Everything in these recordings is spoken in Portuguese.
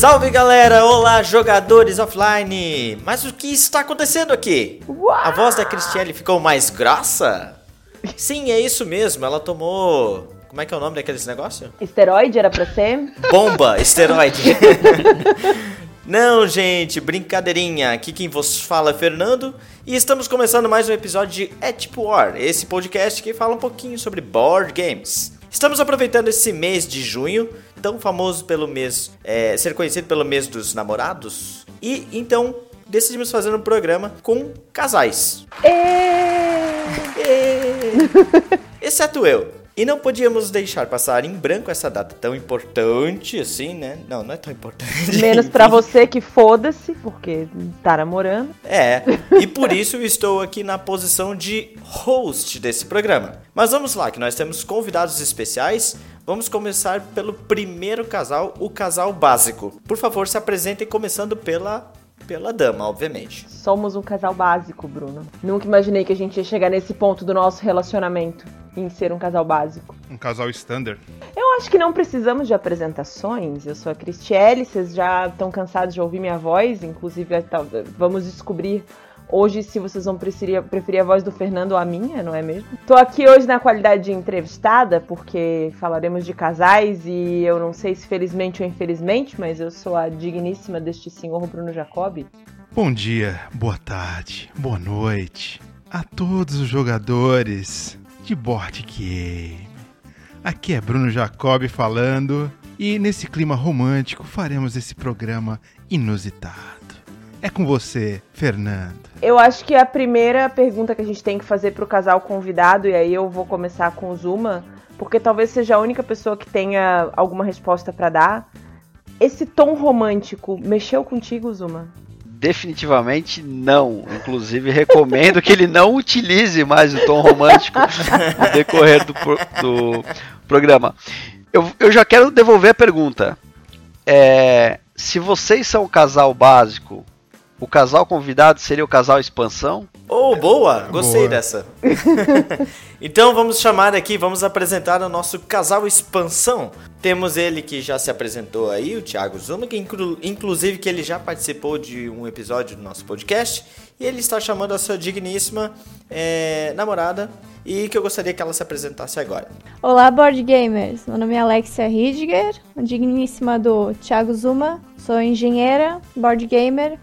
Salve galera! Olá, jogadores offline! Mas o que está acontecendo aqui? A voz da Cristiane ficou mais grossa? Sim, é isso mesmo, ela tomou. Como é que é o nome daqueles negócio? Esteroide era pra ser? Bomba, esteroide. Não, gente, brincadeirinha. Aqui quem vos fala é Fernando e estamos começando mais um episódio de É Tipo War, esse podcast que fala um pouquinho sobre board games. Estamos aproveitando esse mês de junho, tão famoso pelo mês, é, ser conhecido pelo mês dos namorados, e então decidimos fazer um programa com casais. Exceto eu. E não podíamos deixar passar em branco essa data tão importante assim, né? Não, não é tão importante. Menos pra você que foda-se, porque tá namorando. É, e por isso eu estou aqui na posição de host desse programa. Mas vamos lá, que nós temos convidados especiais. Vamos começar pelo primeiro casal, o casal básico. Por favor, se apresentem começando pela pela dama, obviamente. Somos um casal básico, Bruno. Nunca imaginei que a gente ia chegar nesse ponto do nosso relacionamento em ser um casal básico. Um casal standard. Eu acho que não precisamos de apresentações. Eu sou a Cristiele, vocês já estão cansados de ouvir minha voz, inclusive tá, vamos descobrir hoje se vocês vão preferir, preferir a voz do Fernando ou a minha, não é mesmo? Tô aqui hoje na qualidade de entrevistada, porque falaremos de casais e eu não sei se felizmente ou infelizmente, mas eu sou a digníssima deste senhor Bruno Jacobi. Bom dia, boa tarde, boa noite a todos os jogadores de board game. Aqui é Bruno Jacob falando e nesse clima romântico faremos esse programa inusitado. É com você, Fernando. Eu acho que a primeira pergunta que a gente tem que fazer pro casal convidado, e aí eu vou começar com o Zuma, porque talvez seja a única pessoa que tenha alguma resposta para dar. Esse tom romântico mexeu contigo, Zuma? Definitivamente não. Inclusive, recomendo que ele não utilize mais o tom romântico no decorrer do, pro, do programa. Eu, eu já quero devolver a pergunta. É, se vocês são o casal básico, o casal convidado seria o casal expansão? Oh, boa! Gostei Boa. dessa. então vamos chamar aqui, vamos apresentar o nosso casal expansão. Temos ele que já se apresentou aí, o Thiago Zuma, que inclu inclusive que ele já participou de um episódio do nosso podcast. E ele está chamando a sua digníssima é, namorada e que eu gostaria que ela se apresentasse agora. Olá, board gamers! Meu nome é Alexia Ridger, digníssima do Thiago Zuma. Sou engenheira, board gamer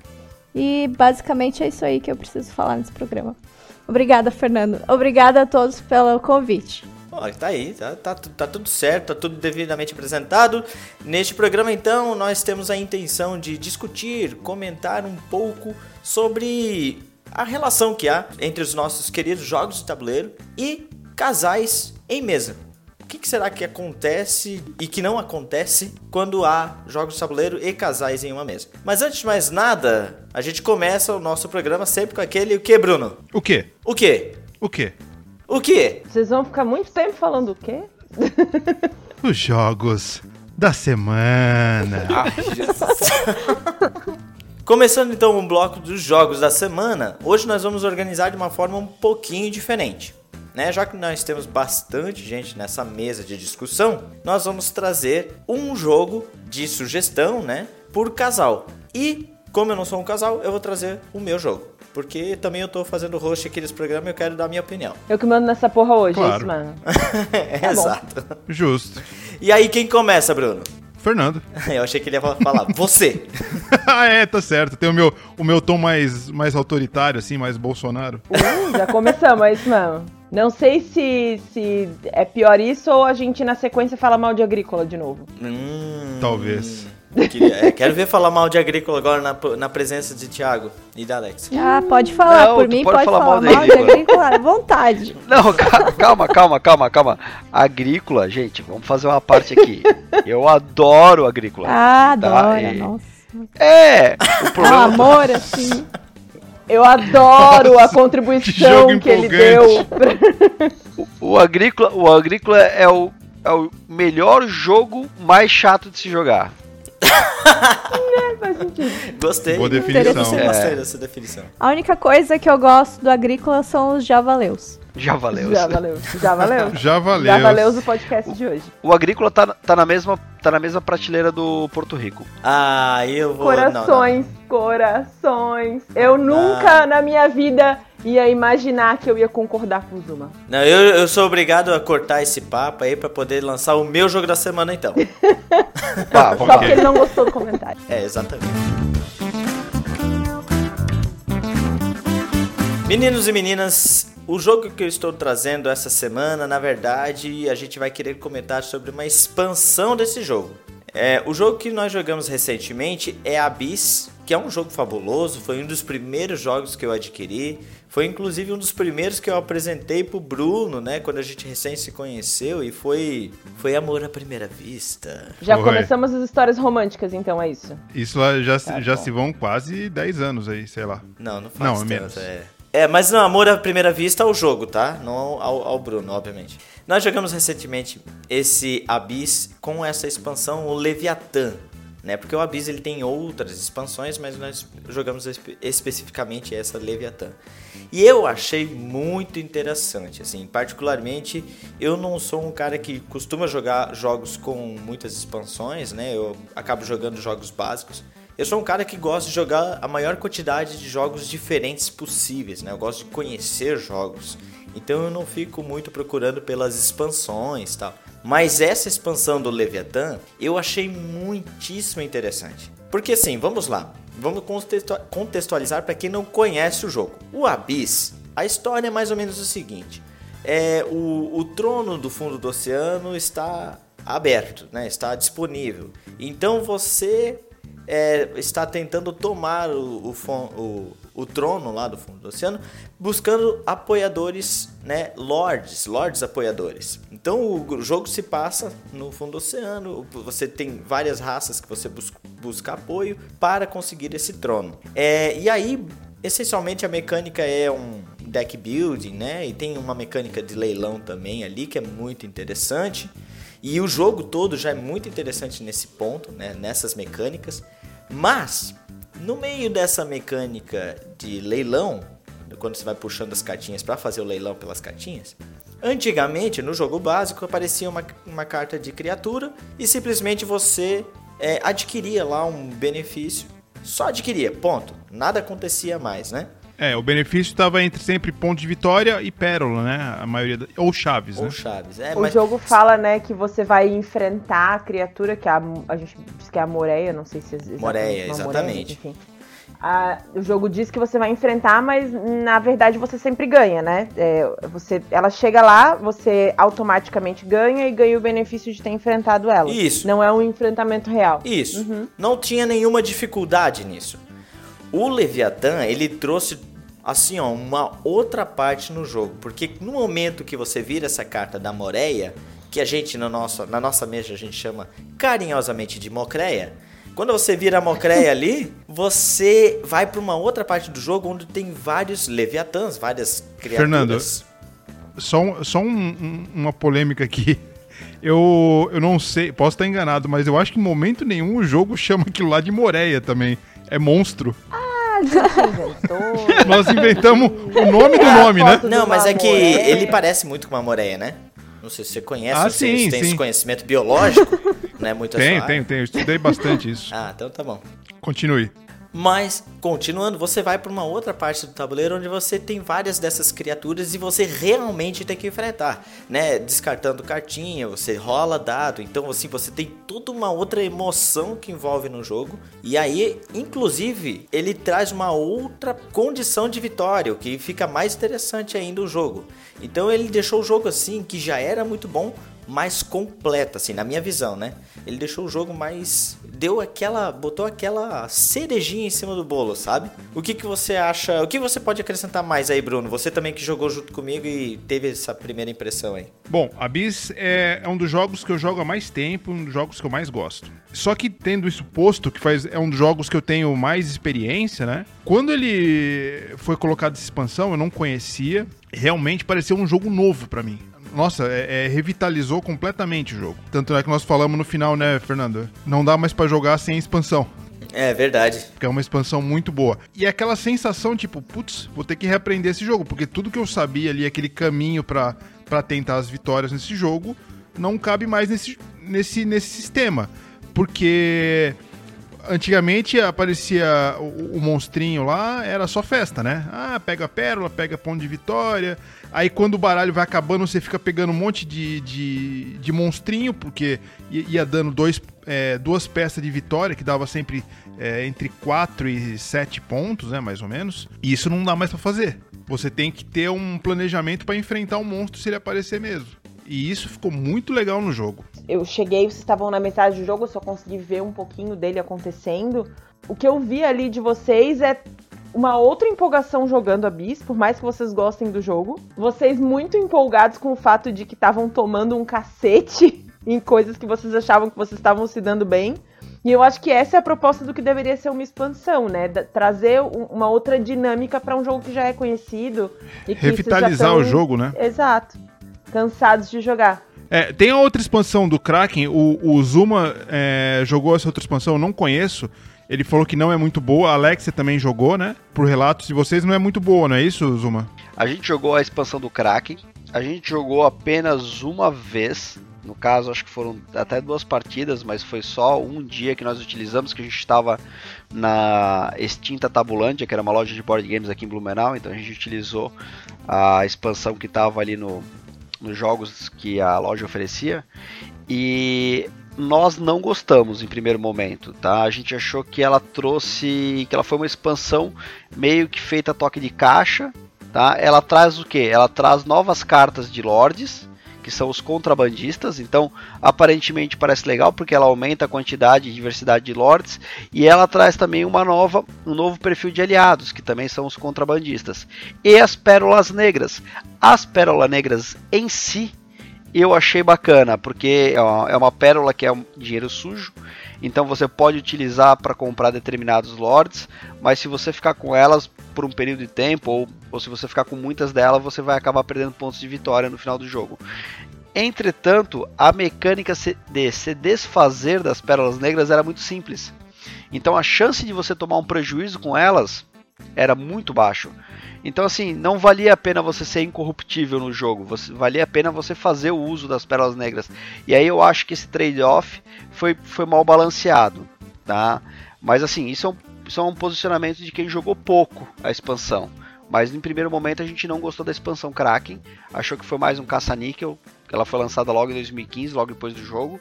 e basicamente é isso aí que eu preciso falar nesse programa. Obrigada, Fernando. Obrigada a todos pelo convite. Ó, tá aí, tá, tá, tá tudo certo, tá tudo devidamente apresentado. Neste programa, então, nós temos a intenção de discutir, comentar um pouco sobre a relação que há entre os nossos queridos jogos de tabuleiro e casais em mesa. O que, que será que acontece e que não acontece quando há jogos de tabuleiro e casais em uma mesa? Mas antes de mais nada, a gente começa o nosso programa sempre com aquele o que, Bruno? O quê? O que? O quê? O que? Vocês vão ficar muito tempo falando o quê? Os jogos da semana. Ai. Começando então o bloco dos jogos da semana, hoje nós vamos organizar de uma forma um pouquinho diferente. Né? Já que nós temos bastante gente nessa mesa de discussão, nós vamos trazer um jogo de sugestão né, por casal. E, como eu não sou um casal, eu vou trazer o meu jogo. Porque também eu tô fazendo host aqui desse programa e eu quero dar a minha opinião. Eu que mando nessa porra hoje, Claro. é isso, mano. É, bom. exato. Justo. E aí, quem começa, Bruno? Fernando. Eu achei que ele ia falar, você. ah, é, tá certo. Tem o meu, o meu tom mais, mais autoritário, assim, mais Bolsonaro. Uh, já começamos, é isso mesmo. Não sei se, se é pior isso ou a gente na sequência fala mal de agrícola de novo. Hum, Talvez. Queria- é, quero ver falar mal de agrícola agora na, na presença de Thiago e da Alex. Ah, pode falar Não, por mim, pode pode, falar falar, mal mal de agrícola. à vontade. Não, ca- calma, calma, calma, calma. Agrícola, gente, vamos fazer uma parte aqui. Eu adoro agrícola. Ah, Tá, adora, e- nossa. É, o É um problema amor, assim. Eu adoro a Que contribuição jogo que, ele deu. empolgante. O Agrícola, o Agrícola é o, é o melhor jogo mais chato de se jogar. Gostei. Boa definição. Gostei É. bastante dessa definição. A única coisa que eu gosto do Agrícola são os javaleus. Já valeu. Já valeu. Já valeu. Já valeu. Já valeu o podcast de hoje. O agrícola tá, tá, na mesma, tá na mesma prateleira do Porto Rico. Ah, eu vou. não, não. Corações. Eu nunca na minha vida ia imaginar que eu ia concordar com o Zuma. Não, eu, eu sou obrigado a cortar esse papo aí pra poder lançar o meu jogo da semana então. Pá, Só porque ele não gostou do comentário. É, exatamente. Meninos e meninas, o jogo que eu estou trazendo essa semana, na verdade, a gente vai querer comentar sobre uma expansão desse jogo. É, o jogo que nós jogamos recentemente é Abyss, que é um jogo fabuloso, foi um dos primeiros jogos que eu adquiri, foi inclusive um dos primeiros que eu apresentei pro Bruno, né, quando a gente recém se conheceu e foi foi amor à primeira vista. Já Oi. começamos as histórias românticas, então é isso. Isso lá já, Tá já bom. se vão quase 10 anos aí, sei lá. Não, não faz Não, é tanto, menos. É. É, mas não, amor à primeira vista ao jogo, tá? Não ao, ao Bruno, obviamente. Nós jogamos recentemente esse Abyss com essa expansão, o Leviathan, né? Porque o Abyss ele tem outras expansões, mas nós jogamos espe- especificamente essa Leviathan. E eu achei muito interessante, assim, particularmente eu não sou um cara que costuma jogar jogos com muitas expansões, né? Eu acabo jogando jogos básicos. Eu sou um cara que gosta de jogar a maior quantidade de jogos diferentes possíveis, né? Eu gosto de conhecer jogos. Então eu não fico muito procurando pelas expansões tal. Mas essa expansão do Leviathan eu achei muitíssimo interessante. Porque assim, vamos lá. Vamos contextua- contextualizar para quem não conhece o jogo. O Abyss, a história é mais ou menos o seguinte. É, o, o trono do fundo do oceano está aberto, né? está disponível. Então você é, está tentando tomar o, o, o- o trono lá do fundo do oceano, buscando apoiadores, né, lords, lords apoiadores. Então o jogo se passa no fundo do oceano, você tem várias raças que você bus- busca apoio para conseguir esse trono. É, e aí, essencialmente a mecânica é um deck building, né, e tem uma mecânica de leilão também ali que é muito interessante. E o jogo todo já é muito interessante nesse ponto, né, nessas mecânicas. Mas, no meio dessa mecânica de leilão, quando você vai puxando as cartinhas para fazer o leilão pelas cartinhas, antigamente no jogo básico aparecia uma, uma carta de criatura e simplesmente você é, adquiria lá um benefício. Só adquiria, ponto. Nada acontecia mais, né? É, o benefício estava entre sempre ponto de vitória e pérola, né? A maioria. da- Ou chaves, Ou né? chaves. É, O mas jogo fala, né, que você vai enfrentar a criatura, que a, a gente diz que é a Moreia, não sei se é exatamente Moreia, exatamente. enfim. Ah, o jogo diz que você vai enfrentar, mas na verdade você sempre ganha, né? É, você, ela chega lá, você automaticamente ganha e ganha o benefício de ter enfrentado ela. Isso. Não é um enfrentamento real. Isso. Não tinha nenhuma dificuldade nisso. O Leviathan, ele trouxe assim, ó, uma outra parte no jogo, porque no momento que você vira essa carta da Moreia, que a gente na nossa, na nossa mesa a gente chama carinhosamente de Mocreia, quando você vira a Mocreia ali, você vai para uma outra parte do jogo onde tem vários Leviathans, várias criaturas. Só, um- só um- um- uma polêmica aqui. Eu, eu não sei, posso estar enganado, mas eu acho que em momento nenhum o jogo chama aquilo lá de Moreia também. É monstro. Ah, inventou. Nós inventamos o nome do nome, né? Não, mas é que ele parece muito com uma Moreia, né? Não sei se você conhece, Ah, não sei se sim, tem sim. esse conhecimento biológico, não é muito tenho, tenho. Eu estudei bastante isso. Ah, então tá bom. Continue. Mas, continuando, você vai para uma outra parte do tabuleiro onde você tem várias dessas criaturas e você realmente tem que enfrentar, né? Descartando cartinha, você rola dado, então assim, você tem toda uma outra emoção que envolve no jogo. E aí, inclusive, ele traz uma outra condição de vitória, o que fica mais interessante ainda o jogo. Então ele deixou o jogo assim, que já era muito bom, mais completo, assim, na minha visão, né? Ele deixou o jogo mais. Deu aquela. botou aquela cerejinha em cima do bolo, sabe? O que, que você acha. O que você pode acrescentar mais aí, Bruno? Você também que jogou junto comigo e teve essa primeira impressão aí. Bom, Abyss é, é um dos jogos que eu jogo há mais tempo, um dos jogos que eu mais gosto. Só que tendo isso posto, que faz, é um dos jogos que eu tenho mais experiência, né? Quando ele foi colocado essa expansão, eu não conhecia. Realmente pareceu um jogo novo pra mim. Nossa, é, é, revitalizou completamente o jogo. Tanto é que nós falamos no final, né, Fernando? Não dá mais para jogar sem expansão. É verdade. Porque é uma expansão muito boa. E é aquela sensação, tipo, putz, vou ter que reaprender esse jogo. Porque tudo que eu sabia ali, aquele caminho para tentar as vitórias nesse jogo, não cabe mais nesse, nesse, nesse sistema. Porque antigamente aparecia o, o, monstrinho lá, era só festa, né? Ah, pega a pérola, pega ponto de vitória. Aí quando o baralho vai acabando, você fica pegando um monte de, de, de monstrinho, porque ia dando dois, é, duas peças de vitória, que dava sempre é, entre 4 e 7 pontos, né? Mais ou menos. E isso não dá mais para fazer. Você tem que ter um planejamento para enfrentar o um monstro se ele aparecer mesmo. E isso ficou muito legal no jogo. Eu cheguei, vocês estavam na metade do jogo, eu só consegui ver um pouquinho dele acontecendo. O que eu vi ali de vocês é uma outra empolgação jogando a Bis, por mais que vocês gostem do jogo. Vocês muito empolgados com o fato de que estavam tomando um cacete em coisas que vocês achavam que vocês estavam se dando bem. E eu acho que essa é a proposta do que deveria ser uma expansão, né? Da trazer uma outra dinâmica para um jogo que já é conhecido. E que Revitalizar tão... o jogo, né? Exato cansados de jogar. É, tem a outra expansão do Kraken, o, o Zuma é, jogou essa outra expansão, eu não conheço. Ele falou que não é muito boa, a Alexia também jogou, né? Por relatos de vocês, não é muito boa, não é isso, Zuma? A gente jogou a expansão do Kraken, a gente jogou apenas uma vez. No caso, acho que foram até duas partidas, mas foi só um dia que nós utilizamos, que a gente estava na extinta Tabulândia, que era uma loja de board games aqui em Blumenau, então a gente utilizou a expansão que estava ali no, nos jogos que a loja oferecia e nós não gostamos em primeiro momento, tá? A gente achou que ela trouxe, que ela foi uma expansão meio que feita a toque de caixa, tá? Ela traz o que? Ela traz novas cartas de lords que são os contrabandistas. Então, aparentemente parece legal porque ela aumenta a quantidade e diversidade de lords e ela traz também uma nova, um novo perfil de aliados, que também são os contrabandistas. E as pérolas negras. As pérolas negras em si eu achei bacana, porque é uma pérola que é um dinheiro sujo, então você pode utilizar para comprar determinados lords, mas se você ficar com elas por um período de tempo, ou, ou se você ficar com muitas delas, você vai acabar perdendo pontos de vitória no final do jogo. Entretanto, a mecânica de se desfazer das pérolas negras era muito simples. Então a chance de você tomar um prejuízo com elas era muito baixo. Então, assim, não valia a pena você ser incorruptível no jogo, você, valia a pena você fazer o uso das pérolas negras. E aí eu acho que esse trade-off foi, foi mal balanceado, tá? Mas, assim, isso é, um, isso é um posicionamento de quem jogou pouco a expansão. Mas em primeiro momento a gente não gostou da expansão Kraken, achou que foi mais um caça-níquel, ela foi lançada logo em 2015, logo depois do jogo.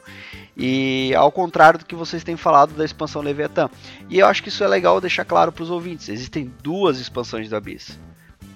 E ao contrário do que vocês têm falado da expansão Leviathan. E eu acho que isso é legal deixar claro para os ouvintes. Existem duas expansões do Abyss.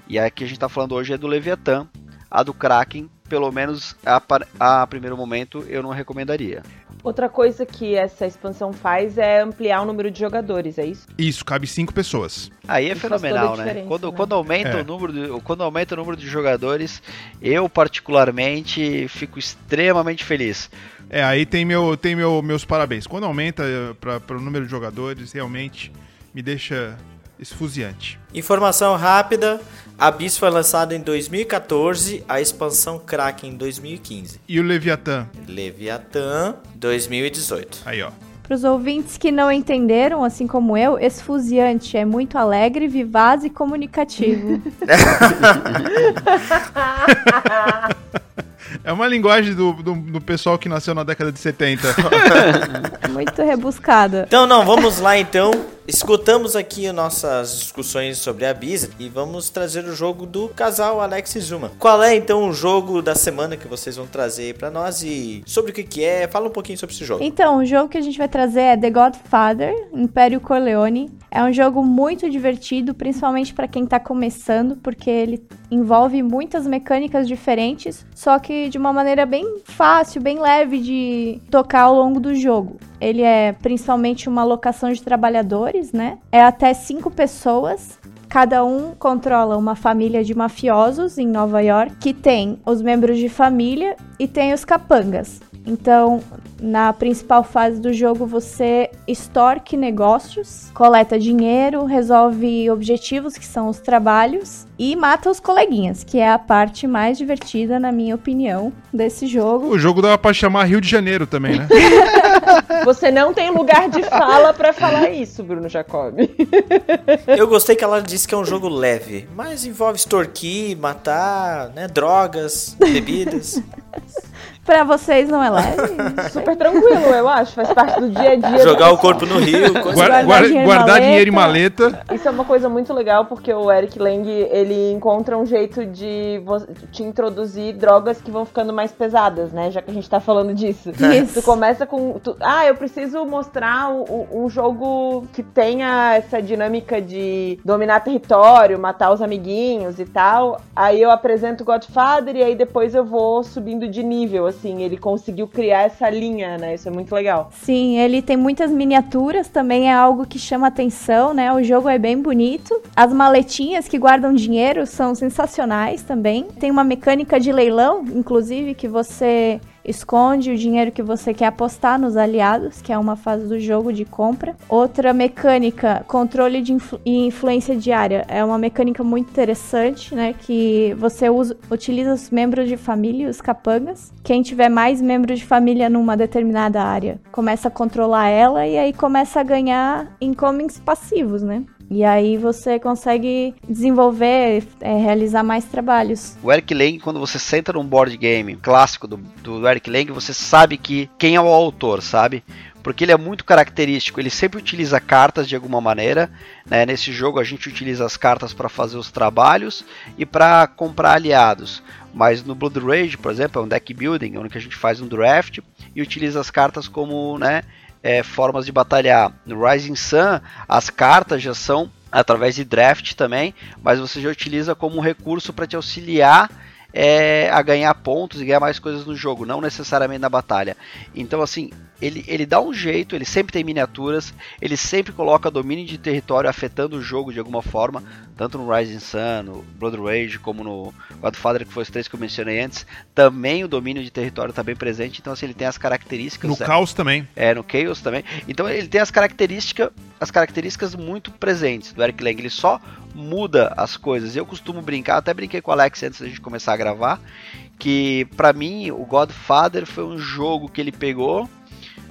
E a que a gente está falando hoje é do Leviathan. A do Kraken, pelo menos a, a primeiro momento, eu não recomendaria. Outra coisa que essa expansão faz é ampliar o número de jogadores, é isso? Isso, cabe cinco pessoas. Aí é isso fenomenal, né? Quando, né? quando aumenta é. o número de, quando aumenta o número de jogadores, eu particularmente fico extremamente feliz. É, aí tem meu tem meu, meus parabéns. Quando aumenta eh, para o número de jogadores, realmente me deixa esfuziante. Informação rápida: Abyss foi lançado em 2014, a expansão Kraken em 2015. E o Leviatã? Leviatã 2018. Aí, ó. Para os ouvintes que não entenderam, assim como eu, esfuziante é muito alegre, vivaz e comunicativo. É uma linguagem do, do, do, pessoal que nasceu na década de 70. Muito rebuscada. Então, não, vamos lá então. Escutamos aqui nossas discussões sobre a Bisa e vamos trazer o jogo do casal Alex e Zuma. Qual é então o jogo da semana que vocês vão trazer para nós e sobre o que, que é? Fala um pouquinho sobre esse jogo. Então, o jogo que a gente vai trazer é The Godfather, Império Corleone. É um jogo muito divertido, principalmente para quem tá começando, porque ele envolve muitas mecânicas diferentes, só que de uma maneira bem fácil, bem leve de tocar ao longo do jogo. Ele é principalmente uma locação de trabalhadores, né? É até cinco pessoas. Cada um controla uma família de mafiosos em Nova York, que tem os membros de família e tem os capangas. Então, Na principal fase do jogo, você extorque negócios, coleta dinheiro, resolve objetivos, que são os trabalhos, e mata os coleguinhas, que é a parte mais divertida, na minha opinião, desse jogo. O jogo dava pra chamar Rio de Janeiro também, né? Você não tem lugar de fala pra falar isso, Bruno Jacob. Eu gostei que ela disse que é um jogo leve, mas envolve extorquir, matar, né, drogas, bebidas. Pra vocês não é leve? Super tranquilo, eu acho. Faz parte do dia a dia. Jogar o corpo no rio, coisa Guar- Guardar guar- dinheiro em guardar maleta. dinheiro em maleta. Isso é uma coisa muito legal porque o Eric Lang ele encontra um jeito de te introduzir drogas que vão ficando mais pesadas, né? Já que a gente tá falando disso. Isso. Tu começa com. tu- ah, eu preciso mostrar o- um jogo que tenha essa dinâmica de dominar território, matar os amiguinhos e tal. Aí eu apresento Godfather e aí depois eu vou subindo de nível, assim. Ele conseguiu criar essa linha, né? Isso é muito legal. Sim, ele tem muitas miniaturas, também é algo que chama atenção, né? O jogo é bem bonito. As maletinhas que guardam dinheiro são sensacionais também. Tem uma mecânica de leilão, inclusive, que você esconde o dinheiro que você quer apostar nos aliados, que é uma fase do jogo de compra. Outra mecânica, controle de influ- e influência diária, é uma mecânica muito interessante, né? Que você usa, utiliza os membros de família, os capangas. Quem tiver mais membros de família numa determinada área começa a controlar ela e aí começa a ganhar incomings passivos, né? E aí você consegue desenvolver, é, realizar mais trabalhos. O Eric Lang, quando você senta num board game clássico do, do Eric Lang, você sabe que quem é o autor, sabe? Porque ele é muito característico, ele sempre utiliza cartas de alguma maneira. Né? Nesse jogo a gente utiliza as cartas para fazer os trabalhos e para comprar aliados. Mas no Blood Rage, por exemplo, é um deck building, onde a gente faz um draft e utiliza as cartas como né, é, formas de batalhar. No Rising Sun, as cartas já são através de draft também, mas você já utiliza como recurso para te auxiliar é, a ganhar pontos e ganhar mais coisas no jogo, não necessariamente na batalha. Então, assim, ele, ele dá um jeito, ele sempre tem miniaturas, ele sempre coloca domínio de território afetando o jogo de alguma forma, tanto no Rising Sun, no Blood Rage, como no Godfather, que foi os três que eu mencionei antes. Também o domínio de território está bem presente, então assim, ele tem as características. No é, caos também. é, no Chaos também. Então ele tem as características, as características muito presentes do Eric Lang. Ele só muda as coisas. Eu costumo brincar, até brinquei com o Alex antes da gente começar a gravar, que pra mim o Godfather foi um jogo que ele pegou,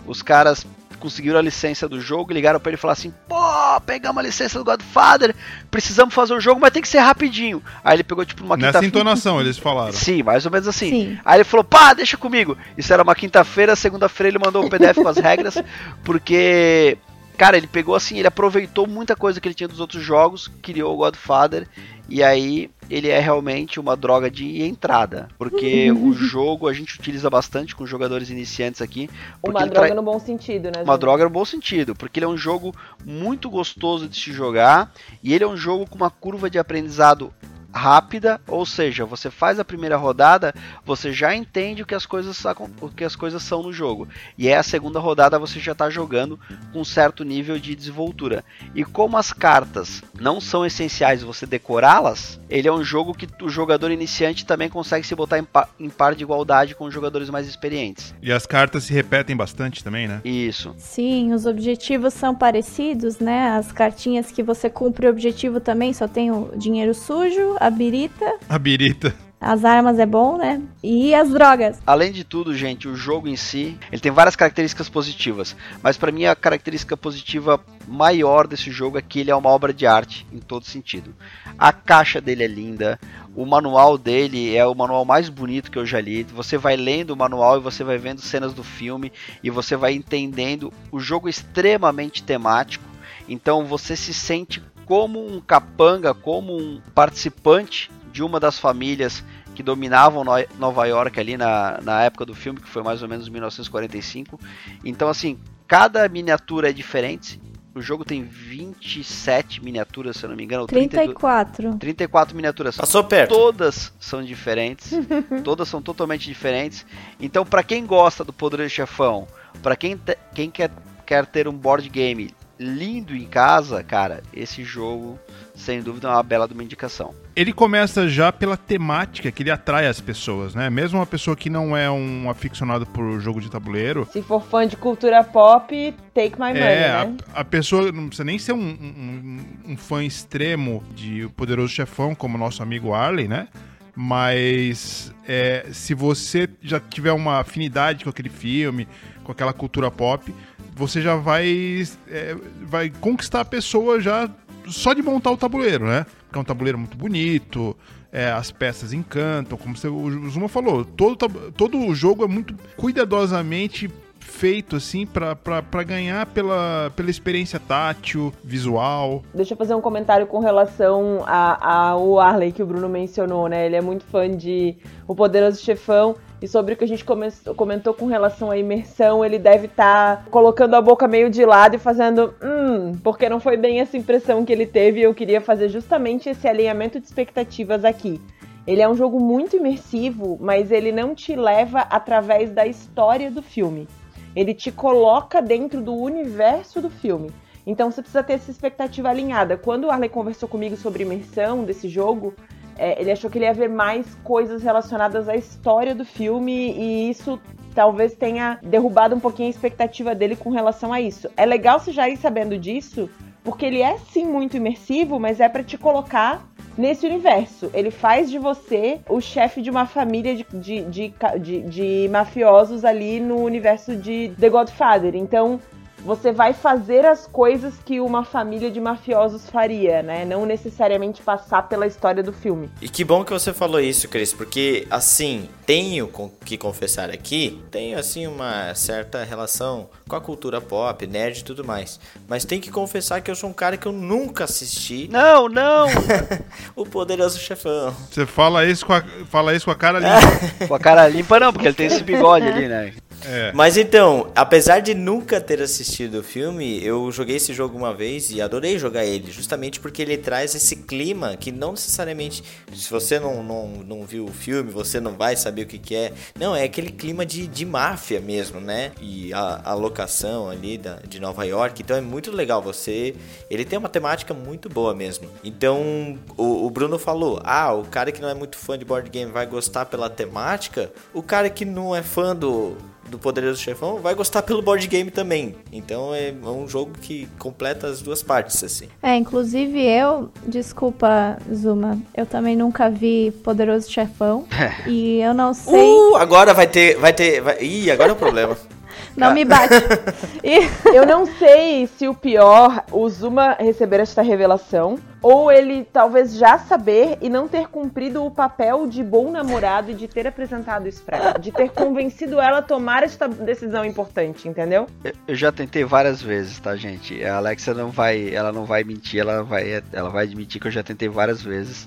os caras conseguiram a licença do jogo, ligaram pra ele e falaram assim: "Pô, pegamos a licença do Godfather, precisamos fazer o jogo, mas tem que ser rapidinho". Aí ele pegou tipo uma Nessa quinta-feira. entonação eles falaram. Sim, mais ou menos assim. Sim. Aí ele falou, pá, deixa comigo. Isso era uma quinta-feira, segunda-feira ele mandou o PDF com as regras, porque, cara, ele pegou assim, ele aproveitou muita coisa que ele tinha dos outros jogos, criou o Godfather, e aí ele é realmente uma droga de entrada, porque o jogo a gente utiliza bastante com jogadores iniciantes aqui. Uma droga no bom sentido, né? uma Zé? droga no bom sentido, porque ele é um jogo muito gostoso de se jogar e ele é um jogo com uma curva de aprendizado rápida, ou seja, você faz a primeira rodada, você já entende o que as coisas o que as coisas são no jogo. E é a segunda rodada você já está jogando com um certo nível de desenvoltura. E como as cartas não são essenciais você decorá-las, ele é um jogo que o jogador iniciante também consegue se botar em, pa- em par de igualdade com os jogadores mais experientes. E as cartas se repetem bastante também, né? Isso. Sim, os objetivos são parecidos, né? As cartinhas que você cumpre o objetivo também só tem o dinheiro sujo, a birita, A birita. as armas é bom, né? E as drogas. Além de tudo, gente, o jogo em si, ele tem várias características positivas, mas pra mim a característica positiva maior desse jogo é que ele é uma obra de arte em todo sentido. A caixa dele é linda, o manual dele é o manual mais bonito que eu já li. Você vai lendo o manual e você vai vendo cenas do filme e você vai entendendo o jogo é extremamente temático. Então você se sente como um capanga, como um participante de uma das famílias que dominavam No- Nova York ali na, na época do filme, que foi mais ou menos 1945. Então, assim, cada miniatura é diferente. O jogo tem 27 miniaturas, se eu não me engano. ou 32 34. 34 miniaturas. Passou perto. Todas são diferentes. todas são totalmente diferentes. Então, pra quem gosta do Poderoso Chefão, pra quem, quem quer, quer ter um board game lindo em casa, cara, esse jogo, sem dúvida, é uma bela de uma indicação. Ele começa já pela temática que ele atrai as pessoas, né? Mesmo uma pessoa que não é um aficionado por jogo de tabuleiro. Se for fã de cultura pop, take my money, É, né? a, a pessoa não precisa nem ser um, um- um fã extremo de O Poderoso Chefão, como o nosso amigo Arley, né? Mas é, se você já tiver uma afinidade com aquele filme, com aquela cultura pop, você já vai, é, vai conquistar a pessoa já só de montar o tabuleiro, né? Porque é um tabuleiro muito bonito, é, as peças encantam, como você, o Zuma falou, todo, todo o jogo é muito cuidadosamente feito assim pra ganhar pela, pela experiência tátil, visual. Deixa eu fazer um comentário com relação ao Arley que o Bruno mencionou, né? Ele é muito fã de O Poderoso Chefão. E sobre o que a gente come- comentou com relação à imersão, ele deve estar colocando a boca meio de lado e fazendo, hum, porque não foi bem essa impressão que ele teve. e Eu queria fazer justamente esse alinhamento de expectativas aqui. Ele é um jogo muito imersivo, mas ele não te leva através da história do filme. Ele te coloca dentro do universo do filme. Então você precisa ter essa expectativa alinhada. Quando o Arley conversou comigo sobre imersão desse jogo, é, ele achou que ele ia ver mais coisas relacionadas à história do filme e isso talvez tenha derrubado um pouquinho a expectativa dele com relação a isso. É legal você já ir sabendo disso, porque ele é sim muito imersivo, mas é pra te colocar nesse universo. Ele faz de você o chefe de uma família de, de, de- de mafiosos ali no universo de The Godfather. Então, você vai fazer as coisas que uma família de mafiosos faria, né? Não necessariamente passar pela história do filme. E que bom que você falou isso, Cris, porque assim, tenho com- que confessar aqui, tenho assim uma certa relação com a cultura pop, nerd e tudo mais. Mas tenho que confessar que eu sou um cara que eu nunca assisti Não, não! o Poderoso Chefão. Você fala isso com a, fala isso com a cara limpa. Com a cara limpa não, porque ele tem esse bigode ali, né? É. Mas então, apesar de nunca ter assistido o filme, eu joguei esse jogo uma vez e adorei jogar ele, justamente porque ele traz esse clima que não necessariamente, se você não, não, não viu o filme, você não vai saber o que, que é. Não, é aquele clima de, de máfia mesmo, né? E a, a locação ali da, de Nova York, então é muito legal você. Ele tem uma temática muito boa mesmo. Então, o, o Bruno falou: ah, o cara que não é muito fã de board game vai gostar pela temática, o cara que não é fã do do Poderoso Chefão vai gostar pelo board game também. Então é um jogo que completa as duas partes, assim. É, inclusive eu, desculpa, Zuma, eu também nunca vi Poderoso Chefão. e eu não sei. Uh, agora vai ter. Vai ter. Vai... Ih, agora é o problema. não me bate. E- Eu não sei se o pior, o Zuma receber esta revelação, ou ele talvez já saber e não ter cumprido o papel de bom namorado e de ter apresentado isso pra ela, de ter convencido ela a tomar esta decisão importante, entendeu? Eu- Eu já tentei várias vezes, tá, gente? A Alexa não vai, ela não vai mentir, ela vai, ela vai admitir que eu já tentei várias vezes,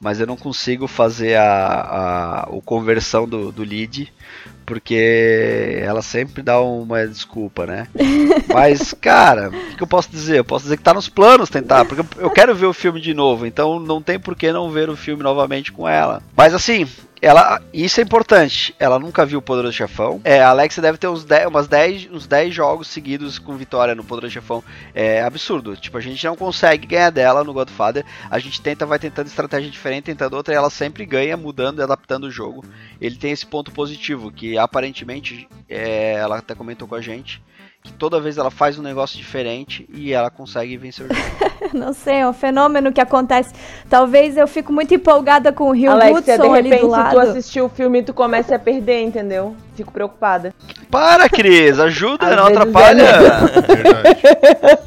mas eu não consigo fazer a, a o conversão do, do lead, porque ela sempre dá uma desculpa, né? Mas, cara, o que eu posso dizer? Eu posso dizer que tá nos planos tentar, porque eu- quero ver o filme de novo, então não tem por que não ver o filme novamente com ela. Mas assim, ela, isso é importante. Ela nunca viu o Poderoso Chefão. É, a Alexa deve ter uns 10, umas 10, uns 10 jogos seguidos com vitória no Poderoso Chefão. É absurdo. Tipo, a gente não consegue ganhar dela no Godfather. A gente tenta, vai tentando estratégia diferente, tentando outra, e ela sempre ganha, mudando e adaptando o jogo. Ele tem esse ponto positivo, que aparentemente, é, ela até comentou com a gente, que toda vez ela faz um negócio diferente e ela consegue vencer o jogo. não sei, é um fenômeno que acontece. Talvez eu fico muito empolgada com o Rio Alexia, de Hudson ali repente, se tu assistir o filme, tu começa a perder, entendeu? Fico preocupada. Para, Cris! Ajuda, não é atrapalha! Verdade.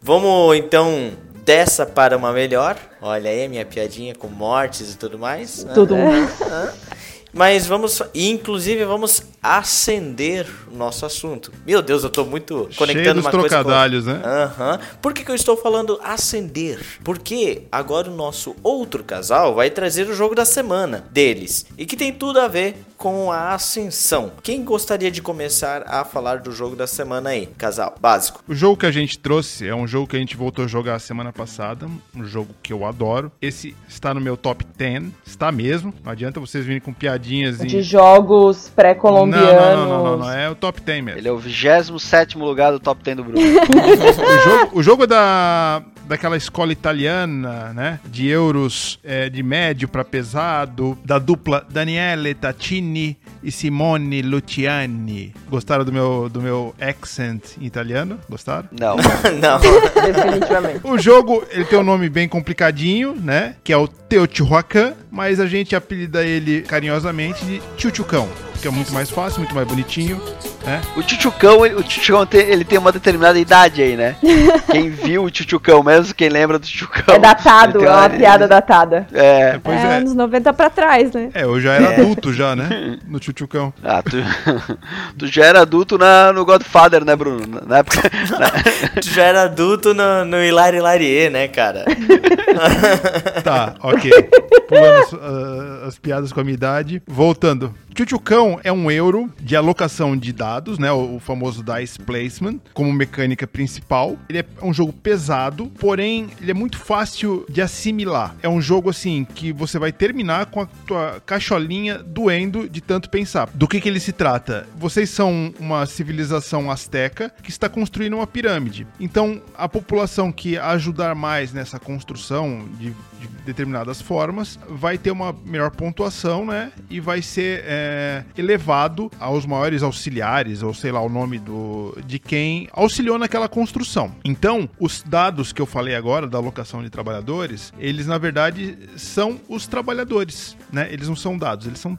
Vamos então dessa para uma melhor. Olha aí a minha piadinha com mortes e tudo mais. Tudo. Ah, ah. Mas vamos, inclusive vamos acender o nosso assunto. Meu Deus, eu tô muito Cheio conectando dos uma coisa com trocadalhos, né? Aham. Por que, que eu estou falando acender? Porque agora o nosso outro casal vai trazer o jogo da semana deles. E que tem tudo a ver com a ascensão. Quem gostaria de começar a falar do jogo da semana aí? Casal, básico. O jogo que a gente trouxe é um jogo que a gente voltou a jogar semana passada, um jogo que eu adoro. Esse está no meu top 10, está mesmo. Não adianta vocês virem com piadinhas De e jogos pré-colombianos. Coreanos. Não, não, não, não, não, é o top 10 mesmo. Ele é o 27 lugar do top 10 do Bruno. o, jogo, o jogo da, daquela escola italiana, né? De euros é, de médio para pesado, da dupla Daniele Taccini e Simone Luciani. Gostaram do meu, do meu accent em italiano? Gostaram? Não. Não. Definitivamente. O jogo, ele tem um nome bem complicadinho, né? Que é o Teotihuacan, mas a gente apelida ele carinhosamente de Chuchucão, que é muito mais fácil, muito mais bonitinho, né? O Tchutchucão, ele- o Tchutchucão tem, ele tem uma determinada idade aí, né? Quem viu o Tchutchucão mesmo, quem lembra do Tchutchucão. É datado, ele é tem uma piada datada. É. Pois é, é. anos 90 pra trás, né? É, eu já era adulto já, né? No Chuchucão. Ah, tu, tu já era adulto na, no Godfather, né, Bruno? Na- Na época. na- tu já era adulto no, no Hilari Larie, né, cara? Tá, ok. Pulando as, ah, as piadas com a minha idade. Voltando. Chuchucão é um euro de alocação de dados, né? O, o famoso Dice Placement, como mecânica principal. Ele é um jogo pesado, porém ele é muito fácil de assimilar. É um jogo assim que você vai terminar com a tua cacholinha doendo de tanto pensar. Do que, que ele se trata? Vocês são uma civilização asteca que está construindo uma pirâmide. Então, a população que ajudar mais nessa construção de, de determinadas formas vai ter uma melhor pontuação, né? E vai ser é, elevado aos maiores auxiliares, ou sei lá o nome do de quem auxiliou naquela construção. Então, os dados que eu falei agora da alocação de trabalhadores, eles na verdade são os trabalhadores, né? Eles não são dados, eles são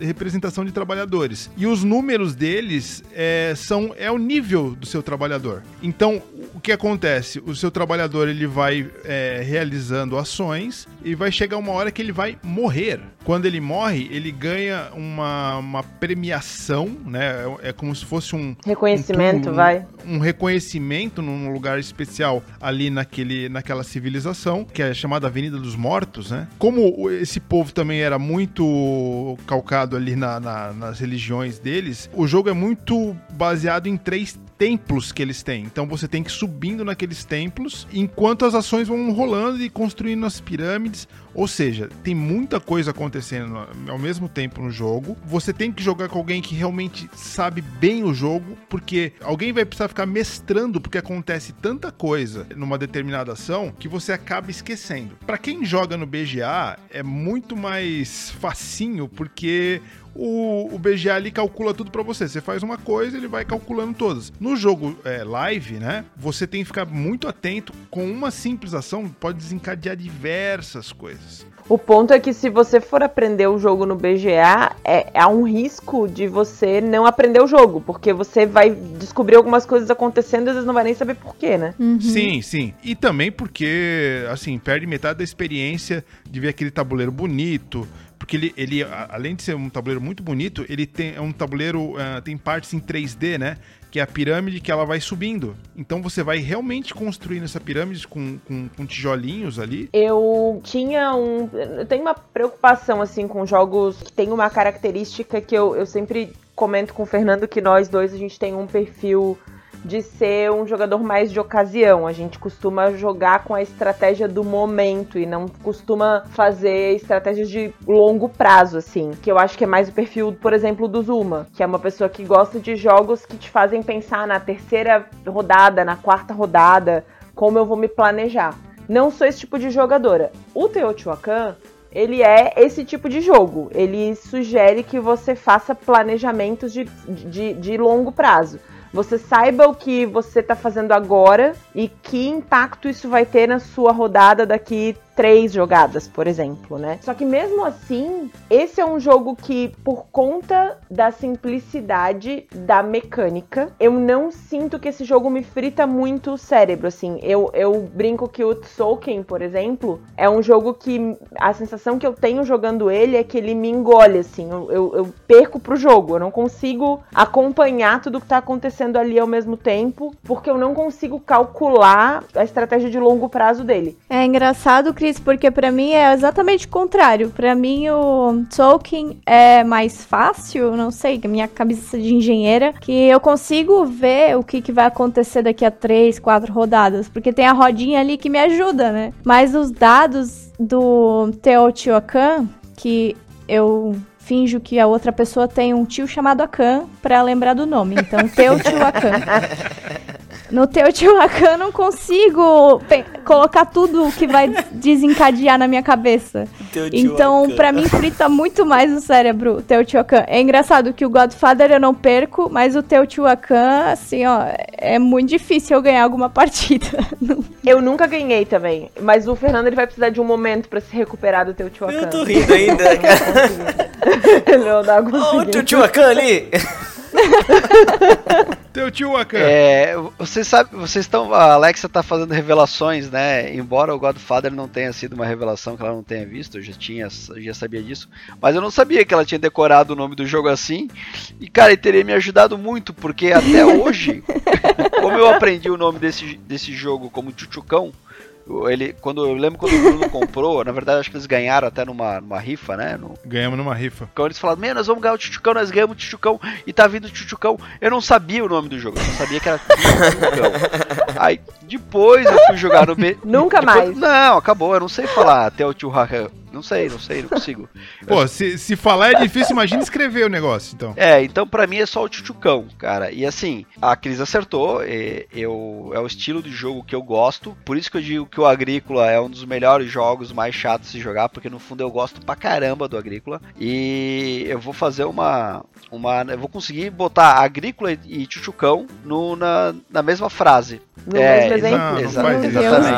representação de trabalhadores. E os números deles é, são é o nível do seu trabalhador. Então, o que acontece? O seu trabalhador ele vai é, realizando ações e vai chegar uma hora que ele vai morrer. Quando ele morre, ele ganha uma, uma premiação, né? É, é como se fosse um Reconhecimento, um- vai. um reconhecimento num lugar especial ali naquele, naquela civilização, que é chamada Avenida dos Mortos, né? Como esse povo também era muito calcado ali na- na- nas religiões deles, o jogo é muito baseado em três templos que eles têm. Então você tem que ir subindo naqueles templos enquanto as ações vão rolando e construindo as pirâmides. Ou seja, tem muita coisa acontecendo ao mesmo tempo no jogo. Você tem que jogar com alguém que realmente sabe bem o jogo, porque alguém vai precisar ficar mestrando, porque acontece tanta coisa numa determinada ação que você acaba esquecendo. Pra quem joga no BGA, é muito mais facinho, porque o, o BGA ali calcula tudo pra você. Você faz uma coisa, ele vai calculando todas. No jogo é, live, né? Você tem que ficar muito atento. Com uma simples ação, pode desencadear diversas coisas. O ponto é que se você for aprender o jogo no BGA, é, há um risco de você não aprender o jogo, porque você vai descobrir algumas coisas acontecendo e às vezes não vai nem saber porquê, né? Sim, sim. E também porque, assim, perde metade da experiência de ver aquele tabuleiro bonito. Porque ele, ele além de ser um tabuleiro muito bonito, ele tem é um tabuleiro, ah, tem partes em 3D, né? Que é a pirâmide que ela vai subindo. Então você vai realmente construindo essa pirâmide com, com, com tijolinhos ali. Eu tinha um. Eu tenho uma preocupação, assim, com jogos que tem uma característica que eu, eu sempre comento com o Fernando que nós dois a gente tem um perfil de ser um jogador mais de ocasião. A gente costuma jogar com a estratégia do momento e não costuma fazer estratégias de longo prazo, assim. Que eu acho que é mais o perfil, por exemplo, do Zuma, que é uma pessoa que gosta de jogos que te fazem pensar na terceira rodada, na quarta rodada, como eu vou me planejar. Não sou esse tipo de jogadora. O Teotihuacan, ele é esse tipo de jogo. Ele sugere que você faça planejamentos de, de, de longo prazo. Você saiba o que você está fazendo agora e que impacto isso vai ter na sua rodada daqui três jogadas, por exemplo, né? Só que mesmo assim, esse é um jogo que, por conta da simplicidade da mecânica, eu não sinto que esse jogo me frita muito o cérebro, assim. Eu, eu brinco que o Tolkien, por exemplo, é um jogo que a sensação que eu tenho jogando ele é que ele me engole, assim. Eu, eu, eu perco pro jogo, eu não consigo acompanhar tudo que tá acontecendo ali ao mesmo tempo, porque eu não consigo calcular a estratégia de longo prazo dele. É engraçado, Cris, porque pra mim é exatamente o contrário. Pra mim o Tolkien é mais fácil, não sei, minha cabeça de engenheira, que eu consigo ver o que, que vai acontecer daqui a três, quatro rodadas, porque tem a rodinha ali que me ajuda, né? Mas os dados do Teotihuacan, que eu finjo que a outra pessoa tem um tio chamado Akan pra lembrar do nome. Então, teu tio Akan. No Teotihuacan eu não consigo colocar tudo que vai desencadear na minha cabeça. Então, pra mim, frita muito mais o cérebro o Teotihuacan. É engraçado que o Godfather eu não perco, mas o Teotihuacan, assim, ó, é muito difícil eu ganhar alguma partida. Eu nunca ganhei também, mas o Fernando ele vai precisar de um momento pra se recuperar do teu tio Eu tô rindo ainda, cara. não dá Ô, conseguindo. tio tio Akan ali! Teu tio Akan. É, vocês sabem, vocês estão. A Alexa tá fazendo revelações, né? Embora o Godfather não tenha sido uma revelação que ela não tenha visto, eu já tinha, eu já sabia disso. Mas eu não sabia que ela tinha decorado o nome do jogo assim. E, cara, ele teria me ajudado muito, porque até hoje, como eu aprendi o nome desse, desse jogo como Chuchucão, ele, quando eu lembro quando o Bruno comprou, na verdade acho que eles ganharam até numa, numa rifa, né? No, Ganhamos numa rifa. quando eles falaram, meu, nós vamos ganhar o Chuchucão, nós ganhamos o Chuchucão e tá vindo o Chuchucão. Eu não sabia o nome do jogo, eu só sabia que era Chuchucão. Aí depois eu fui jogar no B. Nunca depois- mais. Não, acabou, eu não sei falar até o Chuhakan. Não sei, não sei, não consigo. Pô, se, se falar é difícil, imagina escrever o negócio, então. É, então pra mim é só o Chuchucão, cara. E assim, a Cris acertou, é, eu, é o estilo de jogo que eu gosto. Por isso que eu digo que o Agrícola é um dos melhores jogos mais chatos de se jogar, porque no fundo eu gosto pra caramba do Agrícola. E eu vou fazer uma. uma eu vou conseguir botar Agrícola e Chuchucão no, na, na mesma frase. No É, mesmo exa- exemplo. Não, não exa- do exatamente.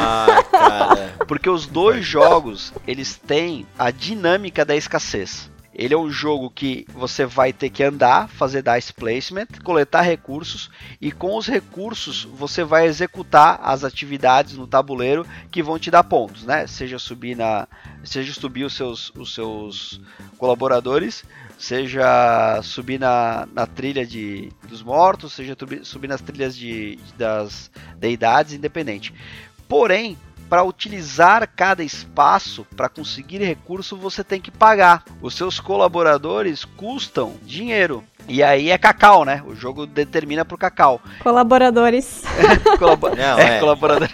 Ah, cara. Porque os dois jogos, eles têm a dinâmica da escassez. Ele é um jogo que você vai ter que andar, fazer dice placement, coletar recursos e com os recursos você vai executar as atividades no tabuleiro que vão te dar pontos, né? Seja subir na, seja subir os seus, os seus colaboradores, seja subir na, na trilha de, dos mortos, seja subir nas trilhas de, das deidades, independente. Porém, para utilizar cada espaço, para conseguir recurso, você tem que pagar. Os seus colaboradores custam dinheiro. E aí é cacau, né? O jogo determina pro cacau. Colaboradores. Colabo Não, é, é. colaborador.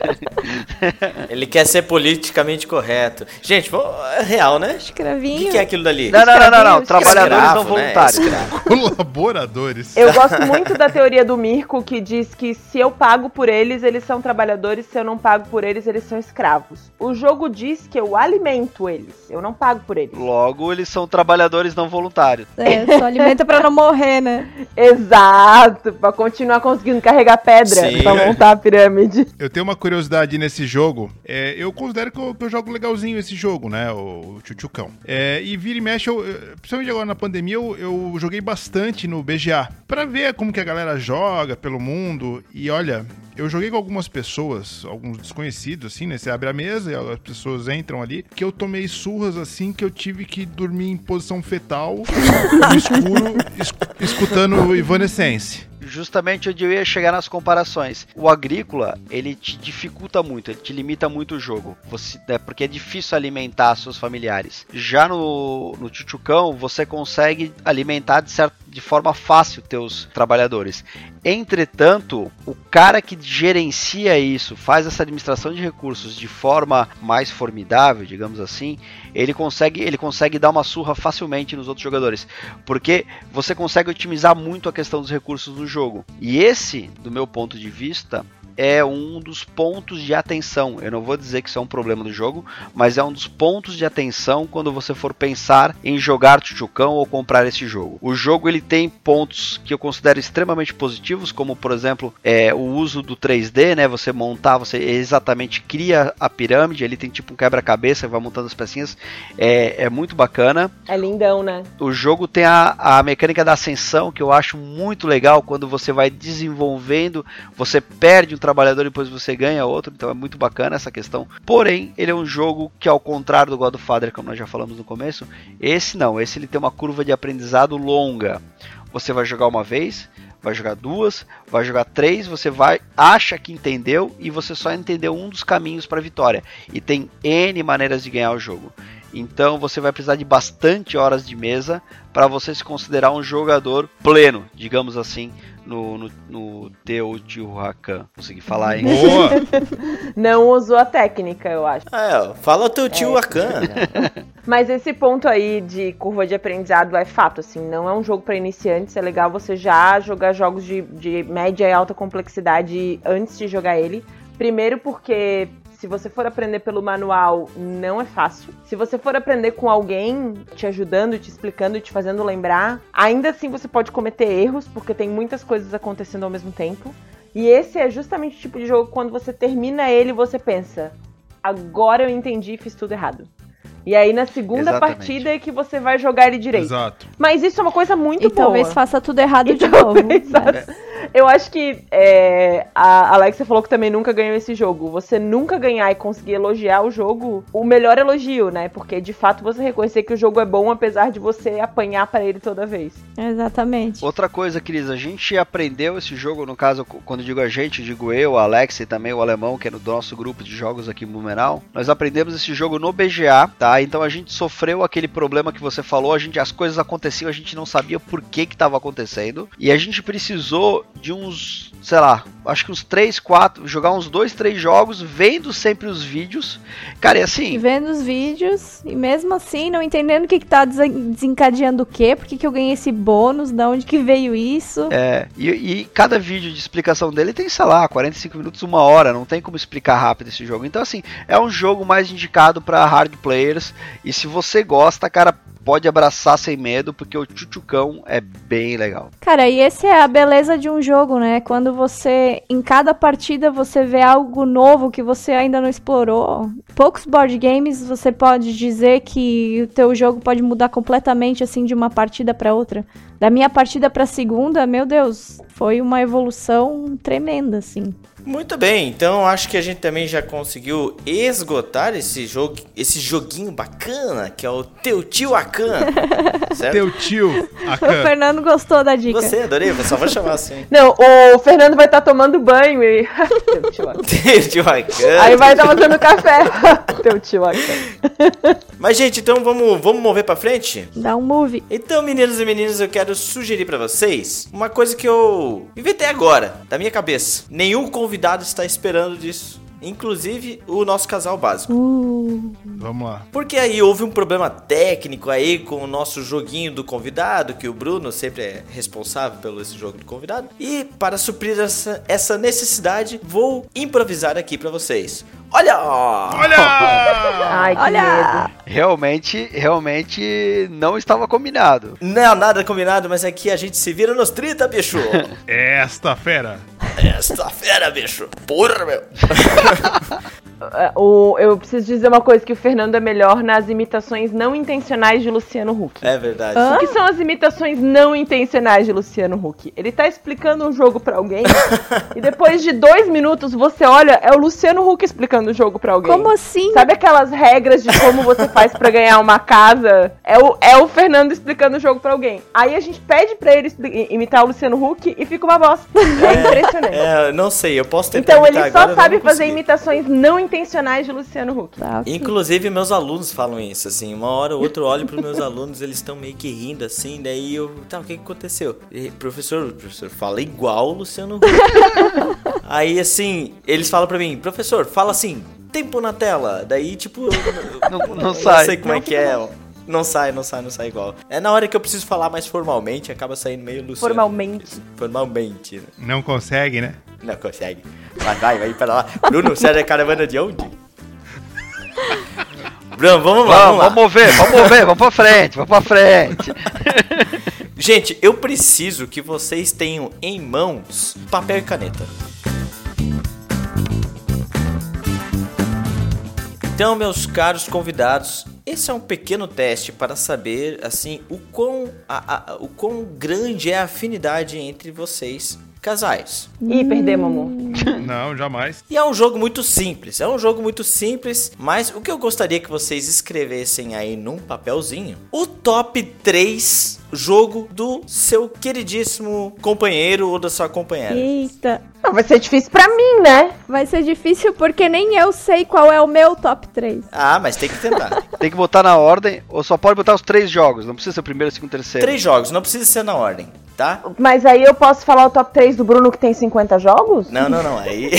Ele quer ser politicamente correto. Gente, é real, né? O Escravinho. que, que é aquilo dali? Não, não, não, não, não. Trabalhadores Escravo, não né? voluntários. Escravo. Colaboradores. Eu gosto muito da teoria do Mirko, que diz que se eu pago por eles, eles são trabalhadores, se eu não pago por eles, eles são escravos. O jogo diz que eu alimento eles, eu não pago por eles. Logo, eles são trabalhadores não voluntários. É, só alimenta pra não morrer, né? Exato, pra continuar conseguindo carregar pedra Sim. pra montar a pirâmide. Eu tenho uma curiosidade nesse jogo. É, eu considero que eu, que eu jogo legalzinho esse jogo, né? O, o Chuchucão. É, e vira e mexe, eu, eu- principalmente agora na pandemia, eu, eu joguei bastante no BGA. Pra ver como que a galera joga pelo mundo. E olha, eu joguei com algumas pessoas, alguns desconhecidos, assim, né? Você abre a mesa e as pessoas entram ali. Que eu tomei surras assim que eu tive que dormir em posição fetal, no escuro, es- escutando Evanescence. justamente onde eu ia chegar nas comparações. O agrícola, ele te dificulta muito, ele te limita muito o jogo, você, né, porque é difícil alimentar seus familiares. Já no, no Chuchucão, você consegue alimentar de, certo, de forma fácil teus trabalhadores. Entretanto, o cara que gerencia isso, faz essa administração de recursos de forma mais formidável, digamos assim, ele consegue, ele consegue dar uma surra facilmente nos outros jogadores, porque você consegue otimizar muito a questão dos recursos do jogo. E esse, do meu ponto de vista, é um dos pontos de atenção. Eu não vou dizer que isso é um problema do jogo, mas é um dos pontos de atenção quando você for pensar em jogar Chuchucão ou comprar esse jogo. O jogo ele tem pontos que eu considero extremamente positivos, como por exemplo é, o uso do 3D, né? Você montar, você exatamente cria a pirâmide, ele tem tipo um quebra-cabeça, vai montando as pecinhas, é, é muito bacana É lindão, né? o jogo tem a, a mecânica da ascensão que eu acho muito legal quando você vai desenvolvendo, você perde um trabalhador e depois você ganha outro, então é muito bacana essa questão. Porém, ele é um jogo que ao contrário do Godfather, como nós já falamos no começo, esse não, esse ele tem uma curva de aprendizado longa. Você vai jogar uma vez, vai jogar duas, vai jogar três, você vai acha que entendeu e você só entendeu um dos caminhos para a vitória. E tem N maneiras de ganhar o jogo. Então você vai precisar de bastante horas de mesa para você se considerar um jogador pleno, digamos assim, no, no, no Teotihuacan. Consegui falar, hein? Boa! Não usou a técnica, eu acho. Ah, é, fala teu tio Akan. Mas esse ponto aí de curva de aprendizado é fato, assim, não é um jogo para iniciantes, é legal você já jogar jogos de, de média e alta complexidade antes de jogar ele. Primeiro porque se você for aprender pelo manual, não é fácil. Se você for aprender com alguém te ajudando, te explicando e te fazendo lembrar, ainda assim você pode cometer erros, porque tem muitas coisas acontecendo ao mesmo tempo. E esse é justamente o tipo de jogo que quando você termina ele, você pensa: agora eu entendi e fiz tudo errado. E aí na segunda Exatamente. partida é que você vai jogar ele direito. Exato. Mas isso é uma coisa muito E boa. talvez faça tudo errado E de talvez novo. faça- Eu acho que é, a Alexia falou que também nunca ganhou esse jogo. Você nunca ganhar e conseguir elogiar o jogo, o melhor elogio, né? Porque de fato você reconhecer que o jogo é bom apesar de você apanhar pra ele toda vez. Exatamente. Outra coisa, Cris, a gente aprendeu esse jogo, no caso, quando digo a gente, digo eu, a Alex e também o alemão, que é do nosso grupo de jogos aqui em Blumenau. Nós aprendemos esse jogo no BGA, tá? Então a gente sofreu aquele problema que você falou, a gente, as coisas aconteciam, a gente não sabia por que que tava acontecendo. E a gente precisou de uns, sei lá, acho que uns 3, 4, jogar uns 2, 3 jogos, vendo sempre os vídeos. Cara, e E assim, vendo os vídeos, e mesmo assim, não entendendo o que, que tá desen- desencadeando o quê, por que, que eu ganhei esse bônus, da onde que veio isso. É, e, e cada vídeo de explicação dele tem, sei lá, 45 minutos, uma hora, não tem como explicar rápido esse jogo. Então, assim, é um jogo mais indicado para hard players. E se você gosta, cara, pode abraçar sem medo, porque o Chuchucão é bem legal. Cara, e essa é a beleza de um jogo, né? Quando você, em cada partida, você vê algo novo que você ainda não explorou. Poucos board games você pode dizer que o teu jogo pode mudar completamente, assim, de uma partida pra outra. Da minha partida pra segunda, meu Deus, foi uma evolução tremenda, assim. Muito bem, então acho que a gente também já conseguiu esgotar esse jogo, esse joguinho bacana que é o teu tio Akan, certo? Teu tio, O Akan. Fernando gostou da dica. Você, adorei, só vou chamar assim. Não, o Fernando vai estar tomando banho e. Teu tio Akan. Teu tio Akan. Aí vai estar fazendo café. Teu tio Akan. Mas gente, então vamos, vamos mover pra frente? Dá um move. Então, meninos e meninas, eu quero sugerir pra vocês uma coisa que eu inventei agora, da minha cabeça. Nenhum convidado está esperando disso. Inclusive o nosso casal básico. Uh, Vamos lá. Porque aí houve um problema técnico aí com o nosso joguinho do convidado, que o Bruno sempre é responsável pelo esse jogo do convidado. E para suprir essa, essa necessidade, vou improvisar aqui pra vocês. Olha! Olha! Ai, que Olha! medo. Realmente, realmente não estava combinado. Não, nada combinado, mas aqui a gente se vira nos 30, bicho! Esta fera. Esta fera, bicho! Porra, meu! É, o- eu preciso dizer uma coisa: que o Fernando é melhor nas imitações não intencionais de Luciano Huck. É verdade. Hã? O que são as imitações não intencionais de Luciano Huck? Ele tá explicando um jogo pra alguém e depois de dois minutos você olha, é o Luciano Huck explicando o jogo pra alguém. como assim? Sabe aquelas regras de como você faz pra ganhar uma casa? É o, é o Fernando explicando o jogo pra alguém. Aí a gente pede pra ele imitar o Luciano Huck e fica uma bosta. É impressionante. É, não sei, eu posso tentar Então ele só agora, sabe fazer imitações não intencionais de Luciano Huck. Tá. Inclusive, meus alunos falam isso, assim. Uma hora ou outra eu olho pros meus alunos, eles estão meio que rindo, assim. Daí eu. Tá, o que, que aconteceu? E, professor, professor, fala igual o Luciano Huck. Aí, assim, eles falam pra mim, professor, fala assim, tempo na tela. Daí, tipo. eu- Não, não eu sai. sei como é que é. Não sai, não sai, não sai igual. É na hora que eu preciso falar mais formalmente, acaba saindo meio Luciano. Formalmente. Formalmente, né? Não consegue, né? Não consegue. Vai, vai, vai para lá. Bruno, você é caravana de onde? Bruno, vamos lá, Vamos, vamos vamos mover, vamos mover, vamos pra frente, vamos pra frente. Gente, eu preciso que vocês tenham em mãos papel e caneta. Então, meus caros convidados, esse é um pequeno teste para saber assim o quão, a- a- o quão grande é a afinidade entre vocês, casais. Ih, perdemos, amor. Não, jamais. E é um jogo muito simples, é um jogo muito simples, mas o que eu gostaria que vocês escrevessem aí num papelzinho, o top 3 jogo do seu queridíssimo companheiro ou da sua companheira. Eita, Não, vai ser difícil pra mim, né? vai ser difícil porque nem eu sei qual é o meu top 3. Ah, mas tem que tentar. Tem que botar na ordem, ou só pode botar os três jogos, não precisa ser o primeiro, o segundo, o terceiro. Três jogos, não precisa ser na ordem. Tá? Mas aí eu posso falar o top 3 do Bruno que tem 50 jogos? Não, não, não. Aí.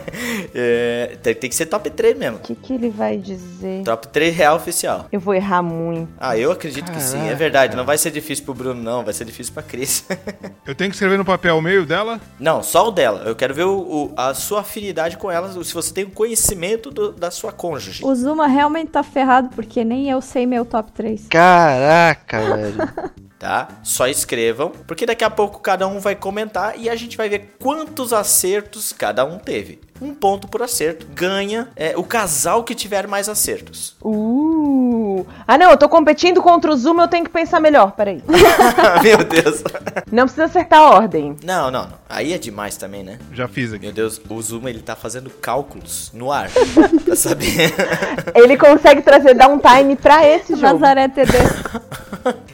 é, tem, tem que ser top 3 mesmo. O que, que ele vai dizer? Top 3 real oficial. Eu vou errar muito. Ah, eu acredito que sim, é verdade. Não vai ser difícil pro Bruno, não. Vai ser difícil pra Cris. Eu tenho que escrever no papel o meio dela? não, só o dela. Eu quero ver o, o- a sua afinidade com ela, se você tem o conhecimento do- da sua cônjuge. O Zuma realmente tá ferrado, porque nem eu sei meu top 3. Caraca, velho. tá? Só escrevam, porque daqui a pouco cada um vai comentar e a gente vai ver quantos acertos cada um teve. Um ponto por acerto. Ganha é, o casal que tiver mais acertos. Uh! Ah, não, eu tô competindo contra o Zuma, eu tenho que pensar melhor, peraí. Meu Deus. Não precisa acertar a ordem. Não, não, não. Aí é demais também, né? Já fiz aqui. Meu Deus, o Zuma ele tá fazendo cálculos no ar pra saber. Ele consegue trazer downtime pra esse jogo. Nazaré TD.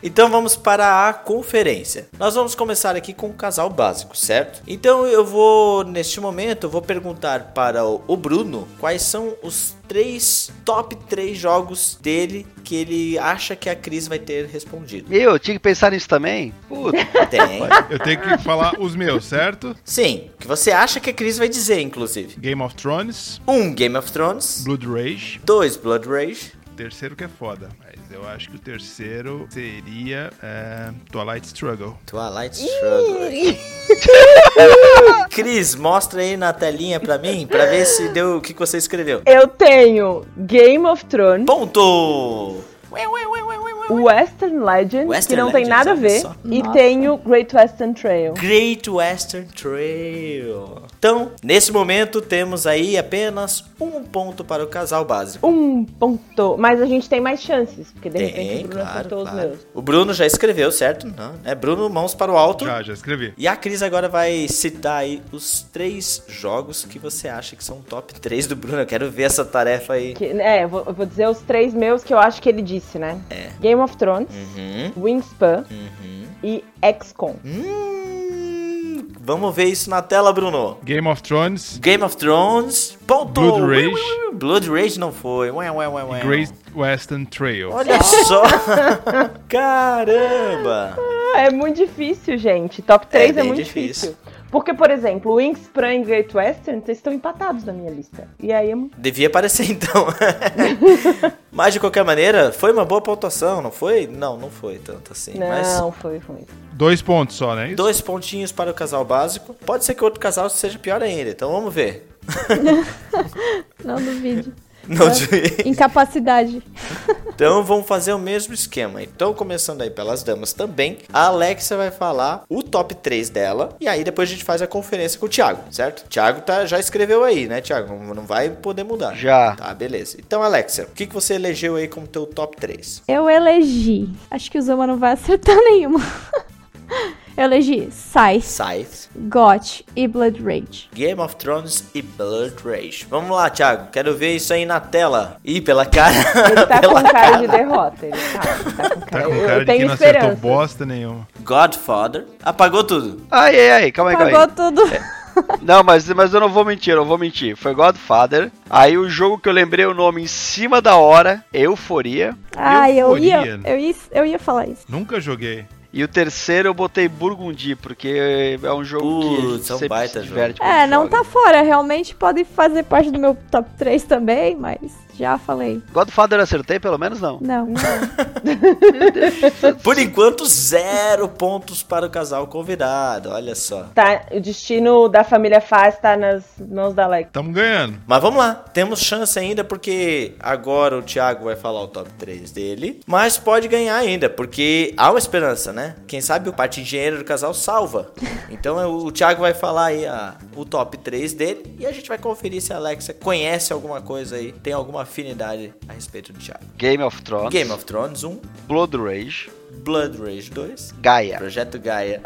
Então vamos para a conferência. Nós vamos começar aqui com o casal básico, certo? Então eu vou, neste momento, eu vou perguntar para o Bruno quais são os três top 3 jogos dele que ele acha que a Cris vai ter respondido. Eu tinha que pensar nisso também? Puta. Tem. Eu tenho que falar os meus, certo? Sim, o que você acha que a Cris vai dizer, inclusive. Game of Thrones, Um Game of Thrones, Blood Rage, dois Blood Rage, terceiro que é foda. Mas eu acho que o terceiro seria é, Twilight Struggle. Twilight Struggle. Cris, mostra aí na telinha pra mim, pra ver se deu o que que você escreveu. Eu tenho Game of Thrones, Ponto! Western Legends, que Western não tem Legends, nada a ver, só. e Nossa. tenho Great Western Trail. Great Western Trail. Então, nesse momento, temos aí apenas um ponto para o casal básico. Um ponto. Mas a gente tem mais chances, porque de repente Tem, o Bruno claro, acertou os claro. meus. O Bruno já escreveu, certo? Não, é Bruno, mãos para o alto. Já, já escrevi. E a Cris agora vai citar aí os três jogos que você acha que são top 3 do Bruno. Eu quero ver essa tarefa aí. Que- é, eu vou, eu vou dizer os três meus que eu acho que ele disse, né? É. Game of Thrones, Uhum, Wingspan uhum. e XCOM. Hum, vamos ver isso na tela, Bruno. Game of Thrones, Game of Thrones, ponto. Blood Rage. Blood Rage não foi. Ué, ué, ué, ué. Great Western Trail. Olha só. Caramba. É muito difícil, gente. Top 3 é, bem muito difícil. difícil. Porque, por exemplo, Wingspan e Great Western vocês estão empatados na minha lista. E aí. Devia aparecer então. Mas de qualquer maneira, foi uma boa pontuação, não foi? Não, não foi tanto assim. Mas Não, foi ruim. Dois pontos só, né? Isso? dois pontinhos para o casal básico. Pode ser que o outro casal seja pior ainda, então vamos ver. Não duvide. Não, Incapacidade. Então vamos fazer o mesmo esquema. Então, começando aí pelas damas também, a Alexia vai falar o top 3 dela. E aí depois a gente faz a conferência com o Thiago, certo? Thiago tá, já escreveu aí, né, Thiago? Não- vai poder mudar. Já. Tá, beleza. Então, Alexia, o que, que você elegeu aí como teu top 3? Eu elegi. Acho que o Zuma não vai acertar nenhuma. Eu elegi Scythe, Scythe, GOT e Blood Rage. Game of Thrones e Blood Rage. Vamos lá, Thiago. Quero ver isso aí na tela. Ih, pela cara. Ele tá pela com cara de derrota. Ele tá, tá com Tá cara. com eu, cara eu de que tenho não acertou esperança. bosta nenhuma. Godfather. Apagou tudo. Ai, ai, ai, calma aí, calma aí. Pagou tudo. Não, mas, mas eu não vou mentir, eu não vou mentir. Foi Godfather. Aí o jogo que eu lembrei o nome em cima da hora, Euforia. Ah, eu ia, eu ia, eu ia falar isso. Nunca joguei. E o terceiro eu botei Burgundy, porque é um jogo Putz, que é um sempre baita se diverte É, não joga. tá fora. Realmente pode fazer parte do meu top 3 também, mas já falei. Godfather acertei, pelo menos não. Não. Por enquanto, zero pontos para o casal convidado. Olha só. Tá, o destino da família Faz tá nas mãos da Alex. Tamo ganhando. Mas vamos lá, temos chance ainda porque agora o Thiago vai falar o top 3 dele, mas pode ganhar ainda, porque há uma esperança, né? Quem sabe o parte engenheiro do casal salva. Então é, o Thiago vai falar aí a- o top 3 dele e a gente vai conferir se a Alexa conhece alguma coisa aí, tem alguma afinidade a respeito do Thiago. Game of Thrones, Game of Thrones 1, Blood Rage, Blood Rage 2, Gaia. Projeto Gaia.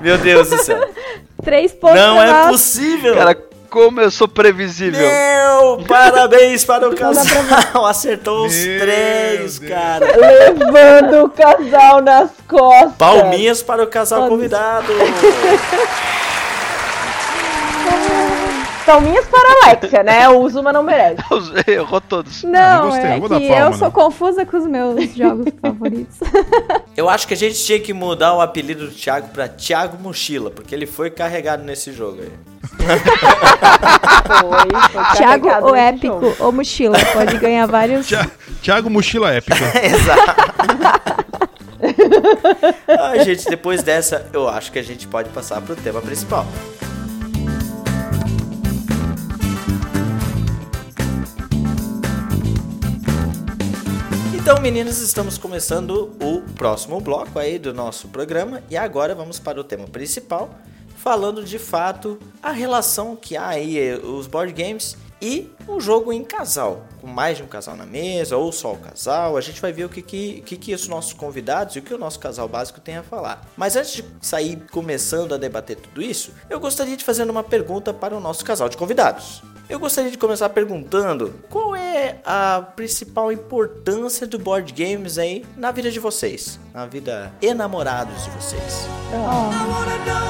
Meu Deus do céu. Três pontos Não é nós. possível. Cara, como eu sou previsível. Meu, parabéns para o casal. Acertou os Meu três, Deus. cara. Levando o casal nas costas. Palminhas para o casal Palminhas. convidado. Palminhas para a Alexia, né? O Zuma não merece. Errou todos. Não, gostei, é eu que palma, eu sou não. confusa com os meus jogos favoritos. Eu acho que a gente tinha que mudar o apelido do Thiago pra Thiago Mochila, porque ele foi carregado nesse jogo aí. Foi, foi Thiago, o épico, jogo. ou mochila, pode ganhar vários. Thi- Thiago Mochila Épica. Exato. ah, gente, depois dessa, eu acho que a gente pode passar pro tema principal. Então, meninas, estamos começando o próximo bloco aí do nosso programa e agora vamos para o tema principal, falando de fato a relação que há aí eh, os board games e um jogo em casal, com mais de um casal na mesa ou só o casal. A gente vai ver o que que, que, que os nossos convidados e o que o nosso casal básico tem a falar. Mas antes de sair começando a debater tudo isso, eu gostaria de fazer uma pergunta para o nosso casal de convidados. Eu gostaria de começar perguntando qual é a principal importância do board games aí na vida de vocês, na vida enamorados de vocês.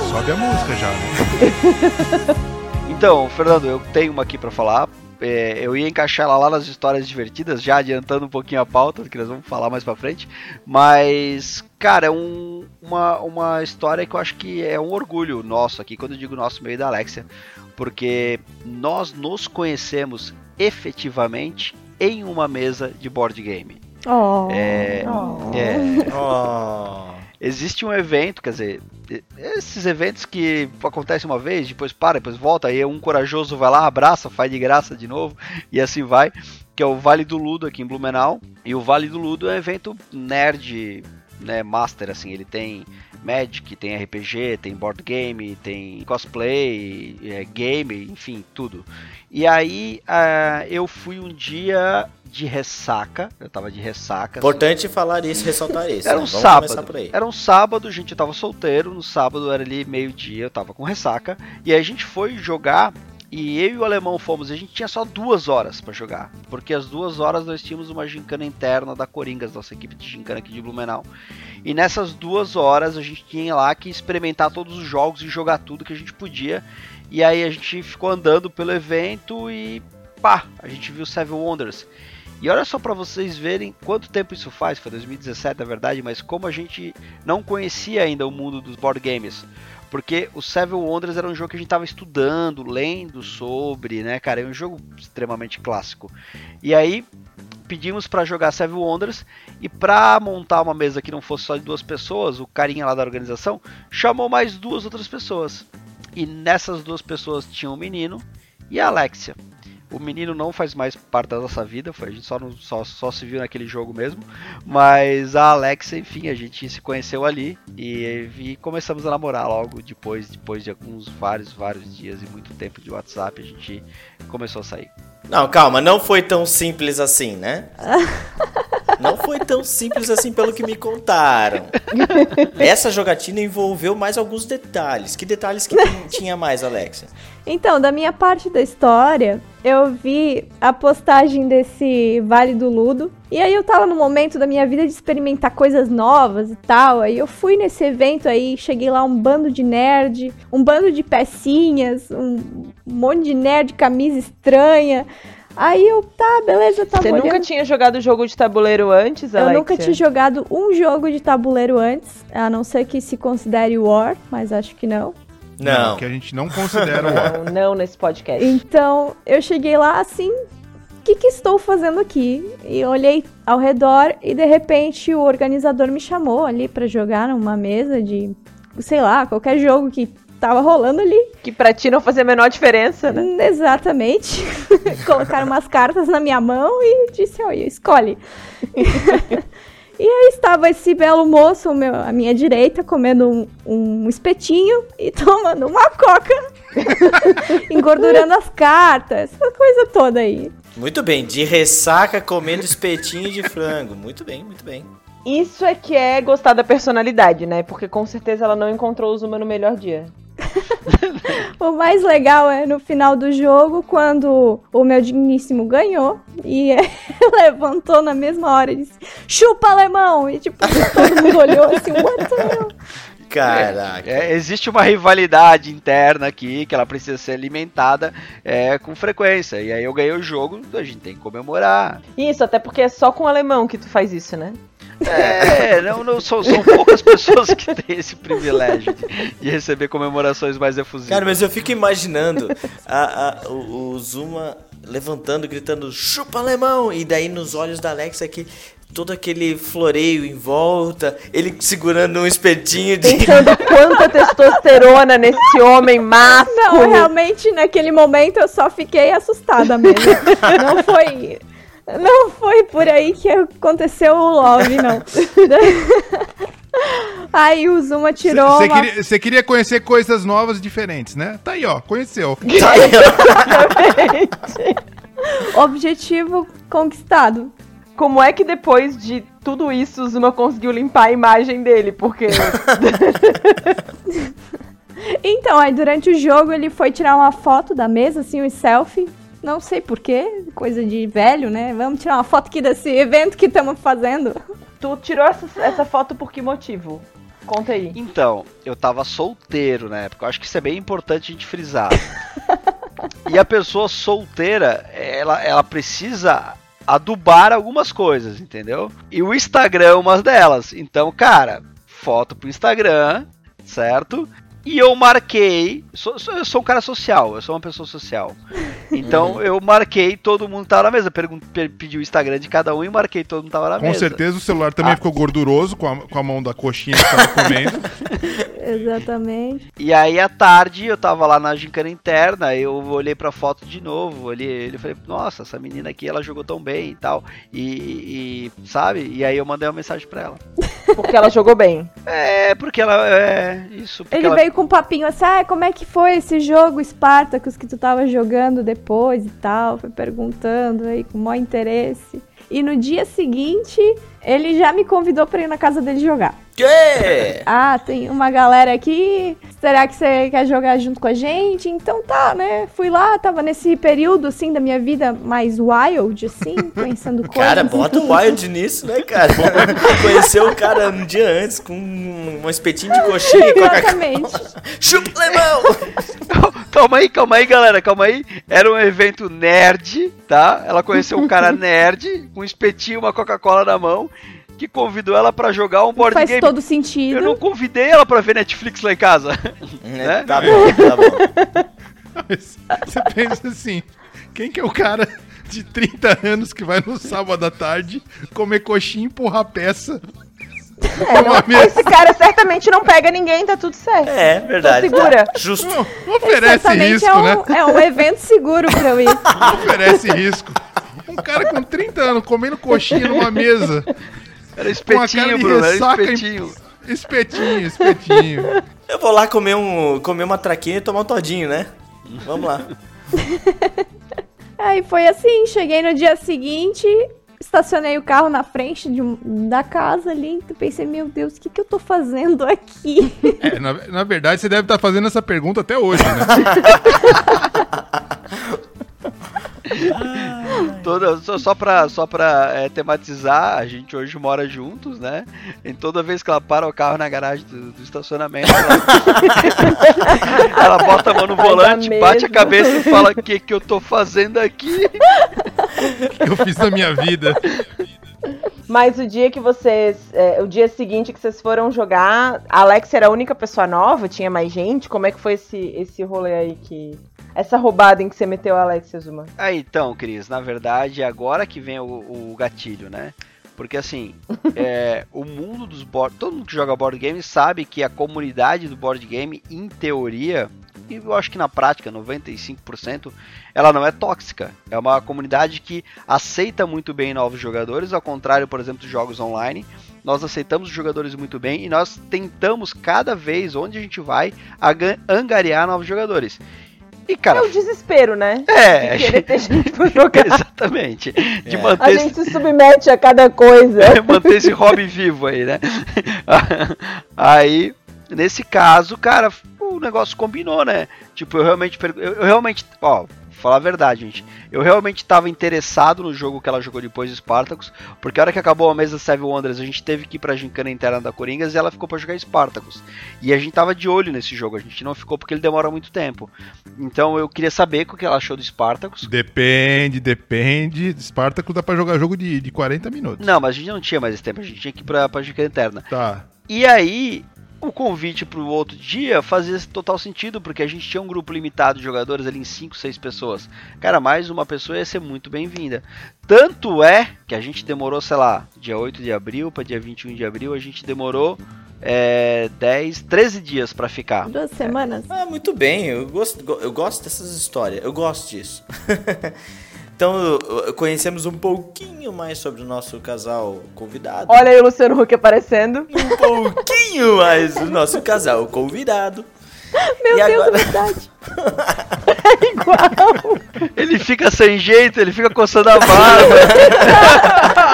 Sobe a música já, né? Então, Fernando, eu tenho uma aqui pra falar. É, eu ia encaixar ela lá nas histórias divertidas, já adiantando um pouquinho a pauta, que nós vamos falar mais pra frente. Mas, cara, é um- uma, uma história que eu acho que é um orgulho nosso aqui, quando eu digo nosso, meio da Alexia, porque nós nos conhecemos efetivamente em uma mesa de board game. Oh. É, Oh. é, Oh. existe um evento, quer dizer, esses eventos que acontecem uma vez, depois para, depois volta, aí um corajoso vai lá, abraça, faz de graça de novo, e assim vai, que é o Vale do Ludo aqui em Blumenau. E o Vale do Ludo é um evento nerd, né, master, assim, ele tem Magic, tem RPG, tem board game, tem cosplay, é, game, enfim, tudo. E aí ah, eu fui um dia de ressaca, eu tava de ressaca. assim, Importante falar isso, ressaltar isso. era né? um sábado. Era um sábado, gente, eu tava solteiro. No sábado era ali meio-dia, eu tava com ressaca. E aí a gente foi jogar. E eu e o alemão fomos. A gente tinha só duas horas pra jogar. Porque às duas horas nós tínhamos uma gincana interna da Coringas, nossa equipe de gincana aqui de Blumenau. E nessas duas horas a gente tinha lá que experimentar todos os jogos e jogar tudo que a gente podia. E aí a gente ficou andando pelo evento e pá, a gente viu Seven Wonders. E olha só pra vocês verem quanto tempo isso faz, foi 2017 na verdade, mas como a gente não conhecia ainda o mundo dos board games. Porque o Seven Wonders era um jogo que a gente tava estudando, lendo sobre, né, cara? É um jogo extremamente clássico. E aí pedimos pra jogar Seven Wonders e pra montar uma mesa que não fosse só de duas pessoas, o carinha lá da organização chamou mais duas outras pessoas. E nessas duas pessoas tinha um menino e a Alexia. O menino não faz mais parte da nossa vida, foi, a gente só, não- só, só se viu naquele jogo mesmo. Mas a Alexia, enfim, a gente se conheceu ali e, e começamos a namorar logo depois, depois de alguns vários, vários dias e muito tempo de WhatsApp, a gente começou a sair. Não, calma, não foi tão simples assim, né? Não foi tão simples assim pelo que me contaram. Essa jogatina envolveu mais alguns detalhes. Que detalhes que tinha mais, Alexia? Então, da minha parte da história, eu vi a postagem desse Vale do Ludo. E aí eu tava no momento da minha vida de experimentar coisas novas e tal. Aí eu fui nesse evento aí, cheguei lá um bando de nerd, um bando de pecinhas, um monte de nerd, camisa estranha. Aí eu, tá, beleza, tá Você nunca tinha jogado jogo de tabuleiro antes, Eu Alexia? nunca tinha jogado um jogo de tabuleiro antes, a não ser que se considere War, mas acho que não. Não. Que a gente não considera o ar. Não, não nesse podcast. Então, eu cheguei lá assim, o que, que estou fazendo aqui? E olhei ao redor e de repente o organizador me chamou ali pra jogar numa mesa de, sei lá, qualquer jogo que tava rolando ali. Que pra ti não fazia a menor diferença, né? Hum, Exatamente. Colocaram umas cartas na minha mão e disse, olha, escolhe. e aí estava esse belo moço meu- à minha direita, comendo um, um espetinho e tomando uma coca. engordurando as cartas, essa coisa toda aí. Muito bem, de ressaca comendo espetinho de frango. Muito bem, muito bem. Isso é que é gostar da personalidade, né? Porque com certeza ela não encontrou o Zuma no melhor dia. O mais legal é no final do jogo, quando o meu digníssimo ganhou e levantou na mesma hora e disse: Chupa, alemão! E tipo, todo mundo olhou assim: What the hell? Caraca. É, existe uma rivalidade interna aqui que ela precisa ser alimentada é, com frequência. E aí eu ganhei o jogo, a gente tem que comemorar. Isso, até porque é só com o alemão que tu faz isso, né? É, não, não são, são poucas pessoas que têm esse privilégio de, de receber comemorações mais efusivas. Cara, mas eu fico imaginando a, a- o, o Zuma levantando, gritando chupa alemão, e daí nos olhos da Alexa aqui todo aquele floreio em volta, ele segurando um espetinho de. Pensando quanta testosterona nesse homem másculo. Não, realmente naquele momento eu só fiquei assustada mesmo. Não foi. Não foi por aí que aconteceu o Love, não. Aí o Zuma tirou Você uma... queria, queria conhecer coisas novas e diferentes, né? Tá aí, ó, conheceu. objetivo conquistado. Como é que depois de tudo isso o Zuma conseguiu limpar a imagem dele? Porque Então, aí durante o jogo ele foi tirar uma foto da mesa, assim, um selfie. Não sei porquê, coisa de velho, né? Vamos tirar uma foto aqui desse evento que estamos fazendo. tu tirou essa, essa foto por que motivo? Conta aí. Então, eu tava solteiro na época. Eu acho que isso é bem importante a gente frisar. e a pessoa solteira, ela, ela precisa adubar algumas coisas, entendeu? E o Instagram é uma delas. Então, cara, foto pro Instagram, certo? E eu marquei. sou- sou- eu sou um cara social, eu sou uma pessoa social. Então eu marquei todo mundo tava na mesa. Pedi o Instagram de cada um e marquei todo mundo tava na Com mesa. certeza o celular também Ah. ficou gorduroso com a, com a mão da coxinha que tava comendo. Exatamente. E aí à tarde eu tava lá na gincana interna, eu olhei pra foto de novo, olhei ele falei, nossa, essa menina aqui ela jogou tão bem e tal. E, e, sabe? E aí eu mandei uma mensagem pra ela. Porque ela jogou bem. É, porque ela é isso, Ele ela veio com um papinho assim, ah, como é que foi esse jogo Spartacus que tu tava jogando depois e tal? Foi perguntando aí com o maior interesse. E no dia seguinte, ele já me convidou pra ir na casa dele jogar. Que? Ah, tem uma galera aqui. Será que você quer jogar junto com a gente? Então tá, né? Fui lá, tava nesse período assim da minha vida mais wild, assim, pensando coisas. Cara, bota o Wild nisso, né, cara? Conheceu o cara um dia antes com um espetinho de coxinha e Coca-Cola. Exatamente. Chupa lemão! Calma aí, calma aí, galera, calma aí. Era um evento nerd, tá? Ela conheceu um cara nerd, com um espetinho, uma Coca-Cola na mão, que convidou ela pra jogar um board Faz game. todo sentido. Eu não convidei ela pra ver Netflix lá em casa. É, tá bom, tá bom. Você pensa assim, quem que é o cara de 30 anos que vai no sábado à tarde comer coxinha e empurrar peça? É, não- Uma mesa. esse cara certamente não pega ninguém, tá tudo certo. É, verdade. Tô segura. Tá Justo. Não, não oferece risco, é um, né? é um evento seguro pra eu ir. Não oferece risco. Um cara com 30 anos comendo coxinha numa mesa. Era espetinho, Bruno, era ressaca em- espetinho. Espetinho, espetinho. Eu vou lá comer um, comer uma traquinha e tomar um todinho, né? Vamos lá. Aí foi assim, cheguei no dia seguinte, estacionei o carro na frente de da casa ali, e pensei, meu Deus, o que, que eu tô fazendo aqui? É, na, na verdade, você deve estar fazendo essa pergunta até hoje, né? Toda, só, só pra, só pra é, tematizar, a gente hoje mora juntos, né? E toda vez que ela para o carro na garagem do, do estacionamento, ela, ela bota a mão no a volante, bate a mesma. cabeça e fala: O que, que eu tô fazendo aqui? que eu fiz na minha vida. Mas o dia que vocês. é, o dia seguinte que vocês foram jogar, a Alex era a única pessoa nova? Tinha mais gente? Como é que foi esse, esse rolê aí que. Essa roubada em que você meteu a Alex Zuma? Aí então, Cris, na verdade, é agora que vem o, o gatilho, né? Porque assim, é, o mundo dos board. Todo mundo que joga board game sabe que a comunidade do board game, em teoria, e eu acho que na prática, 95%, ela não é tóxica. É uma comunidade que aceita muito bem novos jogadores, ao contrário, por exemplo, dos jogos online. Nós aceitamos os jogadores muito bem e nós tentamos cada vez, onde a gente vai, angariar novos jogadores. E cara, É o desespero, né? é, De querer ter gente pra jogar. Exatamente. De É. manter, A esse, gente se submete a cada coisa. manter esse hobby vivo aí, né? aí, nesse caso, cara, o negócio combinou, né? Tipo, eu realmente. Eu, eu realmente. Ó, falar a verdade, gente. Eu realmente estava interessado no jogo que ela jogou depois do Spartacus, porque a hora que acabou a mesa Seven Wonders, a gente teve que ir pra gincana interna da Coringas e ela ficou para jogar Spartacus. E a gente tava de olho nesse jogo, a gente não ficou porque ele demora muito tempo. Então eu queria saber o que ela achou do Spartacus. Depende, depende. Spartacus dá pra jogar jogo de, de 40 minutos. Não, mas a gente não tinha mais esse tempo, a gente tinha que ir pra, pra gincana interna. Tá. E aí, o convite para o outro dia fazia total sentido, porque a gente tinha um grupo limitado de jogadores ali em 5, 6 pessoas. Cara, mais uma pessoa ia ser muito bem-vinda. Tanto é que a gente demorou, sei lá, dia 8 de abril para dia 21 de abril, a gente demorou é, 10, 13 dias para ficar. Duas semanas. Ah, muito bem, eu gosto, eu gosto dessas histórias, eu gosto disso. Então, conhecemos um pouquinho mais sobre o nosso casal convidado. Olha aí o Luciano Huck aparecendo. Um pouquinho mais do nosso casal convidado. Meu e Deus, agora... é verdade. é igual. Ele fica sem jeito, ele fica coçando a barba.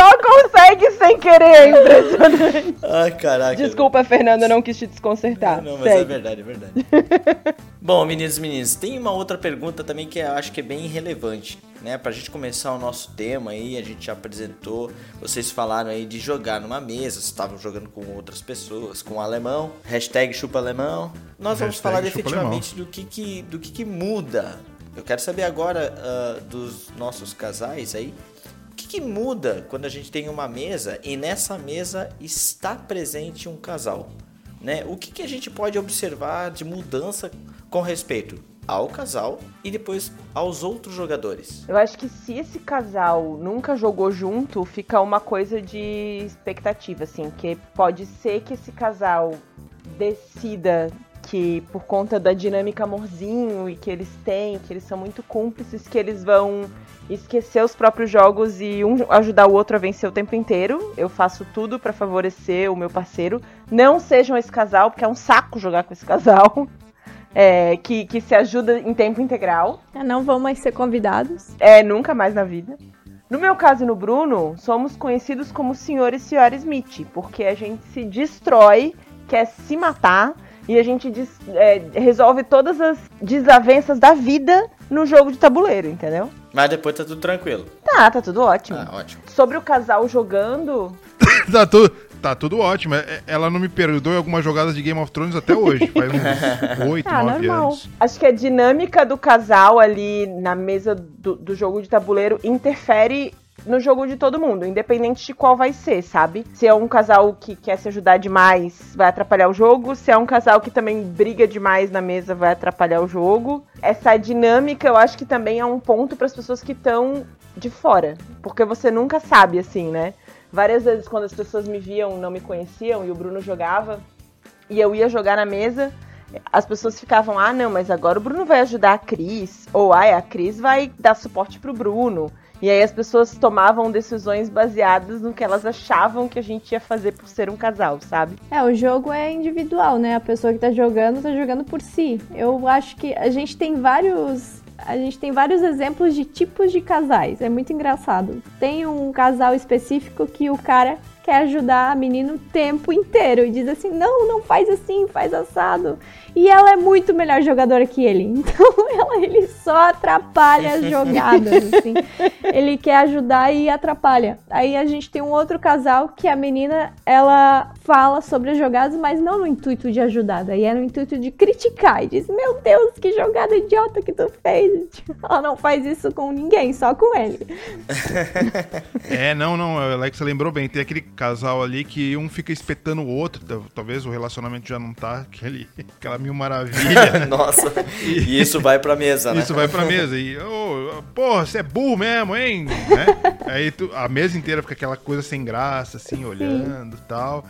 só consegue sem querer, é impressionante. Ai, caraca. Desculpa, Fernanda, eu não quis te desconcertar. Não, não mas é Segue. é verdade, é verdade. Bom, meninos e meninas, tem uma outra pergunta também que eu acho que é bem relevante, né? Pra gente começar o nosso tema aí, a gente já apresentou, vocês falaram aí de jogar numa mesa, vocês estavam jogando com outras pessoas, com o alemão, hashtag chupa alemão. Nós vamos hashtag falar efetivamente do que que, do que que muda. Eu quero saber agora uh, dos nossos casais aí, que, que muda quando a gente tem uma mesa e nessa mesa está presente um casal? Né? O que, que a gente pode observar de mudança com respeito ao casal e depois aos outros jogadores. Eu acho que se esse casal nunca jogou junto, fica uma coisa de expectativa, assim, que pode ser que esse casal decida que por conta da dinâmica amorzinho e que eles têm, que eles são muito cúmplices, que eles vão esquecer os próprios jogos e um ajudar o outro a vencer o tempo inteiro. Eu faço tudo para favorecer o meu parceiro. Não sejam esse casal, porque é um saco jogar com esse casal é, que, que se ajuda em tempo integral. É, não vão mais ser convidados. É, nunca mais na vida. No meu caso e no Bruno, somos conhecidos como Sr. e Sra. Smith, porque a gente se destrói, quer se matar, e a gente des, é, resolve todas as desavenças da vida no jogo de tabuleiro, entendeu? Mas depois tá tudo tranquilo. Tá, tá tudo ótimo. Ah, ótimo. Sobre o casal jogando. tá tudo. Tá tudo ótimo. É, ela não me perdoa em algumas jogadas de Game of Thrones até hoje. Faz uns 8, ah, 9 normal. anos. Acho que a dinâmica do casal ali na mesa do, do jogo de tabuleiro interfere no jogo de todo mundo, independente de qual vai ser, sabe? Se é um casal que quer se ajudar demais, vai atrapalhar o jogo. Se é um casal que também briga demais na mesa, vai atrapalhar o jogo. Essa dinâmica, eu acho que também é um ponto para as pessoas que estão de fora, porque você nunca sabe assim, né? Várias vezes quando as pessoas me viam, não me conheciam e o Bruno jogava e eu ia jogar na mesa, as pessoas ficavam: "Ah, não, mas agora o Bruno vai ajudar a Cris", ou "Ah, a Cris vai dar suporte pro Bruno". E aí as pessoas tomavam decisões baseadas no que elas achavam que a gente ia fazer por ser um casal, sabe? É, o jogo é individual, né? A pessoa que tá jogando tá jogando por si. Eu acho que a gente tem vários a gente tem vários exemplos de tipos de casais. É muito engraçado. Tem um casal específico que o cara quer ajudar a menina o tempo inteiro e diz assim: não, não faz assim, faz assado. E ela é muito melhor jogadora que ele. Então ela, ele só atrapalha as jogadas. assim. Ele quer ajudar e atrapalha. Aí a gente tem um outro casal que a menina ela fala sobre as jogadas, mas não no intuito de ajudar, daí é no intuito de criticar. E diz: Meu Deus, que jogada idiota que tu fez. Ela não faz isso com ninguém, só com ele. é, não, não, Alexa lembrou bem. Tem aquele casal ali que um fica espetando o outro. Talvez o relacionamento já não tá aquele, aquela mil maravilha. Nossa, e isso vai pra mesa, né? Isso vai pra mesa. E, oh, porra, você é burro mesmo, hein? né? Aí tu, a mesa inteira fica aquela coisa sem graça, assim, olhando e tal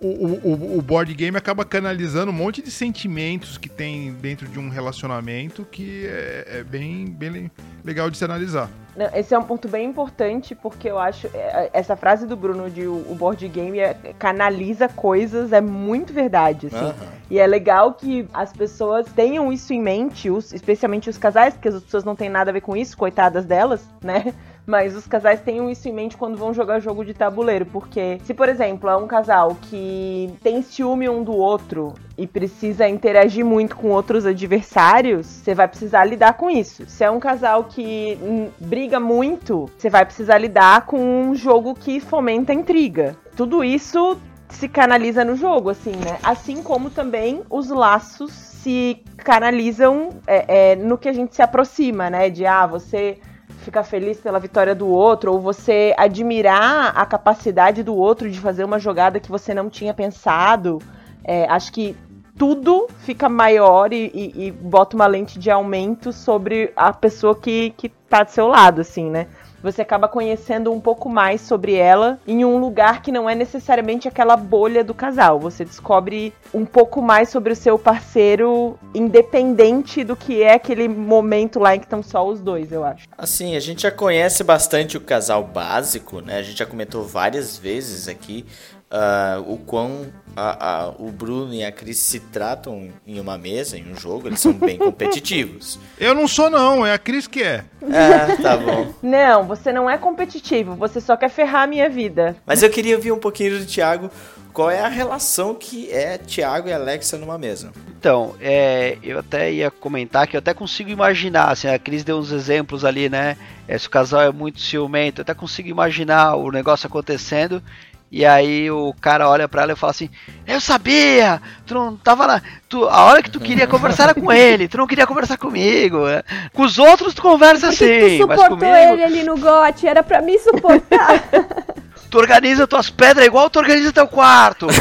o, o, o, board game acaba canalizando um monte de sentimentos que tem dentro de um relacionamento que é, é bem, bem legal de se analisar. Esse é um ponto bem importante, porque eu acho. É, essa frase do Bruno de o board game é, canaliza coisas, é muito verdade, assim. Uhum. E é legal que as pessoas tenham isso em mente, os, especialmente os casais, porque as pessoas não têm nada a ver com isso, coitadas delas, né? Mas os casais tenham isso em mente quando vão jogar jogo de tabuleiro, porque se, por exemplo, é um casal que tem ciúme um do outro e precisa interagir muito com outros adversários, você vai precisar lidar com isso. Se é um casal que briga muito, você vai precisar lidar com um jogo que fomenta intriga. Tudo isso se canaliza no jogo, assim, né? Assim como também os laços se canalizam é, é, no que a gente se aproxima, né? De ah, você ficar feliz pela vitória do outro, ou você admirar a capacidade do outro de fazer uma jogada que você não tinha pensado. É, acho que tudo fica maior e, e, e, bota uma lente de aumento sobre a pessoa que, que tá do seu lado, assim, né? Você acaba conhecendo um pouco mais sobre ela em um lugar que não é necessariamente aquela bolha do casal. Você descobre um pouco mais sobre o seu parceiro, independente do que é aquele momento lá em que estão só os dois, eu acho. Assim, a gente já conhece bastante o casal básico, né? A gente já comentou várias vezes aqui uh, o quão a, a, o Bruno e a Cris se tratam em uma mesa, em um jogo, eles são bem competitivos. Eu não sou, não, é a Cris que é. É, tá bom. Não, você não é competitivo, você só quer ferrar a minha vida. Mas eu queria ouvir um pouquinho do Thiago. Qual é a relação que é Thiago e Alexa numa mesa? Então, é, eu até ia comentar que eu até consigo imaginar, assim, a Cris deu uns exemplos ali, né? É, se o casal é muito ciumento, eu até consigo imaginar o negócio acontecendo e aí o cara olha para ela e fala assim: Eu sabia! Tu não tava lá. Tu, a hora que tu queria conversar era com ele, tu não queria conversar comigo. Né? Com os outros tu conversa assim. Tu suportou mas comigo... ele ali no gote, era pra me suportar. tu organiza tuas pedras igual tu organiza teu quarto.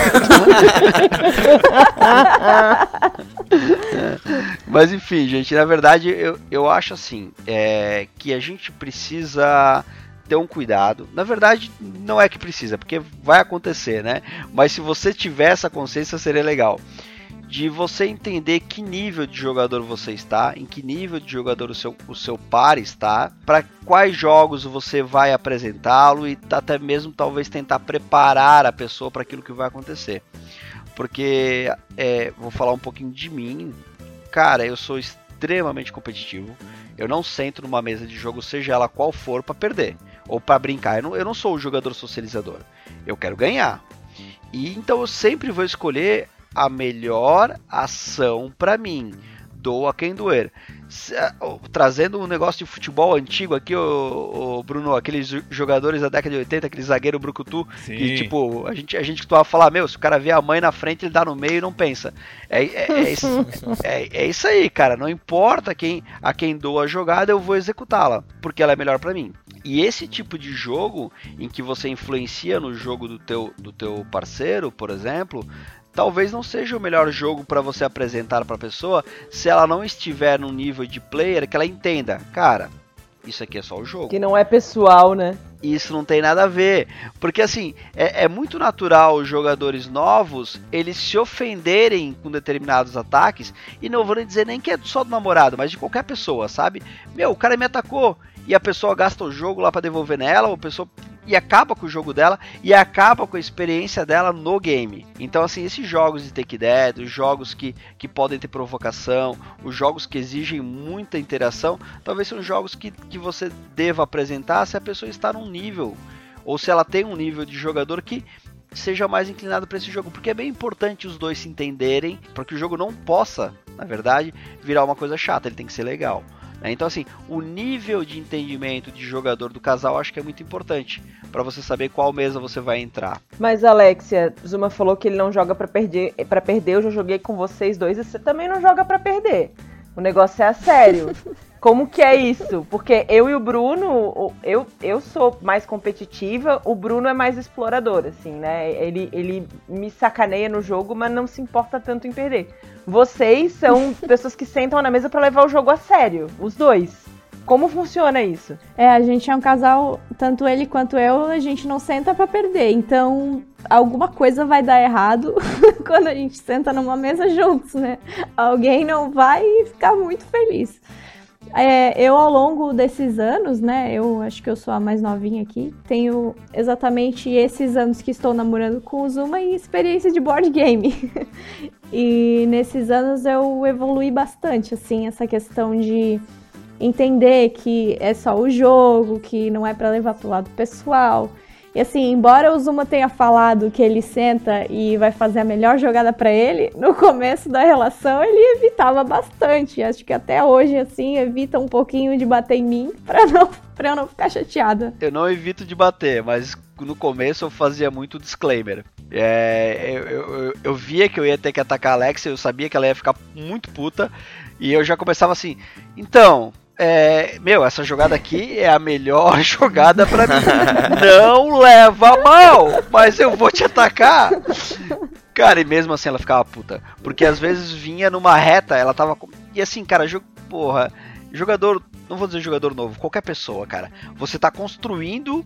mas enfim, gente, na verdade eu, eu acho assim: é, que a gente precisa ter um cuidado. Na verdade, não é que precisa, porque vai acontecer, né? Mas se você tiver essa consciência, seria legal. De você entender que nível de jogador você está, em que nível de jogador o seu, o seu par está, para quais jogos você vai apresentá-lo e até mesmo talvez tentar preparar a pessoa para aquilo que vai acontecer. Porque, é, vou falar um pouquinho de mim, cara, eu sou extremamente competitivo. Eu não sento numa mesa de jogo, seja ela qual for, para perder ou para brincar. Eu não, eu não sou o jogador socializador. Eu quero ganhar. E então eu sempre vou escolher a melhor ação para mim. Doa quem doer. Eh, trazendo um negócio de futebol antigo aqui, o, Bruno, aqueles jogadores da década de 80, aquele zagueiro brucutu, Sim. que tipo, a gente, a gente costumava falar, meu, se o cara vê a mãe na frente, ele dá no meio e não pensa. É, é, é, isso, é, é isso aí, cara. Não importa quem a quem doa a jogada, eu vou executá-la, porque ela é melhor para mim. E esse tipo de jogo em que você influencia no jogo do teu, do teu parceiro, por exemplo, talvez não seja o melhor jogo para você apresentar para a pessoa se ela não estiver num nível de player que ela entenda, cara, isso aqui é só o jogo. Que não é pessoal, né? Isso não tem nada a ver. Porque assim, é, é, muito natural os jogadores novos eles se ofenderem com determinados ataques. E não vou nem dizer nem que é só do namorado, mas de qualquer pessoa, sabe? Meu, o cara me atacou e a pessoa gasta o jogo lá para devolver nela, ou a pessoa e acaba com o jogo dela e acaba com a experiência dela no game. Então, assim, esses jogos de Take Dead, os jogos que, que podem ter provocação, os jogos que exigem muita interação, talvez são jogos que, que você deva apresentar se a pessoa está num nível, ou se ela tem um nível de jogador que seja mais inclinado para esse jogo, porque é bem importante os dois se entenderem, para que o jogo não possa, na verdade, virar uma coisa chata, ele tem que ser legal. Né? Então, assim, o nível de entendimento de jogador do casal acho que é muito importante para você saber qual mesa você vai entrar. Mas, Alexia, Zuma falou que ele não joga para perder. Para perder, eu já joguei com vocês dois e você também não joga para perder. O negócio é a sério. Como que é isso? Porque eu e o Bruno, eu, eu sou mais competitiva, o Bruno é mais explorador, assim, né? Ele, ele me sacaneia no jogo, mas não se importa tanto em perder. Vocês são pessoas que sentam na mesa para levar o jogo a sério, os dois. Como funciona isso? É, a gente é um casal, tanto ele quanto eu, a gente não senta para perder. Então, alguma coisa vai dar errado quando a gente senta numa mesa juntos, né? Alguém não vai ficar muito feliz. É, eu, ao longo desses anos, né? Eu acho que eu sou a mais novinha aqui. Tenho exatamente esses anos que estou namorando com o Zuma e experiência de board game. e nesses anos eu evolui bastante, assim, essa questão de entender que é só o jogo, que não é para levar pro lado pessoal. E assim, embora o Zuma tenha falado que ele senta e vai fazer a melhor jogada para ele, no começo da relação ele evitava bastante. Acho que até hoje, assim, evita um pouquinho de bater em mim pra, não, pra eu não ficar chateada. Eu não evito de bater, mas no começo eu fazia muito disclaimer. É, eu, eu, eu, via que eu ia ter que atacar a Alexa, eu sabia que ela ia ficar muito puta, e eu já começava assim, então, é, meu, essa jogada aqui é a melhor jogada para mim. Não leva mal, mas eu vou te atacar. Cara, e mesmo assim ela ficava puta. Porque às vezes vinha numa reta, ela tava. E assim, cara, jo... porra, jogador. Não vou dizer jogador novo, qualquer pessoa, cara. Você tá construindo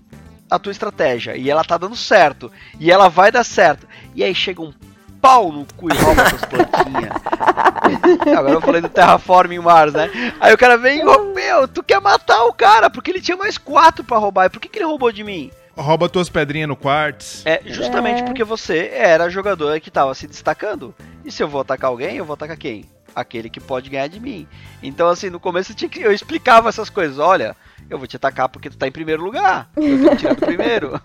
a tua estratégia e ela tá dando certo. E ela vai dar certo. E aí chega um pau no cu e rouba suas plantinhas. Agora eu falei do Terraforming Mars, né? Aí o cara vem e, meu, tu quer matar o cara, porque ele tinha mais quatro para roubar. E por que, que ele roubou de mim? Rouba tuas pedrinhas no quartz. É, justamente é. porque você era jogador que tava se destacando. E se eu vou atacar alguém, eu vou atacar quem? Aquele que pode ganhar de mim. Então, assim, no começo eu, tinha que, eu explicava essas coisas. Olha, eu vou te atacar porque tu tá em primeiro lugar. Eu vou te tirar do primeiro.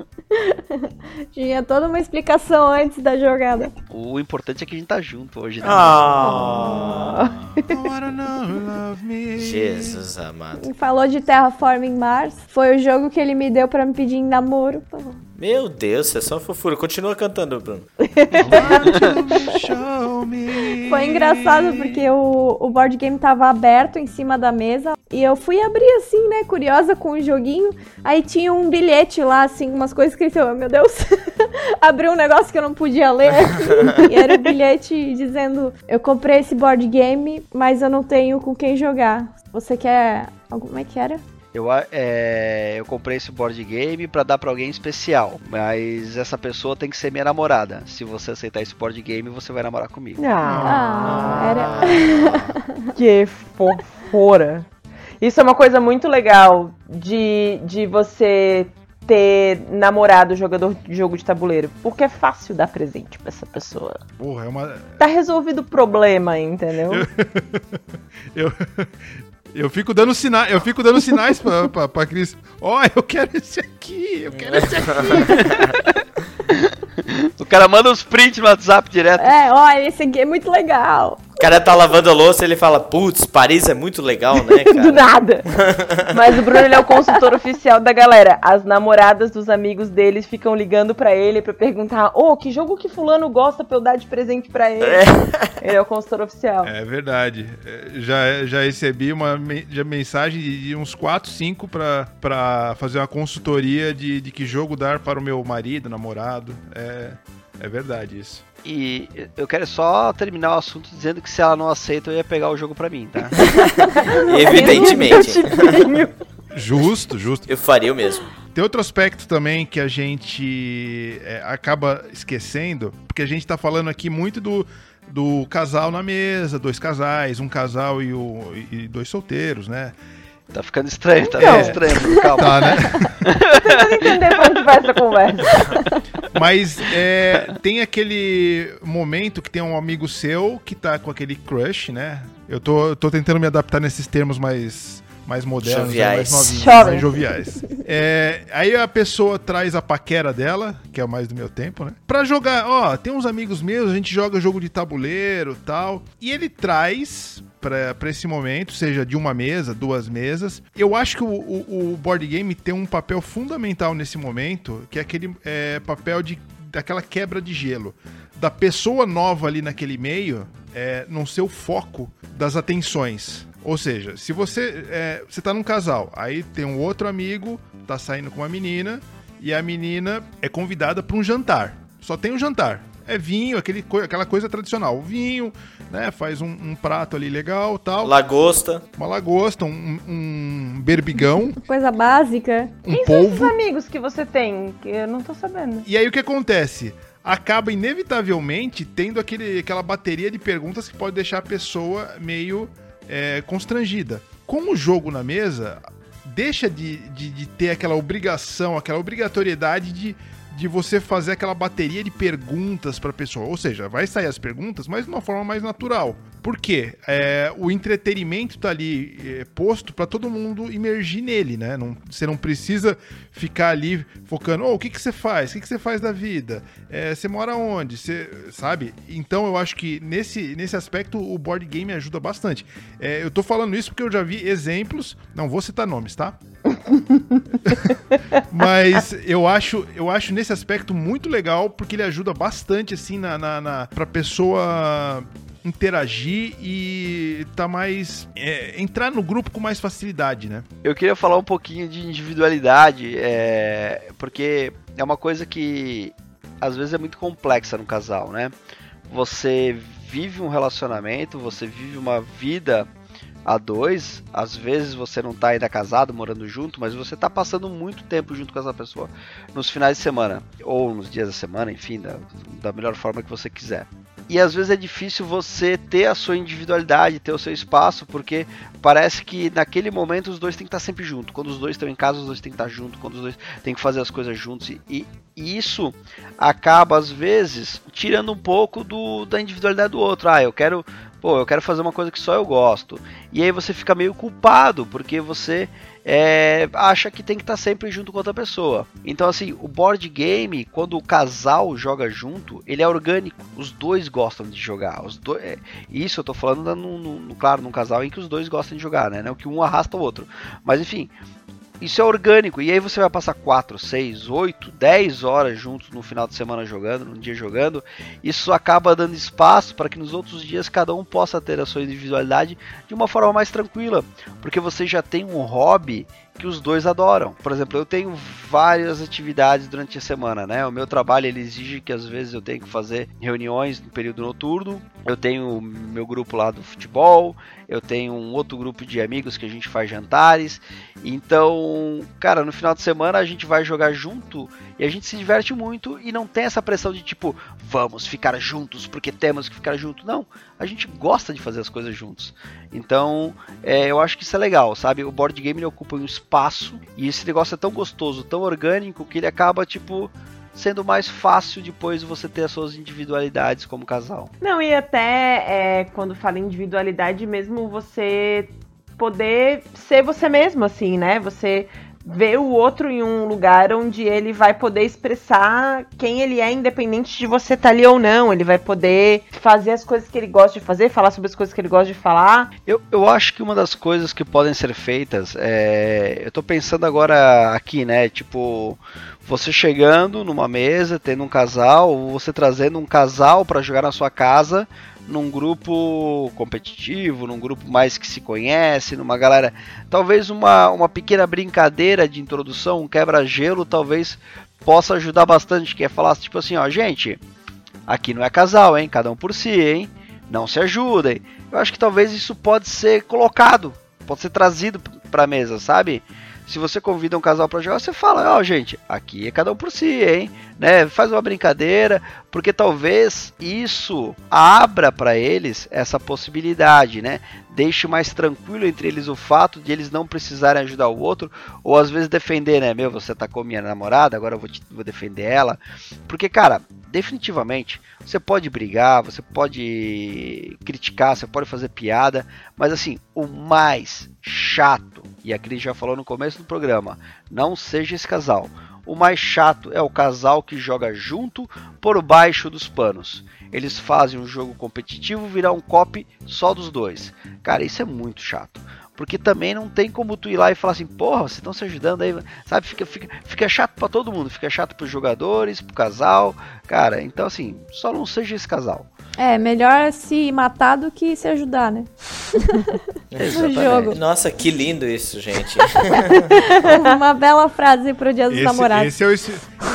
Tinha toda uma explicação antes da jogada. O importante é que a gente tá junto hoje, né? Ah. Jesus amado. Falou de Terraforming Mars. Foi o jogo que ele me deu para me pedir em namoro. Meu Deus, você é só fofura. Continua cantando, Bruno. Foi engraçado porque o, o board game tava aberto em cima da mesa e eu fui abrir assim, né, curiosa com o joguinho. Aí tinha um bilhete lá, assim, umas coisas escritas. Oh, meu Deus, abriu um negócio que eu não podia ler. e era o um bilhete dizendo: Eu comprei esse board game, mas eu não tenho com quem jogar. Você quer. Como é que era? Eu, é, eu comprei esse board game para dar para alguém especial, mas essa pessoa tem que ser minha namorada. Se você aceitar esse board game, você vai namorar comigo. Ah, ah era. que fofura. Isso é uma coisa muito legal de, de você ter namorado jogador de jogo de tabuleiro. Porque é fácil dar presente pra essa pessoa. Porra, é uma. Tá resolvido o problema, entendeu? eu, eu fico dando sinais, eu fico dando sinais pra, pra, pra Cris. Ó, oh, eu quero esse aqui, eu quero esse aqui. o cara manda uns prints no WhatsApp direto. É, olha, esse aqui é muito legal. O cara tá lavando a louça e ele fala, putz, Paris é muito legal, né, cara? Do nada. Mas o Bruno, ele é o consultor oficial da galera. As namoradas dos amigos deles ficam ligando para ele para perguntar, ô, oh, que jogo que fulano gosta pra eu dar de presente para ele? É. Ele é o consultor oficial. É verdade. É, já, já recebi uma mensagem de uns 4, 5 pra, pra fazer uma consultoria de, de que jogo dar para o meu marido, namorado. É, é verdade isso. E eu quero só terminar o assunto dizendo que se ela não aceita, eu ia pegar o jogo pra mim, tá? Evidentemente. justo, justo. Eu faria o mesmo. Tem outro aspecto também que a gente é, acaba esquecendo, porque a gente tá falando aqui muito do, do casal na mesa, dois casais, um casal e, o, e dois solteiros, né? Tá ficando estranho, tá ficando estranho, calma. Tá, né? Tô tentando entender pra onde vai essa conversa. Mas é, tem aquele momento que tem um amigo seu que tá com aquele crush, né? Eu tô, tô tentando me adaptar nesses termos mais mais modernos, né? joviais. mais novinhos, mais joviais. É, aí a pessoa traz a paquera dela, que é o mais do meu tempo, né? Pra jogar, ó, tem uns amigos meus, a gente joga jogo de tabuleiro tal. E ele traz para esse momento, seja de uma mesa, duas mesas. Eu acho que o, o, o, board game tem um papel fundamental nesse momento, que é aquele é, papel de daquela quebra de gelo. Da pessoa nova ali naquele meio é, não ser o foco das atenções. Ou seja, se você é, você tá num casal, aí tem um outro amigo, tá saindo com uma menina, e a menina é convidada para um jantar. Só tem um jantar é vinho, aquele, aquela coisa tradicional. O vinho, né? Faz um, um, prato ali legal tal. Lagosta. Uma lagosta, um, um berbigão. Coisa básica. Um Quem polvo. são esses amigos que você tem? Que eu não tô sabendo. E aí o que acontece? Acaba inevitavelmente tendo aquele, aquela bateria de perguntas que pode deixar a pessoa meio é, constrangida. Com o jogo na mesa, deixa de, de, de ter aquela obrigação, aquela obrigatoriedade de de você fazer aquela bateria de perguntas pra pessoa. Ou seja, vai sair as perguntas, mas de uma forma mais natural. Por quê? É, o entretenimento tá ali é, posto pra todo mundo imergir nele, né? Não, você não precisa ficar ali focando, oh, o que, que você faz? O que, que você faz da vida? É, você mora onde? Você, sabe? Então eu acho que nesse, nesse aspecto o board game ajuda bastante. É, eu tô falando isso porque eu já vi exemplos, não vou citar nomes, tá? Mas eu acho, eu acho nesse aspecto muito legal porque ele ajuda bastante assim na, na, na pra pessoa interagir e tá mais é, entrar no grupo com mais facilidade, né? Eu queria falar um pouquinho de individualidade, é, porque é uma coisa que às vezes é muito complexa no casal, né? Você vive um relacionamento, você vive uma vida a dois, às vezes você não tá ainda casado, morando junto, mas você tá passando muito tempo junto com essa pessoa nos finais de semana, ou nos dias da semana, enfim, da, da melhor forma que você quiser. E às vezes é difícil você ter a sua individualidade, ter o seu espaço, porque parece que naquele momento os dois têm que estar sempre juntos. Quando os dois estão em casa, os dois têm que estar juntos. Quando os dois têm que fazer as coisas juntos. E, e isso acaba, às vezes, tirando um pouco do, da individualidade do outro. Ah, eu quero pô, eu quero fazer uma coisa que só eu gosto. E aí você fica meio culpado, porque você é, acha que tem que estar sempre junto com outra pessoa. Então, assim, o board game, quando o casal joga junto, ele é orgânico. Os dois gostam de jogar. Os dois, é, isso eu tô falando, no, no, no, claro, num casal em que os dois gostam de jogar, né? Não que um arrasta o outro. Mas, enfim, isso é orgânico. E aí você vai passar 4, 6, 8, 10 horas juntos no final de semana jogando, num dia jogando. Isso acaba dando espaço para que nos outros dias cada um possa ter a sua individualidade de uma forma mais tranquila. Porque você já tem um hobby que os dois adoram. Por exemplo, eu tenho várias atividades durante a semana, né? O meu trabalho ele exige que às vezes eu tenho que fazer reuniões no período noturno. Eu tenho meu grupo lá do futebol, eu tenho um outro grupo de amigos que a gente faz jantares. Então, cara, no final de semana a gente vai jogar junto e a gente se diverte muito e não tem essa pressão de tipo, vamos ficar juntos porque temos que ficar juntos. Não, a gente gosta de fazer as coisas juntos. Então, é, eu acho que isso é legal, sabe? O board game ele ocupa um espaço e esse negócio é tão gostoso, tão orgânico que ele acaba tipo sendo mais fácil depois você ter as suas individualidades como casal. Não, e até é, quando fala individualidade, mesmo você poder ser você mesmo, assim, né? Você ver o outro em um lugar onde ele vai poder expressar quem ele é, independente de você estar tá ali ou não. Ele vai poder fazer as coisas que ele gosta de fazer, falar sobre as coisas que ele gosta de falar. Eu, eu acho que uma das coisas que podem ser feitas é. Eu tô pensando agora aqui, né? Tipo, você chegando numa mesa, tendo um casal, ou você trazendo um casal para jogar na sua casa num grupo competitivo, num grupo mais que se conhece, numa galera. Talvez uma, uma pequena brincadeira de introdução, um quebra-gelo, talvez possa ajudar bastante. Que é falar tipo assim: ó, gente, aqui não é casal, hein? Cada um por si, hein? Não se ajudem. Eu acho que talvez isso pode ser colocado, pode ser trazido para mesa, sabe? Se você convida um casal para jogar, você fala, ó, oh, gente, aqui é cada um por si, hein? Né? Faz uma brincadeira, porque talvez isso abra para eles essa possibilidade, né? Deixe mais tranquilo entre eles o fato de eles não precisarem ajudar o outro, ou às vezes defender, né? Meu, você tá com minha namorada, agora eu vou, te, vou defender ela. Porque, cara, definitivamente, você pode brigar, você pode criticar, você pode fazer piada, mas assim, o mais chato, e a Cris já falou no começo do programa, não seja esse casal. O mais chato é o casal que joga junto por baixo dos panos. Eles fazem um jogo competitivo virar um copy só dos dois. Cara, isso é muito chato. Porque também não tem como tu ir lá e falar assim, porra, vocês estão se ajudando aí, sabe? Fica, fica, fica chato para todo mundo, fica chato pros jogadores, pro casal, cara. Então, assim, só não seja esse casal. É, melhor se matar do que se ajudar, né? no jogo. Nossa, que lindo isso, gente. Uma bela frase pro Dia dos esse, Namorados. Esse é, o, esse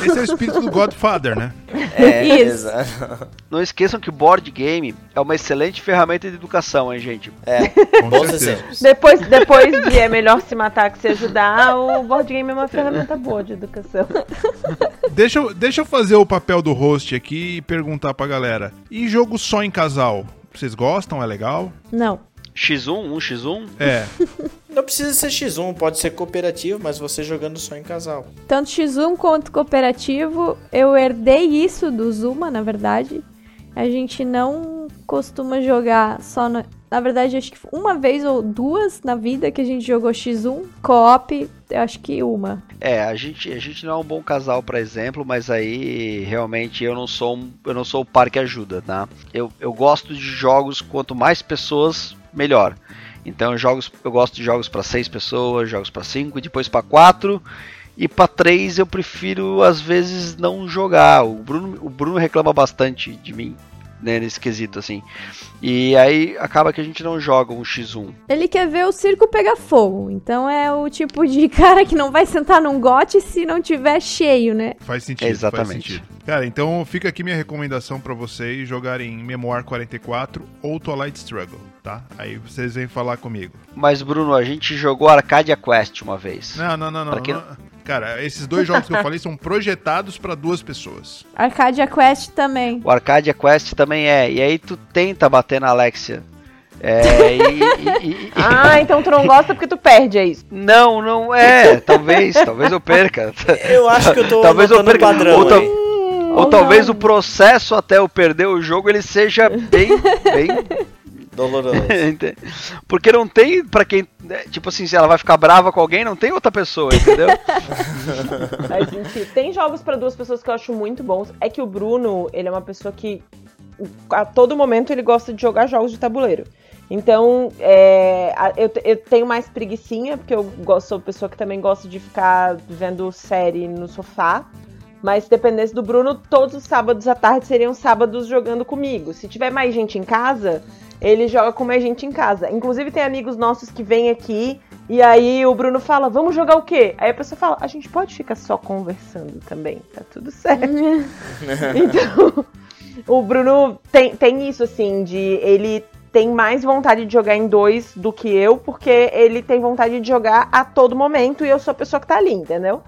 é o espírito do Godfather, né? É, isso. Exato. Não esqueçam que board game é uma excelente ferramenta de educação, hein, gente? É, bons exemplos. Depois, depois de é melhor se matar que se ajudar, o board game é uma ferramenta boa de educação. Deixa eu, deixa eu fazer o papel do host aqui e perguntar pra galera. E jogo só em casal? Vocês gostam? É legal? Não. X1? 1x1? É. não precisa ser X1, pode ser cooperativo, mas você jogando só em casal. Tanto X1 quanto cooperativo, eu herdei isso do Zuma, na verdade. A gente não costuma jogar só no... Na verdade, acho que uma vez ou duas na vida que a gente jogou X1, co-op, eu acho que uma. É, a gente, a gente não é um bom casal, por exemplo, mas aí realmente eu não sou um, eu não sou o par que ajuda, tá? Eu, eu gosto de jogos quanto mais pessoas, melhor. Então jogos, eu gosto de jogos para seis pessoas, jogos para cinco e depois para quatro. E para três eu prefiro às vezes não jogar. O Bruno, o Bruno reclama bastante de mim né, nesse quesito, assim. E aí acaba que a gente não joga um X1. Ele quer ver o circo pegar fogo. Então é o tipo de cara que não vai sentar num gote se não tiver cheio, né? Faz sentido. Exatamente. Faz sentido. Cara, então fica aqui minha recomendação para vocês jogarem Memoir 44 ou Twilight Struggle, tá? Aí vocês vêm falar comigo. Mas Bruno, a gente jogou Arcadia Quest uma vez. Não, não, não, não. Pra quem não- Cara, esses dois jogos que eu falei são projetados para duas pessoas. Arcadia Quest também. O Arcadia Quest também é. E aí tu tenta bater na Alexia. É, e, e- e- Ah, então tu não gosta porque tu perde, é isso. Não, não é. Talvez, talvez eu perca. Eu acho que eu tô Talvez eu perca. padrão ou, aí. ou Ou talvez não. o processo até eu perder o jogo ele seja bem, bem Doloroso. Porque não tem pra quem. né, Tipo assim, se ela vai ficar brava com alguém, não tem outra pessoa, entendeu? Mas, enfim, tem jogos pra duas pessoas que eu acho muito bons. É que o Bruno, ele é uma pessoa que a todo momento ele gosta de jogar jogos de tabuleiro. Então, é, eu, eu tenho mais preguiçinha, porque eu gosto, sou pessoa que também gosta de ficar vendo série no sofá. Mas se dependesse do Bruno, todos os sábados à tarde seriam sábados jogando comigo. Se tiver mais gente em casa, ele joga com mais gente em casa. Inclusive tem amigos nossos que vêm aqui e aí o Bruno fala, vamos jogar o quê? Aí a pessoa fala, a gente pode ficar só conversando também, tá tudo certo. então, o Bruno tem, tem isso, assim, de ele tem mais vontade de jogar em dois do que eu, porque ele tem vontade de jogar a todo momento e eu sou a pessoa que tá ali, entendeu?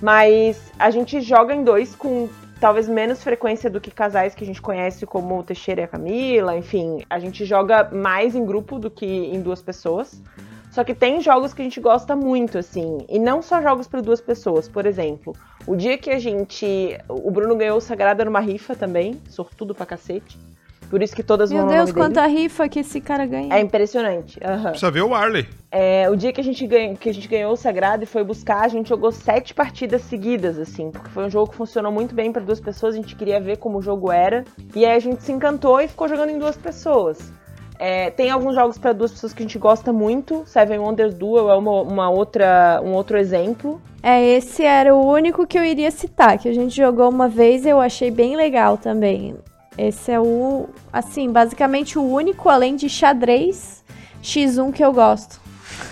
Mas a gente joga em dois com talvez menos frequência do que casais que a gente conhece, como o Teixeira e a Camila, enfim. A gente joga mais em grupo do que em duas pessoas. Só que tem jogos que a gente gosta muito, assim. E não só jogos para duas pessoas. Por exemplo, o dia que a gente. O Bruno ganhou o Sagrada numa rifa também, sortudo pra cacete. Por isso que todas Meu vão Deus, no nome quanta dele. rifa que esse cara ganha. É impressionante. aham. Precisa ver o Arley. É, o dia que a, gente ganhou, que a gente ganhou o Sagrado e foi buscar, a gente jogou sete partidas seguidas, assim, porque foi um jogo que funcionou muito bem para duas pessoas, a gente queria ver como o jogo era. E aí a gente se encantou e ficou jogando em duas pessoas. É, tem alguns jogos para duas pessoas que a gente gosta muito. Seven Wonders Duel é uma, uma outra, um outro exemplo. É, esse era o único que eu iria citar, que a gente jogou uma vez e eu achei bem legal também. Esse é o, assim, basicamente o único, além de xadrez X1 que eu gosto.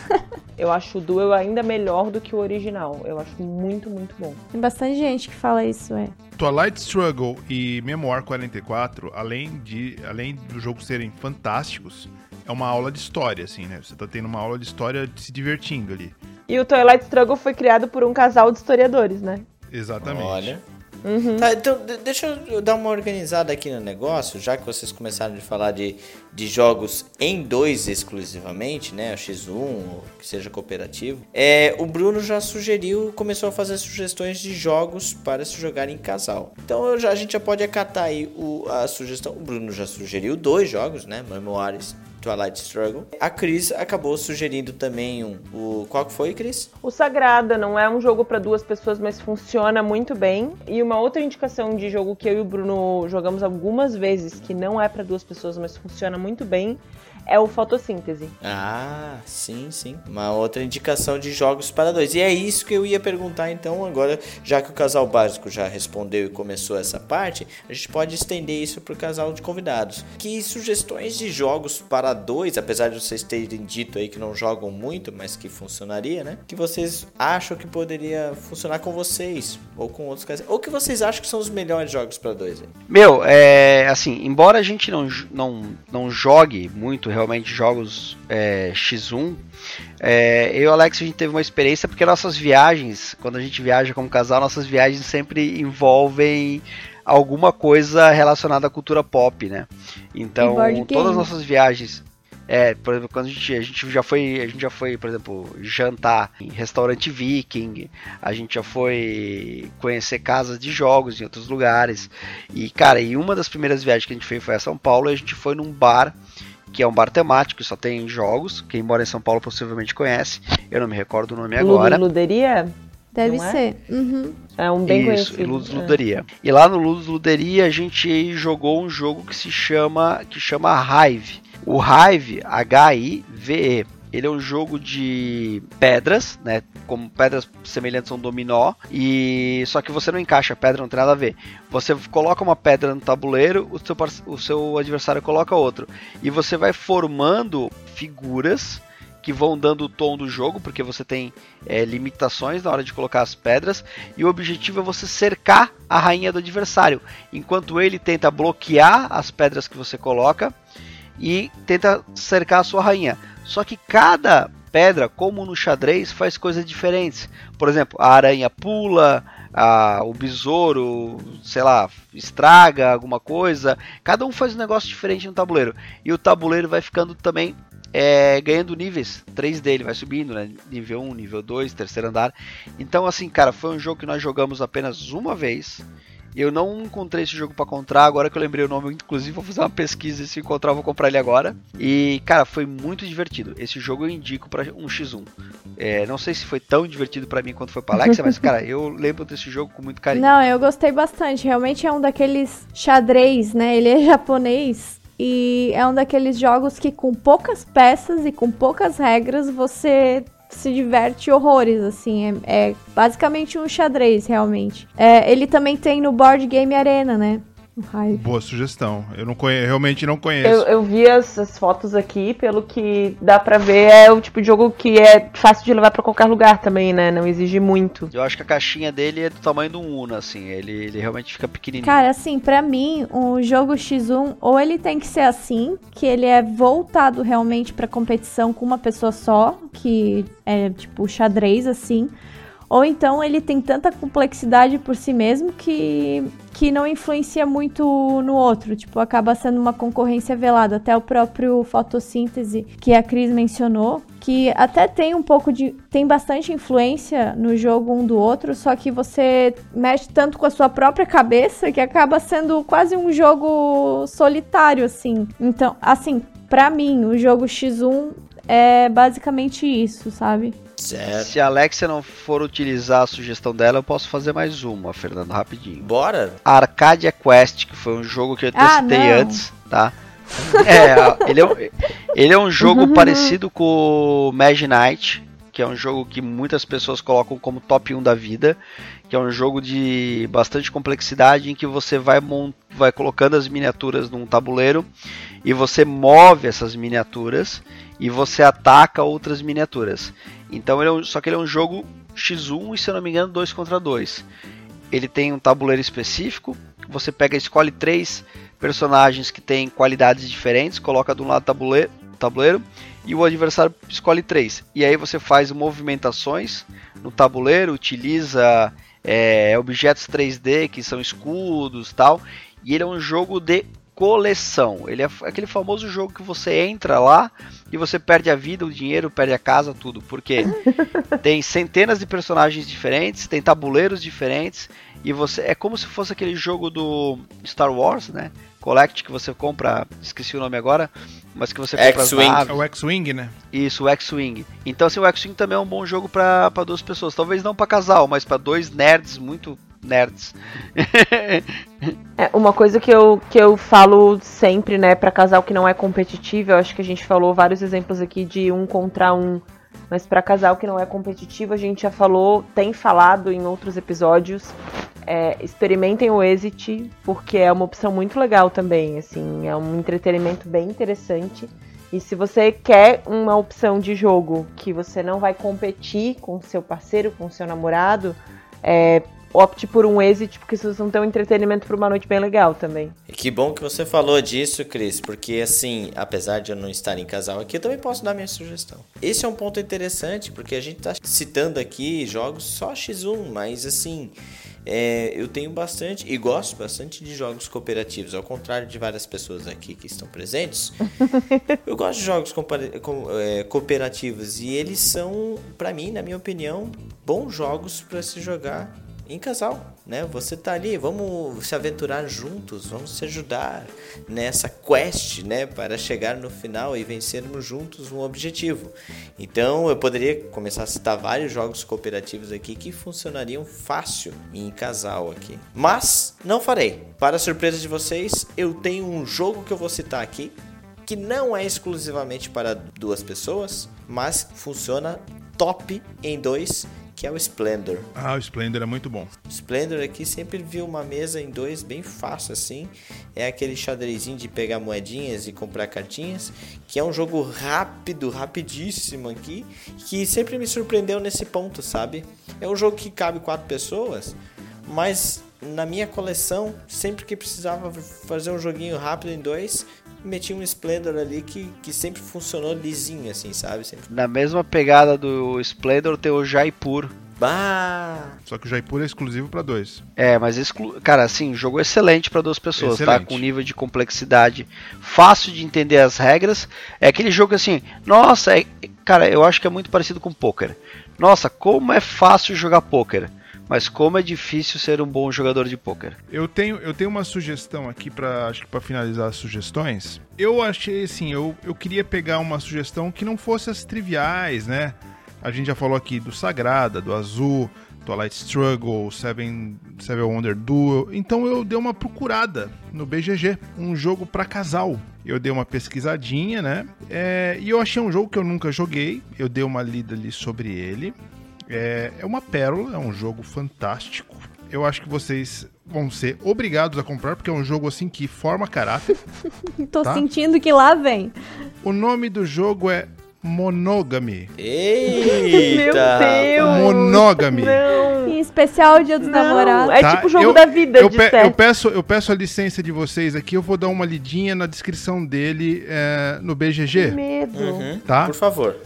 Eu acho o Duel ainda melhor do que o original. Eu acho muito, muito bom. Tem bastante gente que fala isso, é. Twilight Struggle e Memoir 44, além, de, além do jogo serem fantásticos, é uma aula de história, assim, né? Você tá tendo uma aula de história se divertindo ali. E o Twilight Struggle foi criado por um casal de historiadores, né? Exatamente. Olha. Tá, então, de- deixa eu dar uma organizada aqui no negócio, já que vocês começaram de falar de, de jogos em dois exclusivamente, né? O X1, ou que seja cooperativo. É, o Bruno já sugeriu, começou a fazer sugestões de jogos para se jogar em casal. Então já, a gente já pode acatar aí o, a sugestão. O Bruno já sugeriu dois jogos, né? Memoirs Twilight Struggle. A Cris acabou sugerindo também um. O, qual que foi, Cris? O Sagrada não é um jogo para duas pessoas, mas funciona muito bem. E uma outra indicação de jogo que eu e o Bruno jogamos algumas vezes, que não é para duas pessoas, mas funciona muito bem, é o Fotossíntese. Ah, sim, sim. Uma outra indicação de jogos para dois. E é isso que eu ia perguntar então agora, já que o casal básico já respondeu e começou essa parte, a gente pode estender isso para o casal de convidados. Que sugestões de jogos para dois, apesar de vocês terem dito aí que não jogam muito, mas que funcionaria, né? Que vocês acham que poderia funcionar com vocês ou com outros casais, ou que vocês acham que são os melhores jogos para dois aí. Meu, é assim, embora a gente não, não, não jogue muito realmente jogos é, X1, é, eu e o Alex a gente teve uma experiência porque nossas viagens, quando a gente viaja como casal, nossas viagens sempre envolvem alguma coisa relacionada à cultura pop, né? Então, todas as nossas viagens. É, por exemplo, quando a gente, a gente já foi, a gente já foi, por exemplo, jantar em restaurante viking, a gente já foi conhecer casas de jogos em outros lugares. E, cara, e uma das primeiras viagens que a gente fez foi a São Paulo, e a gente foi num bar que é um bar temático, só tem jogos. Quem mora em São Paulo possivelmente conhece. Eu não me recordo o nome agora. Luderia? Deve Não é? ser. Uhum. É um bem Isso, conhecido. Ludus É. Luderia. E lá no Ludus Luderia a gente jogou um jogo que se chama que chama Hive. O Hive, H-I-V-E. Ele é um jogo de pedras, né? Como pedras semelhantes a um dominó. E só que você não encaixa a pedra, não tem nada a ver. Você coloca uma pedra no tabuleiro, o seu, o seu adversário coloca outro. E você vai formando figuras que vão dando o tom do jogo, porque você tem é, limitações na hora de colocar as pedras, e o objetivo é você cercar a rainha do adversário, enquanto ele tenta bloquear as pedras que você coloca e tenta cercar a sua rainha. Só que cada pedra, como no xadrez, faz coisas diferentes. Por exemplo, a aranha pula, a- o besouro, sei lá, estraga alguma coisa. Cada um faz um negócio diferente no tabuleiro. E o tabuleiro vai ficando também é, ganhando níveis 3D, ele vai subindo, né? Nível 1, nível 2, terceiro andar. Então, assim, cara, foi um jogo que nós jogamos apenas uma vez. Eu não encontrei esse jogo pra comprar, agora que eu lembrei o nome, inclusive vou fazer uma pesquisa e se encontrar vou comprar ele agora. E, cara, foi muito divertido. Esse jogo eu indico pra um x1. É, não sei se foi tão divertido pra mim quanto foi pra Alexia, mas, cara, eu lembro desse jogo com muito carinho. Não, eu gostei bastante. Realmente é um daqueles xadrez, né? Ele é japonês. E é um daqueles jogos que com poucas peças e com poucas regras você se diverte horrores, assim. É, é basicamente um xadrez, realmente. É, ele também tem no Board Game Arena, né? Boa sugestão. Eu não conhe... realmente não conheço. Eu, eu vi as, as fotos aqui, pelo que dá pra ver, é o tipo de jogo que é fácil de levar pra qualquer lugar também, né? Não exige muito. Eu acho que a caixinha dele é do tamanho do Uno, assim. Ele, ele realmente fica pequenininho. Cara, assim, pra mim, um jogo X1, ou ele tem que ser assim, que ele é voltado realmente pra competição com uma pessoa só, que é tipo xadrez, assim. Ou então ele tem tanta complexidade por si mesmo que, que não influencia muito no outro. Tipo, acaba sendo uma concorrência velada. Até o próprio fotossíntese que a Cris mencionou, que até tem um pouco de. tem bastante influência no jogo um do outro, só que você mexe tanto com a sua própria cabeça que acaba sendo quase um jogo solitário, assim. Então, assim, pra mim, o jogo X1 é basicamente isso, sabe? Certo. Se a Alexia não for utilizar a sugestão dela, eu posso fazer mais uma, Fernando, rapidinho. Bora? Arcadia Quest, que foi um jogo que eu Ah, citei não. antes, tá? É, ele é, um- ele é um jogo parecido com o Knight, que é um jogo que muitas pessoas colocam como top 1 da vida, que é um jogo de bastante complexidade em que você vai, vai colocando as miniaturas num tabuleiro e você move essas miniaturas e você ataca outras miniaturas. Então ele é um, só que ele é um jogo X1 e se eu não me engano 2 contra 2. Ele tem um tabuleiro específico, você pega escolhe três personagens que têm qualidades diferentes, coloca de um lado do tabuleiro, tabuleiro e o adversário escolhe três. E aí você faz movimentações no tabuleiro, utiliza é, objetos 3D que são escudos tal. E ele é um jogo de coleção. Ele é aquele famoso jogo que você entra lá e você perde a vida, o dinheiro, perde a casa, tudo. Porque tem centenas de personagens diferentes, tem tabuleiros diferentes e você é como se fosse aquele jogo do Star Wars, né? Collect que você compra, esqueci o nome agora, mas que você compra as X-Wing. É naves. o X-Wing, né? Isso, o X-Wing. Então, assim, o X-Wing também é um bom jogo pra duas pessoas. Talvez não pra casal, mas pra dois nerds, muito nerds. É, uma coisa que eu, que eu falo sempre, né, pra casal que não é competitivo, eu acho que a gente falou vários exemplos aqui de um contra um, mas pra casal que não é competitivo, a gente já falou, tem falado em outros episódios, é, experimentem o Exit, porque é uma opção muito legal também, assim, é um entretenimento bem interessante. E se você quer uma opção de jogo que você não vai competir com seu parceiro, com seu namorado, é, opte por um exit, porque vocês vão ter um entretenimento por uma noite bem legal também. E que bom que você falou disso, Cris, porque assim, apesar de eu não estar em casal aqui, eu também posso dar minha sugestão. Esse é um ponto interessante, porque a gente tá citando aqui jogos só X1, mas assim, é, eu tenho bastante e gosto bastante de jogos cooperativos, ao contrário de várias pessoas aqui que estão presentes. eu gosto de jogos é, cooperativos e eles são, para mim, na minha opinião, bons jogos para se jogar em casal, né? Você tá ali, vamos se aventurar juntos, vamos se ajudar nessa quest, né, para chegar no final e vencermos juntos um objetivo. Então, eu poderia começar a citar vários jogos cooperativos aqui que funcionariam fácil em casal aqui. Mas não farei. Para surpresa de vocês, eu tenho um jogo que eu vou citar aqui que não é exclusivamente para duas pessoas, mas funciona top em dois que é o Splendor. Ah, o Splendor é muito bom. O Splendor aqui sempre viu uma mesa em dois bem fácil assim. É aquele xadrezinho de pegar moedinhas e comprar cartinhas, que é um jogo rápido, rapidíssimo aqui, que sempre me surpreendeu nesse ponto, sabe? É um jogo que cabe quatro pessoas, mas na minha coleção, sempre que precisava fazer um joguinho rápido em dois, meti um Splendor ali que, que sempre funcionou lisinho, assim, sabe? Sempre. Na mesma pegada do Splendor tem o Jaipur. Bah! Só que o Jaipur é exclusivo para dois. É, mas exclu... cara, assim, jogo excelente para duas pessoas, excelente. tá? Com nível de complexidade fácil de entender as regras. É aquele jogo assim, nossa, é... cara, eu acho que é muito parecido com poker. Nossa, como é fácil jogar poker mas como é difícil ser um bom jogador de pôquer. Eu tenho, eu tenho uma sugestão aqui para acho que para finalizar as sugestões. Eu achei assim, eu, eu queria pegar uma sugestão que não fosse as triviais, né? A gente já falou aqui do Sagrada, do Azul, Twilight Struggle, Seven, Seven Wonder Duel. Então eu dei uma procurada no BGG, um jogo para casal. Eu dei uma pesquisadinha, né? É, e eu achei um jogo que eu nunca joguei. Eu dei uma lida ali sobre ele. É, é uma pérola, é um jogo fantástico. Eu acho que vocês vão ser obrigados a comprar, porque é um jogo assim que forma caráter. Tô Tá? sentindo que lá vem. O nome do jogo é Monogamy. Eita! Meu Deus! Monogamy. Não! Em especial Dia dos Não, Namorados. é Tá? tipo o jogo Eu- da vida Eu, de pe- eu peço, eu peço a licença de vocês aqui, eu vou dar uma lidinha na descrição dele é, no BGG, Medo. Uhum, tá? Por favor.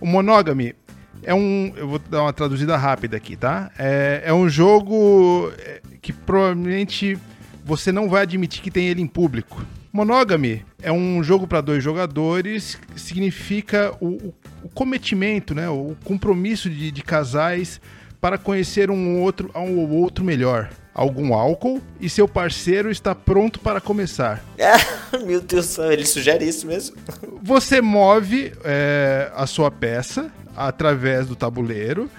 O Monogamy é um. Eu vou dar uma traduzida rápida aqui, tá? É, é um jogo é, que provavelmente você não vai admitir que tem ele em público. Monogamy é um jogo para dois jogadores, significa o, o- cometimento, né? o compromisso de, de casais para conhecer um outro, um ou outro melhor. Algum álcool e seu parceiro está pronto para começar. Meu Deus do céu, ele sugere isso mesmo? Você move é, a sua peça através do tabuleiro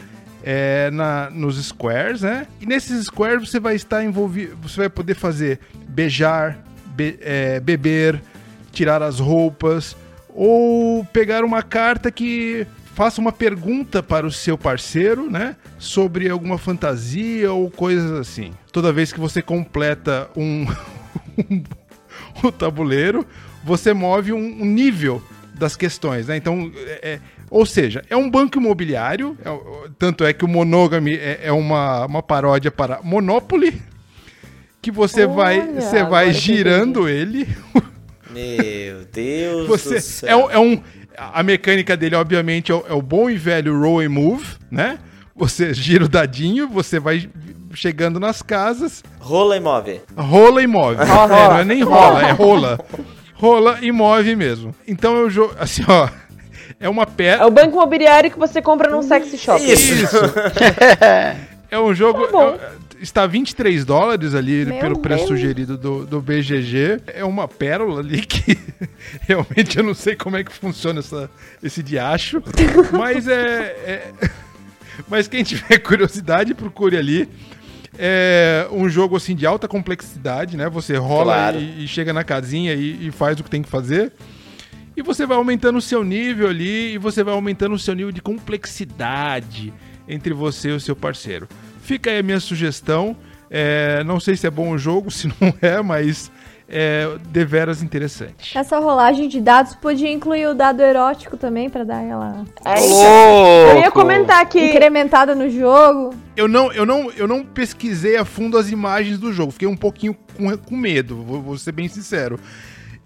é, na, nos squares, né? E nesses squares você vai estar envolvido, você vai poder fazer beijar, be- é, beber, tirar as roupas ou pegar uma carta que faça uma pergunta para o seu parceiro, né? Sobre alguma fantasia ou coisas assim. Toda vez que você completa um, o tabuleiro, você move um, um nível das questões, né? Então, é- é- ou seja, é um banco imobiliário, é tanto é que o Monogamy é, é uma, uma paródia para Monopoly, que você vai, Olha, você vai que eu girando ele, Meu Deus do você céu. é, um- é um a mecânica dele obviamente é o, é o bom e velho roll and move, né? Você gira o dadinho, você vai chegando nas casas, Rola e move. Rola e move. É, não é nem rola, é rola. Rola e move mesmo. Então é o jogo. Assim, ó. É uma É pedra. o banco imobiliário que você compra num sexy shop. Isso. Isso. É um jogo. Tá bom. é- está 23 dólares ali Meu pelo preço Deus. sugerido do, do BGG. É uma pérola ali que realmente eu não sei como é que funciona essa, esse diacho. Mas é, é- Mas quem tiver curiosidade, procure ali. É um jogo assim de alta complexidade, né? Você rola Claro. e, e chega na casinha e, e faz o que tem que fazer. E você vai aumentando o seu nível ali e você vai aumentando o seu nível de complexidade entre você e o seu parceiro. Fica aí a minha sugestão. É, não sei se é bom o jogo, se não é, mas é deveras interessante. Essa rolagem de dados podia incluir o dado erótico também, pra dar aquela É isso. Eu ia comentar que incrementada no jogo. Eu não, eu, não, eu não pesquisei a fundo as imagens do jogo, fiquei um pouquinho com, com medo, vou, vou ser bem sincero.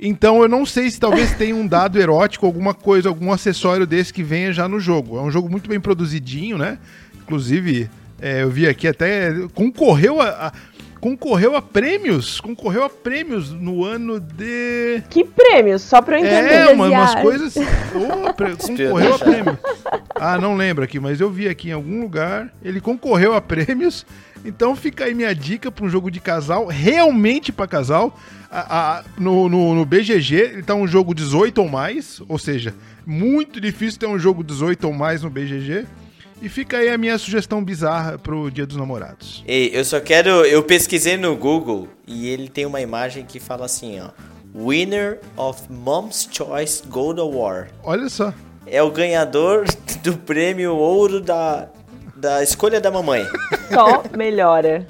Então eu não sei se talvez tenha um dado erótico, alguma coisa, algum acessório desse que venha já no jogo. É um jogo muito bem produzidinho, né? Inclusive, É, eu vi aqui até. Concorreu a, a- concorreu a prêmios. Concorreu a prêmios no ano de. Que prêmios? Só pra eu entender. É, uma- umas coisas. Ô, pre- concorreu a Espionagem. prêmio. Ah, não lembro aqui, mas eu vi aqui em algum lugar. Ele concorreu a prêmios. Então fica aí minha dica para um jogo de casal, realmente para casal. A- a- no, no, no BGG, ele tá um jogo 18 ou mais, ou seja, muito difícil ter um jogo 18 ou mais no BGG. E fica aí a minha sugestão bizarra pro Dia dos Namorados. Ei, eu só quero. Eu pesquisei no Google e ele tem uma imagem que fala assim, ó. Winner of Mom's Choice Gold Award. Olha só. É o ganhador do prêmio ouro da, da escolha da mamãe. Só melhora.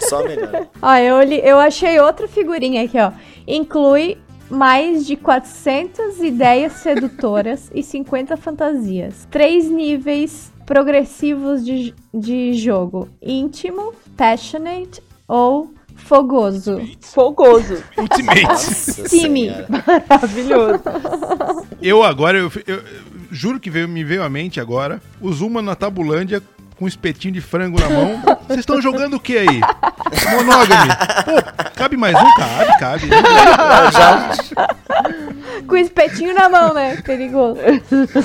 Só melhor. Ó, eu, li- eu achei outra figurinha aqui, ó. Inclui mais de 400 ideias sedutoras e 50 fantasias. Três níveis progressivos de, de jogo: íntimo, passionate ou fogoso. Fogoso. Ultimate. Time. Maravilhoso. Eu agora, eu, eu- eu juro que veio, me veio à mente agora, o Zuma na Tabulândia com um espetinho de frango na mão. Vocês estão jogando o que aí? Monogamy. Pô, cabe mais um? Cabe, cabe. Com espetinho na mão, né? Perigoso.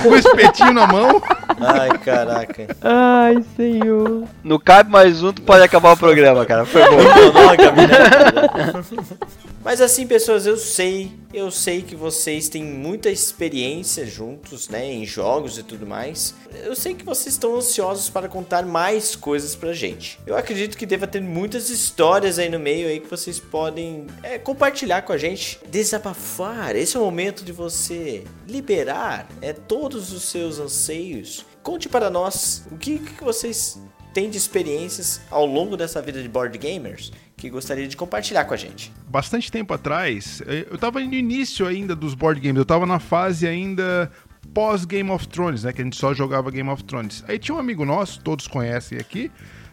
Com espetinho na mão. Ai, caraca. Ai, senhor. No cabe mais um, tu pode acabar o programa, cara. Foi bom. Monógame, né? Mas assim, pessoas, eu sei, eu sei que vocês têm muita experiência juntos, né, em jogos e tudo mais. Eu sei que vocês estão ansiosos para contar mais coisas pra gente. Eu acredito que deva ter muitas histórias aí no meio aí que vocês podem é, compartilhar com a gente, desabafar. Esse é o momento de você liberar é todos os seus anseios. Conte para nós o que, que vocês têm de experiências ao longo dessa vida de board gamers que gostaria de compartilhar com a gente. Bastante tempo atrás, eh, eu tava no início ainda dos board games, eu tava na fase ainda pós Game of Thrones, né, que a gente só jogava Game of Thrones. Aí tinha um amigo nosso, todos conhecem aqui,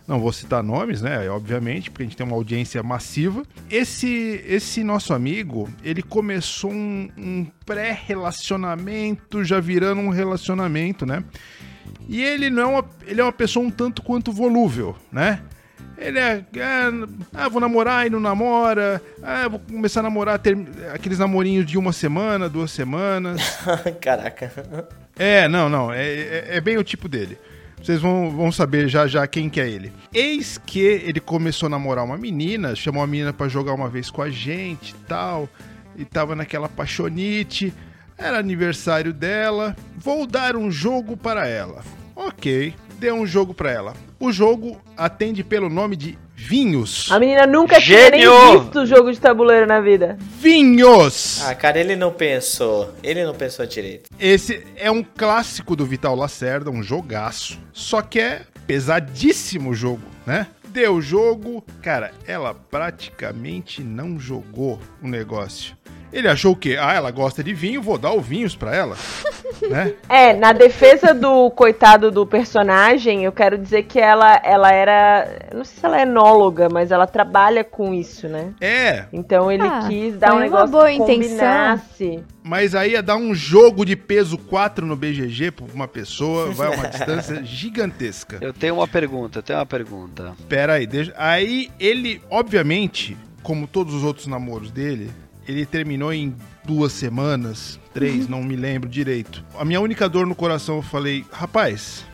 não vou citar nomes, né, obviamente, porque a gente tem uma audiência massiva. Esse esse nosso amigo, ele começou um, um pré-relacionamento, já virando um relacionamento, né? E ele não é uma, ele é uma pessoa um tanto quanto volúvel, né? Ele é, é, ah, vou namorar e não namora. Ah, vou começar a namorar, ter aqueles namorinhos de uma semana, duas semanas. Caraca. É, não, não, é, é, é bem o tipo dele. Vocês vão, vão saber já já quem que é ele. Eis que ele começou a namorar uma menina, chamou a menina pra jogar uma vez com a gente e tal, e tava naquela paixonite. Era aniversário dela. Vou dar um jogo para ela. Ok, deu um jogo para ela. O jogo atende pelo nome de Vinhos. A menina nunca tinha nem Gênio! visto jogo de tabuleiro na vida. Vinhos! Ah, cara, ele não pensou. Ele não pensou direito. Esse é um clássico do Vital Lacerda, um jogaço. Só que é pesadíssimo o jogo, né? Deu o jogo, cara, ela praticamente não jogou o negócio. Ele achou o quê? Ah, ela gosta de vinho, vou dar o vinhos pra ela, né? É, na defesa do coitado do personagem, eu quero dizer que ela, ela era. Não sei se ela é enóloga, mas ela trabalha com isso, né? É, Então ele Ah, quis dar um uma negócio boa que intenção. combinasse. mas aí ia dar um jogo de peso 4 no BGG pra uma pessoa, vai uma distância gigantesca. Eu tenho uma pergunta, eu tenho uma pergunta. Pera aí, deixa... aí ele, obviamente, como todos os outros namoros dele, ele terminou em duas semanas, três, não me lembro direito. A minha única dor no coração, eu falei, rapaz,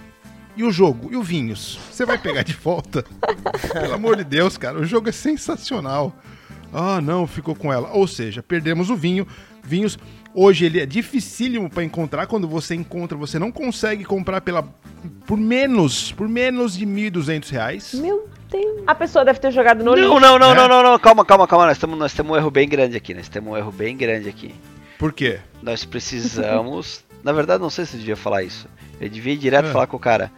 e o jogo? E o Vinhos? Você vai pegar de volta? Pelo amor de Deus, cara, o jogo é sensacional. Ah, não, ficou com ela. Ou seja, perdemos o vinho. Vinhos, hoje ele é dificílimo para encontrar. Quando você encontra, você não consegue comprar pela por menos, por menos de 1.200 reais. Meu Deus. A pessoa deve ter jogado no Não, lixo. não, não, É? não, não, não, calma, calma, calma. Nós temos nós temos um erro bem grande aqui. Nós temos um erro bem grande aqui. Por quê? Nós precisamos. Na verdade, não sei se eu devia falar isso. Eu devia ir direto É. falar com o cara.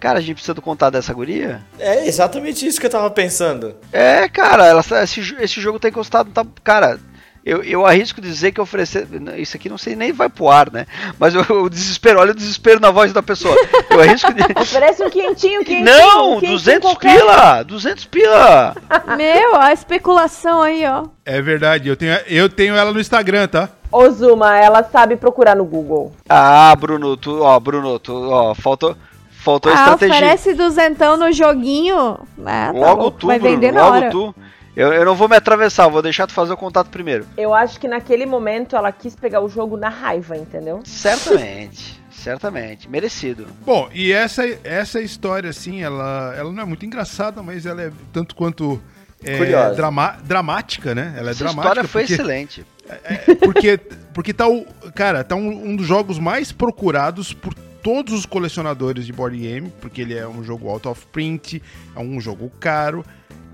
Cara, a gente precisa do contato dessa guria? É exatamente isso que eu tava pensando. É, cara, ela, esse, jo- esse jogo tá encostado. Tá, cara, eu, eu arrisco dizer que oferecer. Isso aqui não sei nem vai pro ar, né? Mas o, o desespero, olha o desespero na voz da pessoa. Eu arrisco de. Oferece um quentinho, quentinho. Não, quentinho 200 qualquer. pila! 200 pila! Meu, a especulação aí, ó. É verdade, eu tenho, eu tenho ela no Instagram, tá? Ô, Zuma, ela sabe procurar no Google. Ah, Bruno, tu, ó, Bruno, tu, ó, faltou, Faltou Ah, estratégia. oferece duzentão no joguinho. Ah, tá Logo louco, tu, vai Bruno, vender na logo hora. tu. Eu, eu não vou me atravessar, eu vou deixar tu fazer o contato primeiro. Eu acho que naquele momento ela quis pegar o jogo na raiva, entendeu? Certamente, certamente. Merecido. Bom, e essa, essa história, assim, ela, ela não é muito engraçada, mas ela é tanto quanto é, drama- dramática, né? Ela é Essa dramática. história foi porque, excelente. é, porque, porque tá o. Cara, tá um, um dos jogos mais procurados por todos os colecionadores de board game, porque ele é um jogo out of print, é um jogo caro.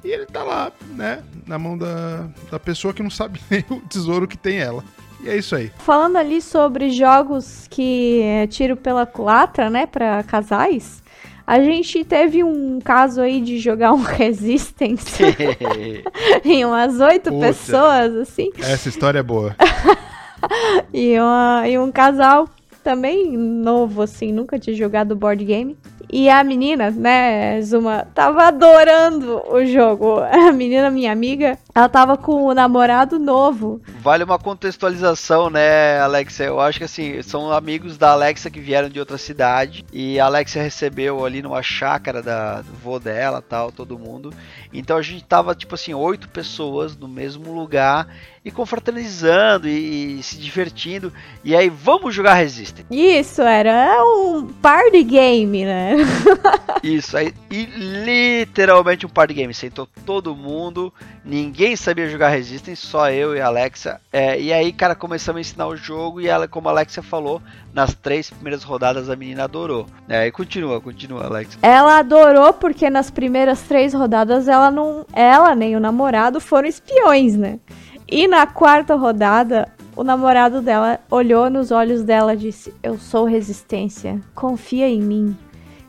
E ele tá lá, né? Na mão da, da pessoa que não sabe nem o tesouro que tem ela. E é isso aí. Falando ali sobre jogos que é tiro pela culatra, né, pra casais, a gente teve um caso aí de jogar um Resistance em umas oito pessoas, assim, Essa história é boa. e, uma- e um casal também novo, assim, nunca tinha jogado board game. E a menina, né, Zuma, tava adorando o jogo. A menina, minha amiga, ela tava com o namorado novo. Vale uma contextualização, né, Alexia? Eu acho que assim, são amigos da Alexia que vieram de outra cidade. E a Alexia recebeu ali numa chácara da, do vô dela tal, todo mundo. Então a gente tava, tipo assim, oito pessoas no mesmo lugar e confraternizando e, e se divertindo. E aí, vamos jogar Resistance. Isso, era um party game, né? Isso, aí, e literalmente um party game. Sentou todo mundo, ninguém sabia jogar Resistance, só eu e a Alexa. É, e aí, cara, começamos a ensinar o jogo e ela, como a Alexia falou, nas três primeiras rodadas a menina adorou. É, e continua, continua, Alexa. Ela adorou porque nas primeiras três rodadas ela não, ela nem o namorado foram espiões, né? E na quarta rodada, o namorado dela olhou nos olhos dela e disse: "Eu sou resistência, confia em mim".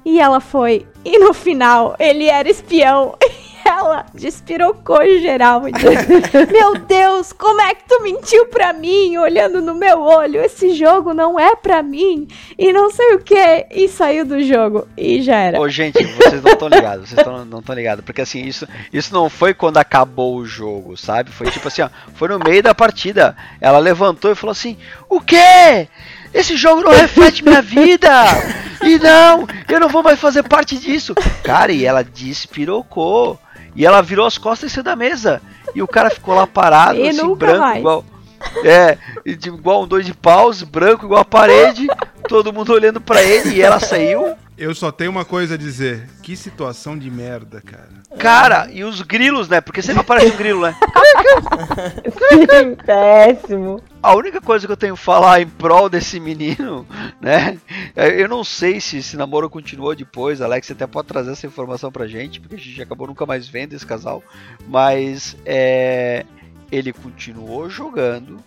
E ela foi. E no final, ele era espião. E ela despirocou geral. Meu Deus, como é que tu mentiu pra mim, olhando no meu olho? Esse jogo não é pra mim. E não sei o que. E saiu do jogo. E já era. Ô, gente, vocês não estão ligados, vocês tão, não estão ligados, porque assim, isso, isso não foi quando acabou o jogo, sabe? Foi tipo assim, ó, foi no meio da partida. Ela levantou e falou assim: O quê? Esse jogo não reflete minha vida! E não, eu não vou mais fazer parte disso. Cara, e ela despirocou. E ela virou as costas em cima da mesa. E o cara ficou lá parado, E assim, branco, igual. É, e de- igual um dois de paus, branco igual a parede, todo mundo olhando pra ele e ela saiu. Eu só tenho uma coisa a dizer. Que situação de merda, cara. Cara, e os grilos, né? Porque sempre aparece um grilo, né? Sim, péssimo. A única coisa que eu tenho a falar em prol desse menino, né? é, Eu não sei se esse namoro continuou depois, Alex, você até pode trazer essa informação pra gente, porque a gente acabou nunca mais vendo esse casal. Mas é, ele continuou jogando,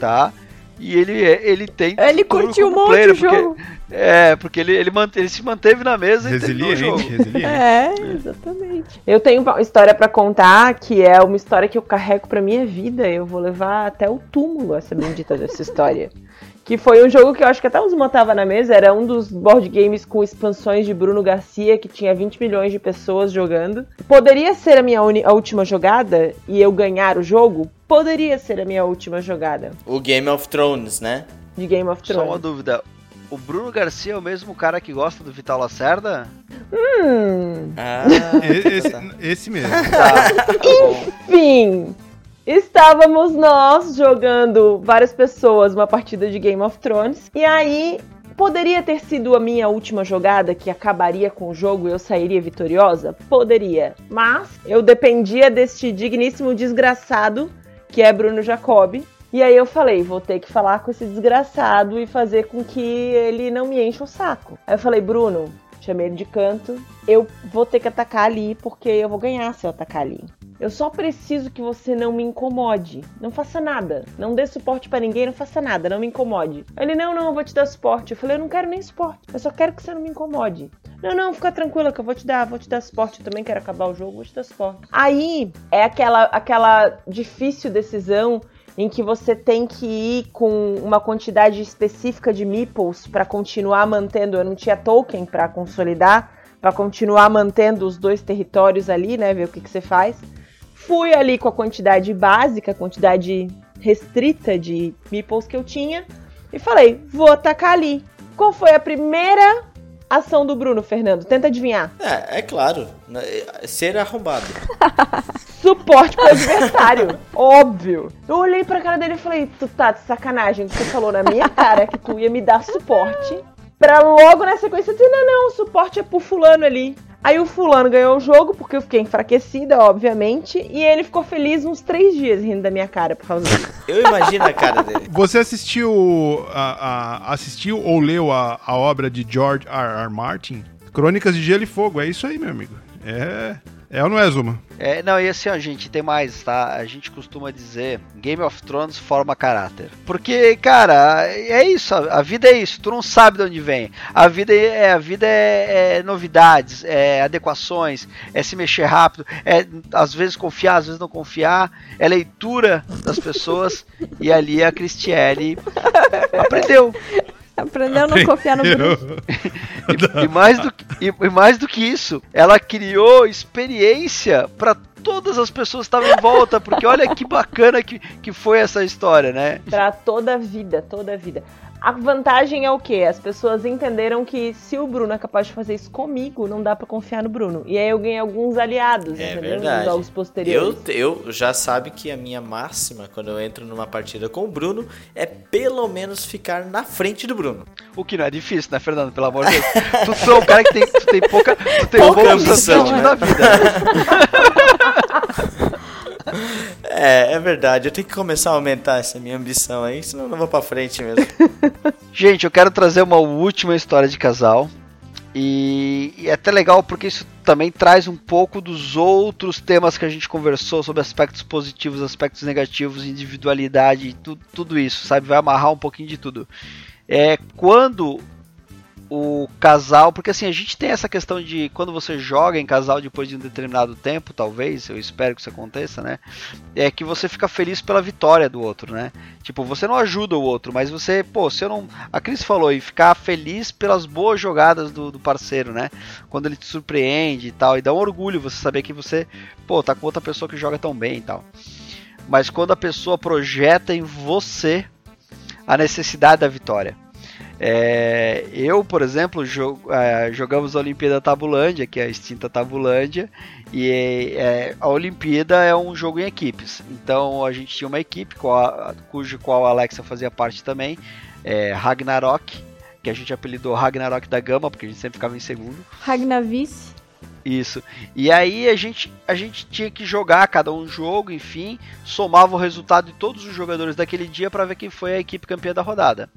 tá? E ele, é- ele tem. Uhum. Ele curtiu um monte player, o jogo. É, porque ele, ele, mante- ele se manteve na mesa e terminou o Resiliente, jogo. resiliente. É, exatamente. Eu tenho uma história pra contar que é uma história que eu carrego pra minha vida. Eu vou levar até o túmulo essa bendita dessa história. Que foi um jogo que eu acho que até o Zuma tava na mesa. Era um dos board games com expansões de Bruno Garcia, que tinha 20 milhões de pessoas jogando. Poderia ser a minha a última jogada e eu ganhar o jogo? Poderia ser a minha última jogada O Game of Thrones, né? de Game of Só uma Thrones. dúvida. O Bruno Garcia é o mesmo cara que gosta do Vital Lacerda? Hum. Ah, Esse, tá. esse mesmo. Tá, tá. Enfim, estávamos nós jogando várias pessoas uma partida de Game of Thrones. E aí, poderia ter sido a minha última jogada que acabaria com o jogo e eu sairia vitoriosa? Poderia. Mas eu dependia deste digníssimo desgraçado que é Bruno Jacobi. E aí eu falei, vou ter que falar com esse desgraçado e fazer com que ele não me encha o saco. Aí eu falei, Bruno, chamei ele de canto, eu vou ter que atacar ali porque eu vou ganhar se eu atacar ali. Eu só preciso que você não me incomode. Não faça nada. Não dê suporte pra ninguém, não faça nada, não me incomode. Ele, não, não, eu vou te dar suporte. Eu falei, eu não quero nem suporte. Eu só quero que você não me incomode. Não, não, fica tranquila que eu vou te dar, vou te dar suporte. Eu também quero acabar o jogo, vou te dar suporte. Aí é aquela, aquela difícil decisão em que você tem que ir com uma quantidade específica de meeples para continuar mantendo. Eu não tinha token para consolidar, para continuar mantendo os dois territórios ali, né? Ver o que, que você faz. Fui ali com a quantidade básica, a quantidade restrita de meeples que eu tinha e falei: vou atacar ali. Qual foi a primeira ação do Bruno, Fernando? Tenta adivinhar. É, é claro. né, Ser arrombado. Suporte pro adversário. Óbvio. Eu olhei pra cara dele e falei, tu tá de sacanagem. Você falou na minha cara que tu ia me dar suporte. Pra logo na sequência dizer, não, não, o suporte é pro fulano ali. Aí o fulano ganhou o jogo, porque eu fiquei enfraquecida, obviamente. E ele ficou feliz uns três dias rindo da minha cara por causa disso. Eu imagino a cara dele. Você assistiu, a, a- assistiu ou leu a, a obra de George R. R. Martin? Crônicas de Gelo e Fogo, é isso aí, meu amigo. É, é ou não é, Zuma? É, não, e assim, ó, gente, tem mais, tá? A gente costuma dizer Game of Thrones forma caráter. Porque, cara, é isso, a, vida é isso, tu não sabe de onde vem. A vida é, a vida é, é novidades, é adequações, é se mexer rápido, é às vezes confiar, às vezes não confiar, é leitura das pessoas. e ali a Cristiane aprendeu. Aprendeu a não confiar no Bruno. E mais, do que, e, e mais do que isso, ela criou experiência para todas as pessoas que estavam em volta, porque olha que bacana que, que foi essa história, né? Pra toda a vida, toda a vida. A vantagem é o quê? As pessoas entenderam que se o Bruno é capaz de fazer isso comigo, não dá pra confiar no Bruno. E aí eu ganhei alguns aliados, É entendeu? verdade. Nos jogos posteriores. Eu, eu já sabe que a minha máxima quando eu entro numa partida com o Bruno é pelo menos ficar na frente do Bruno. O que não é difícil, né, Fernando? Pelo amor de Deus. Tu, tu é um cara que tem, tu tem pouca. Tu tem Pouca um bom ambição, né? na vida. É, é verdade. Eu tenho que começar a aumentar essa minha ambição aí, senão eu não vou pra frente mesmo. Gente, eu quero trazer uma última história de casal. E, e é até legal porque isso também traz um pouco dos outros temas que a gente conversou sobre aspectos positivos, aspectos negativos, individualidade tu, tudo isso, sabe? Vai amarrar um pouquinho de tudo. É quando o casal, porque assim, a gente tem essa questão de quando você joga em casal depois de um determinado tempo, talvez, eu espero que isso aconteça, né? É que você fica feliz pela vitória do outro, né? Tipo, você não ajuda o outro, mas você, pô, se eu não. A Cris falou, e ficar feliz pelas boas jogadas do, do parceiro, né? Quando ele te surpreende e tal, e dá um orgulho você saber que você, pô, tá com outra pessoa que joga tão bem e tal. Mas quando a pessoa projeta em você a necessidade da vitória. É, eu, por exemplo, jo- é, jogamos a Olimpíada Tabulândia, que é a extinta Tabulândia, e é, a Olimpíada é um jogo em equipes. Então a gente tinha uma equipe com a- cujo qual a Alexa fazia parte também, é, Ragnarok, que a gente apelidou Ragnarok da Gama, porque a gente sempre ficava em segundo. Ragnavice. Isso. E aí a gente, a gente tinha que jogar cada um jogo, enfim, somava o resultado de todos os jogadores daquele dia para ver quem foi a equipe campeã da rodada.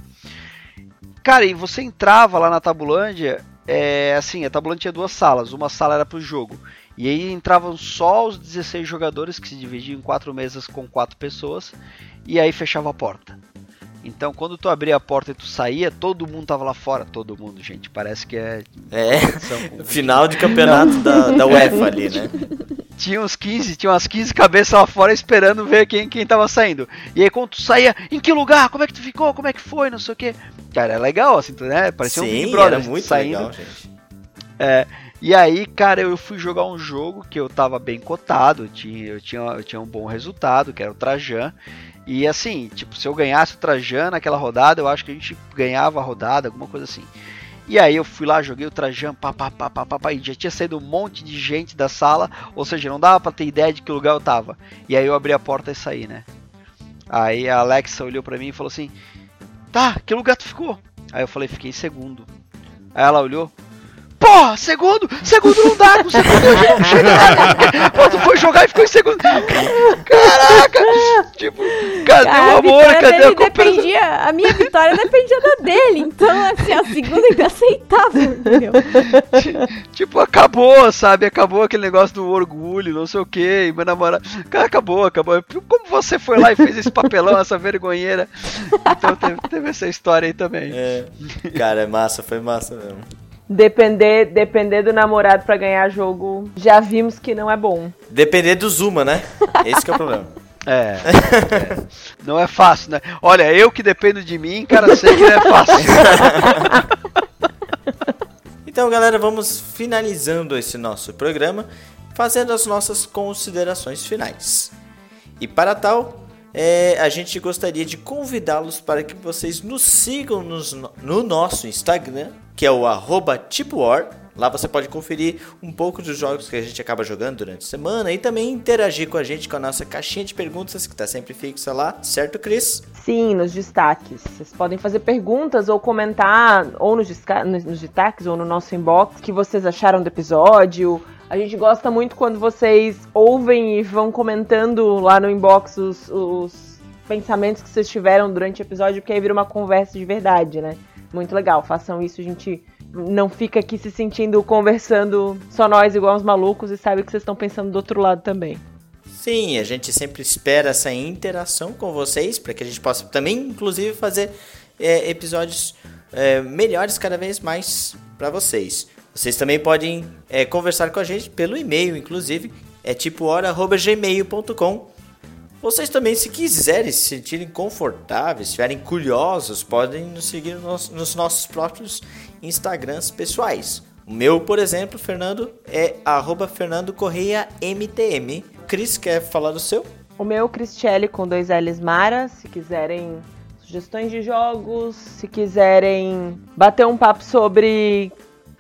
Cara, e você entrava lá na Tabulândia, é, assim, a Tabulândia tinha duas salas, uma sala era pro jogo. E aí entravam só os 16 jogadores que se dividiam em quatro mesas com quatro pessoas, e aí fechava a porta. Então, quando tu abria a porta e tu saía, todo mundo tava lá fora. Todo mundo, gente. Parece que é. É, com- final de campeonato da, da UEFA ali, né? tinha uns 15, tinha umas 15 cabeças lá fora esperando ver quem, quem tava saindo. E aí quando tu saía, em que lugar? Como é que tu ficou? Como é que foi? Não sei o que. Cara, é legal, assim, né? Parecia um Big Sim, Brother era assim, muito saindo. legal, gente. E aí, cara, eu fui jogar um jogo que eu tava bem cotado, eu tinha, eu tinha, eu tinha um bom resultado, que era o Trajan. E assim, tipo, se eu ganhasse o Trajan naquela rodada, eu acho que a gente ganhava a rodada, alguma coisa assim. E aí eu fui lá, joguei o Trajan, pá, pá, pá, pá, pá, pá, e já tinha saído um monte de gente da sala, ou seja, não dava pra ter ideia de que lugar eu tava. E aí eu abri a porta e saí, né? Aí a Alexa olhou pra mim e falou assim: Tá, que lugar tu ficou? Aí eu falei: Fiquei em segundo. Aí ela olhou: Porra, segundo? Segundo não dá, com segundo a gente não chega. Pô, tu foi jogar e ficou em segundo. Caraca! Tipo, cadê a o amor? vitória Cadê dele a dependia, a minha vitória dependia da dele. Então, assim, a segunda ainda aceitável, entendeu? Tipo, acabou, sabe? Acabou aquele negócio do orgulho, não sei o que. Meu namorado. Cara, acabou, acabou. Como você foi lá e fez esse papelão, essa vergonheira? Então teve, teve essa história aí também. É, cara, é massa, foi massa mesmo. Depender, depender do namorado pra ganhar jogo, já vimos que não é bom. Depender do Zuma, né? Esse que é o problema. É, é. Não é fácil, né? Olha, eu que dependo de mim, cara, sei que não é fácil. Então, galera, vamos finalizando esse nosso programa, fazendo as nossas considerações finais. E para tal, é, a gente gostaria de convidá-los para que vocês nos sigam nos, no nosso Instagram, que é o arroba TipoWar. Lá você pode conferir um pouco dos jogos que a gente acaba jogando durante a semana e também interagir com a gente com a nossa caixinha de perguntas que está sempre fixa lá, certo, Cris? Sim, nos destaques. Vocês podem fazer perguntas ou comentar ou nos, nos destaques ou no nosso inbox que vocês acharam do episódio. A gente gosta muito quando vocês ouvem e vão comentando lá no inbox os, os pensamentos que vocês tiveram durante o episódio, porque aí vira uma conversa de verdade, né? Muito legal, façam isso, a gente não fica aqui se sentindo conversando só nós igual uns malucos e sabe que vocês estão pensando do outro lado também. Sim, a gente sempre espera essa interação com vocês para que a gente possa também, inclusive, fazer é, episódios é, melhores cada vez mais para vocês. Vocês também podem é, conversar com a gente pelo e-mail, inclusive, é tipo hora@gmail.com. Vocês também, se quiserem se sentirem confortáveis, estiverem curiosos, podem nos seguir nos, nos nossos próprios Instagrams pessoais. O meu, por exemplo, Fernando, é arroba Fernando Correia MTM. Cris, quer falar do seu? O meu, Cristiele, com dois L's Mara. Se quiserem sugestões de jogos, se quiserem bater um papo sobre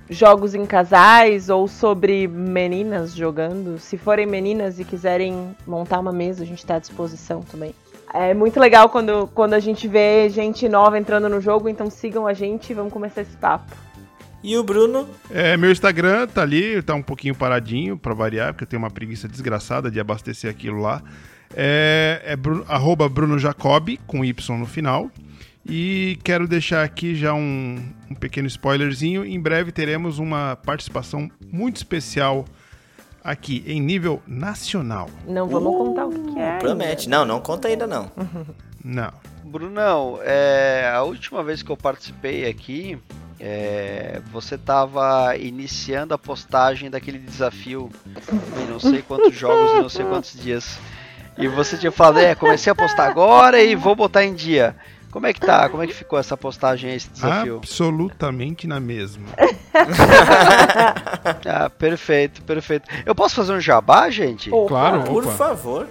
jogos em casais ou sobre meninas jogando. Se forem meninas e quiserem montar uma mesa, a gente está à disposição também. É muito legal quando, quando a gente vê gente nova entrando no jogo, então sigam a gente e vamos começar esse papo. E o Bruno? É, meu Instagram tá ali, tá um pouquinho paradinho para variar, porque eu tenho uma preguiça desgraçada de abastecer aquilo lá. É, é Bruno, arroba Bruno Jacob, com Y no final. E quero deixar aqui já um, um pequeno spoilerzinho. Em breve teremos uma participação muito especial aqui em nível nacional. Não vamos uh, contar o que é. Promete. Ainda. Não, não conta ainda não. não. Brunão, é, a última vez que eu participei aqui, é, você estava iniciando a postagem daquele desafio em não sei quantos jogos e não sei quantos dias. E você tinha falado, é, comecei a postar agora e vou botar em dia. Como é que tá? Como é que ficou essa postagem, esse desafio? Absolutamente na mesma. ah, perfeito, perfeito. Eu posso fazer um jabá, gente? Opa, claro, por opa. favor.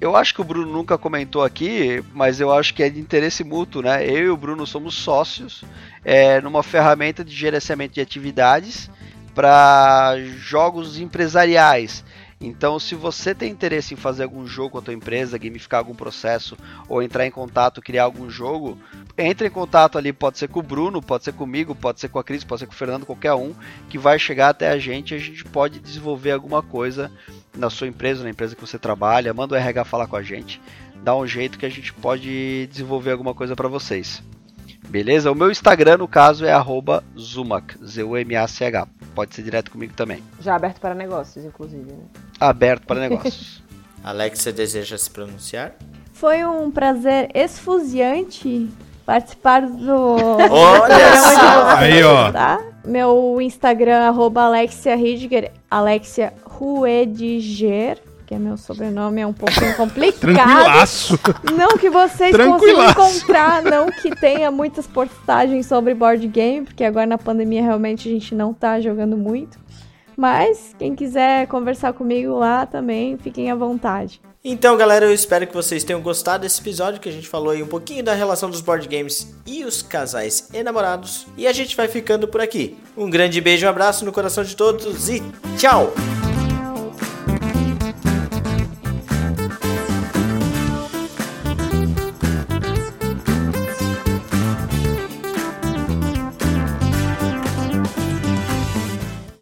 Eu acho que o Bruno nunca comentou aqui, mas eu acho que é de interesse mútuo, né? Eu e o Bruno somos sócios é, numa ferramenta de gerenciamento de atividades para jogos empresariais. Então, se você tem interesse em fazer algum jogo com a tua empresa, gamificar algum processo ou entrar em contato, criar algum jogo, entre em contato ali, pode ser com o Bruno, pode ser comigo, pode ser com a Cris, pode ser com o Fernando, qualquer um, que vai chegar até a gente a gente pode desenvolver alguma coisa na sua empresa, na empresa que você trabalha, manda o RH falar com a gente, dá um jeito que a gente pode desenvolver alguma coisa para vocês. Beleza? O meu Instagram, no caso, é Zumac, Z-U-M-A-C-H. Pode ser direto comigo também. Já aberto para negócios, inclusive, né? Aberto para negócios. Alex, você deseja se pronunciar? Foi um prazer esfuziante participar do. Olha só! Aí, ó. Tá? Meu Instagram, arroba Alexia Ridger, Alexia Ruediger que é meu sobrenome, é um pouquinho complicado. Tranquilaço. Não que vocês consigam encontrar, não que tenha muitas postagens sobre board game, porque agora na pandemia realmente a gente não tá jogando muito. Mas quem quiser conversar comigo lá também, fiquem à vontade. Então, galera, eu espero que vocês tenham gostado desse episódio que a gente falou aí um pouquinho da relação dos board games e os casais enamorados. E a gente vai ficando por aqui. Um grande beijo, um abraço no coração de todos e tchau!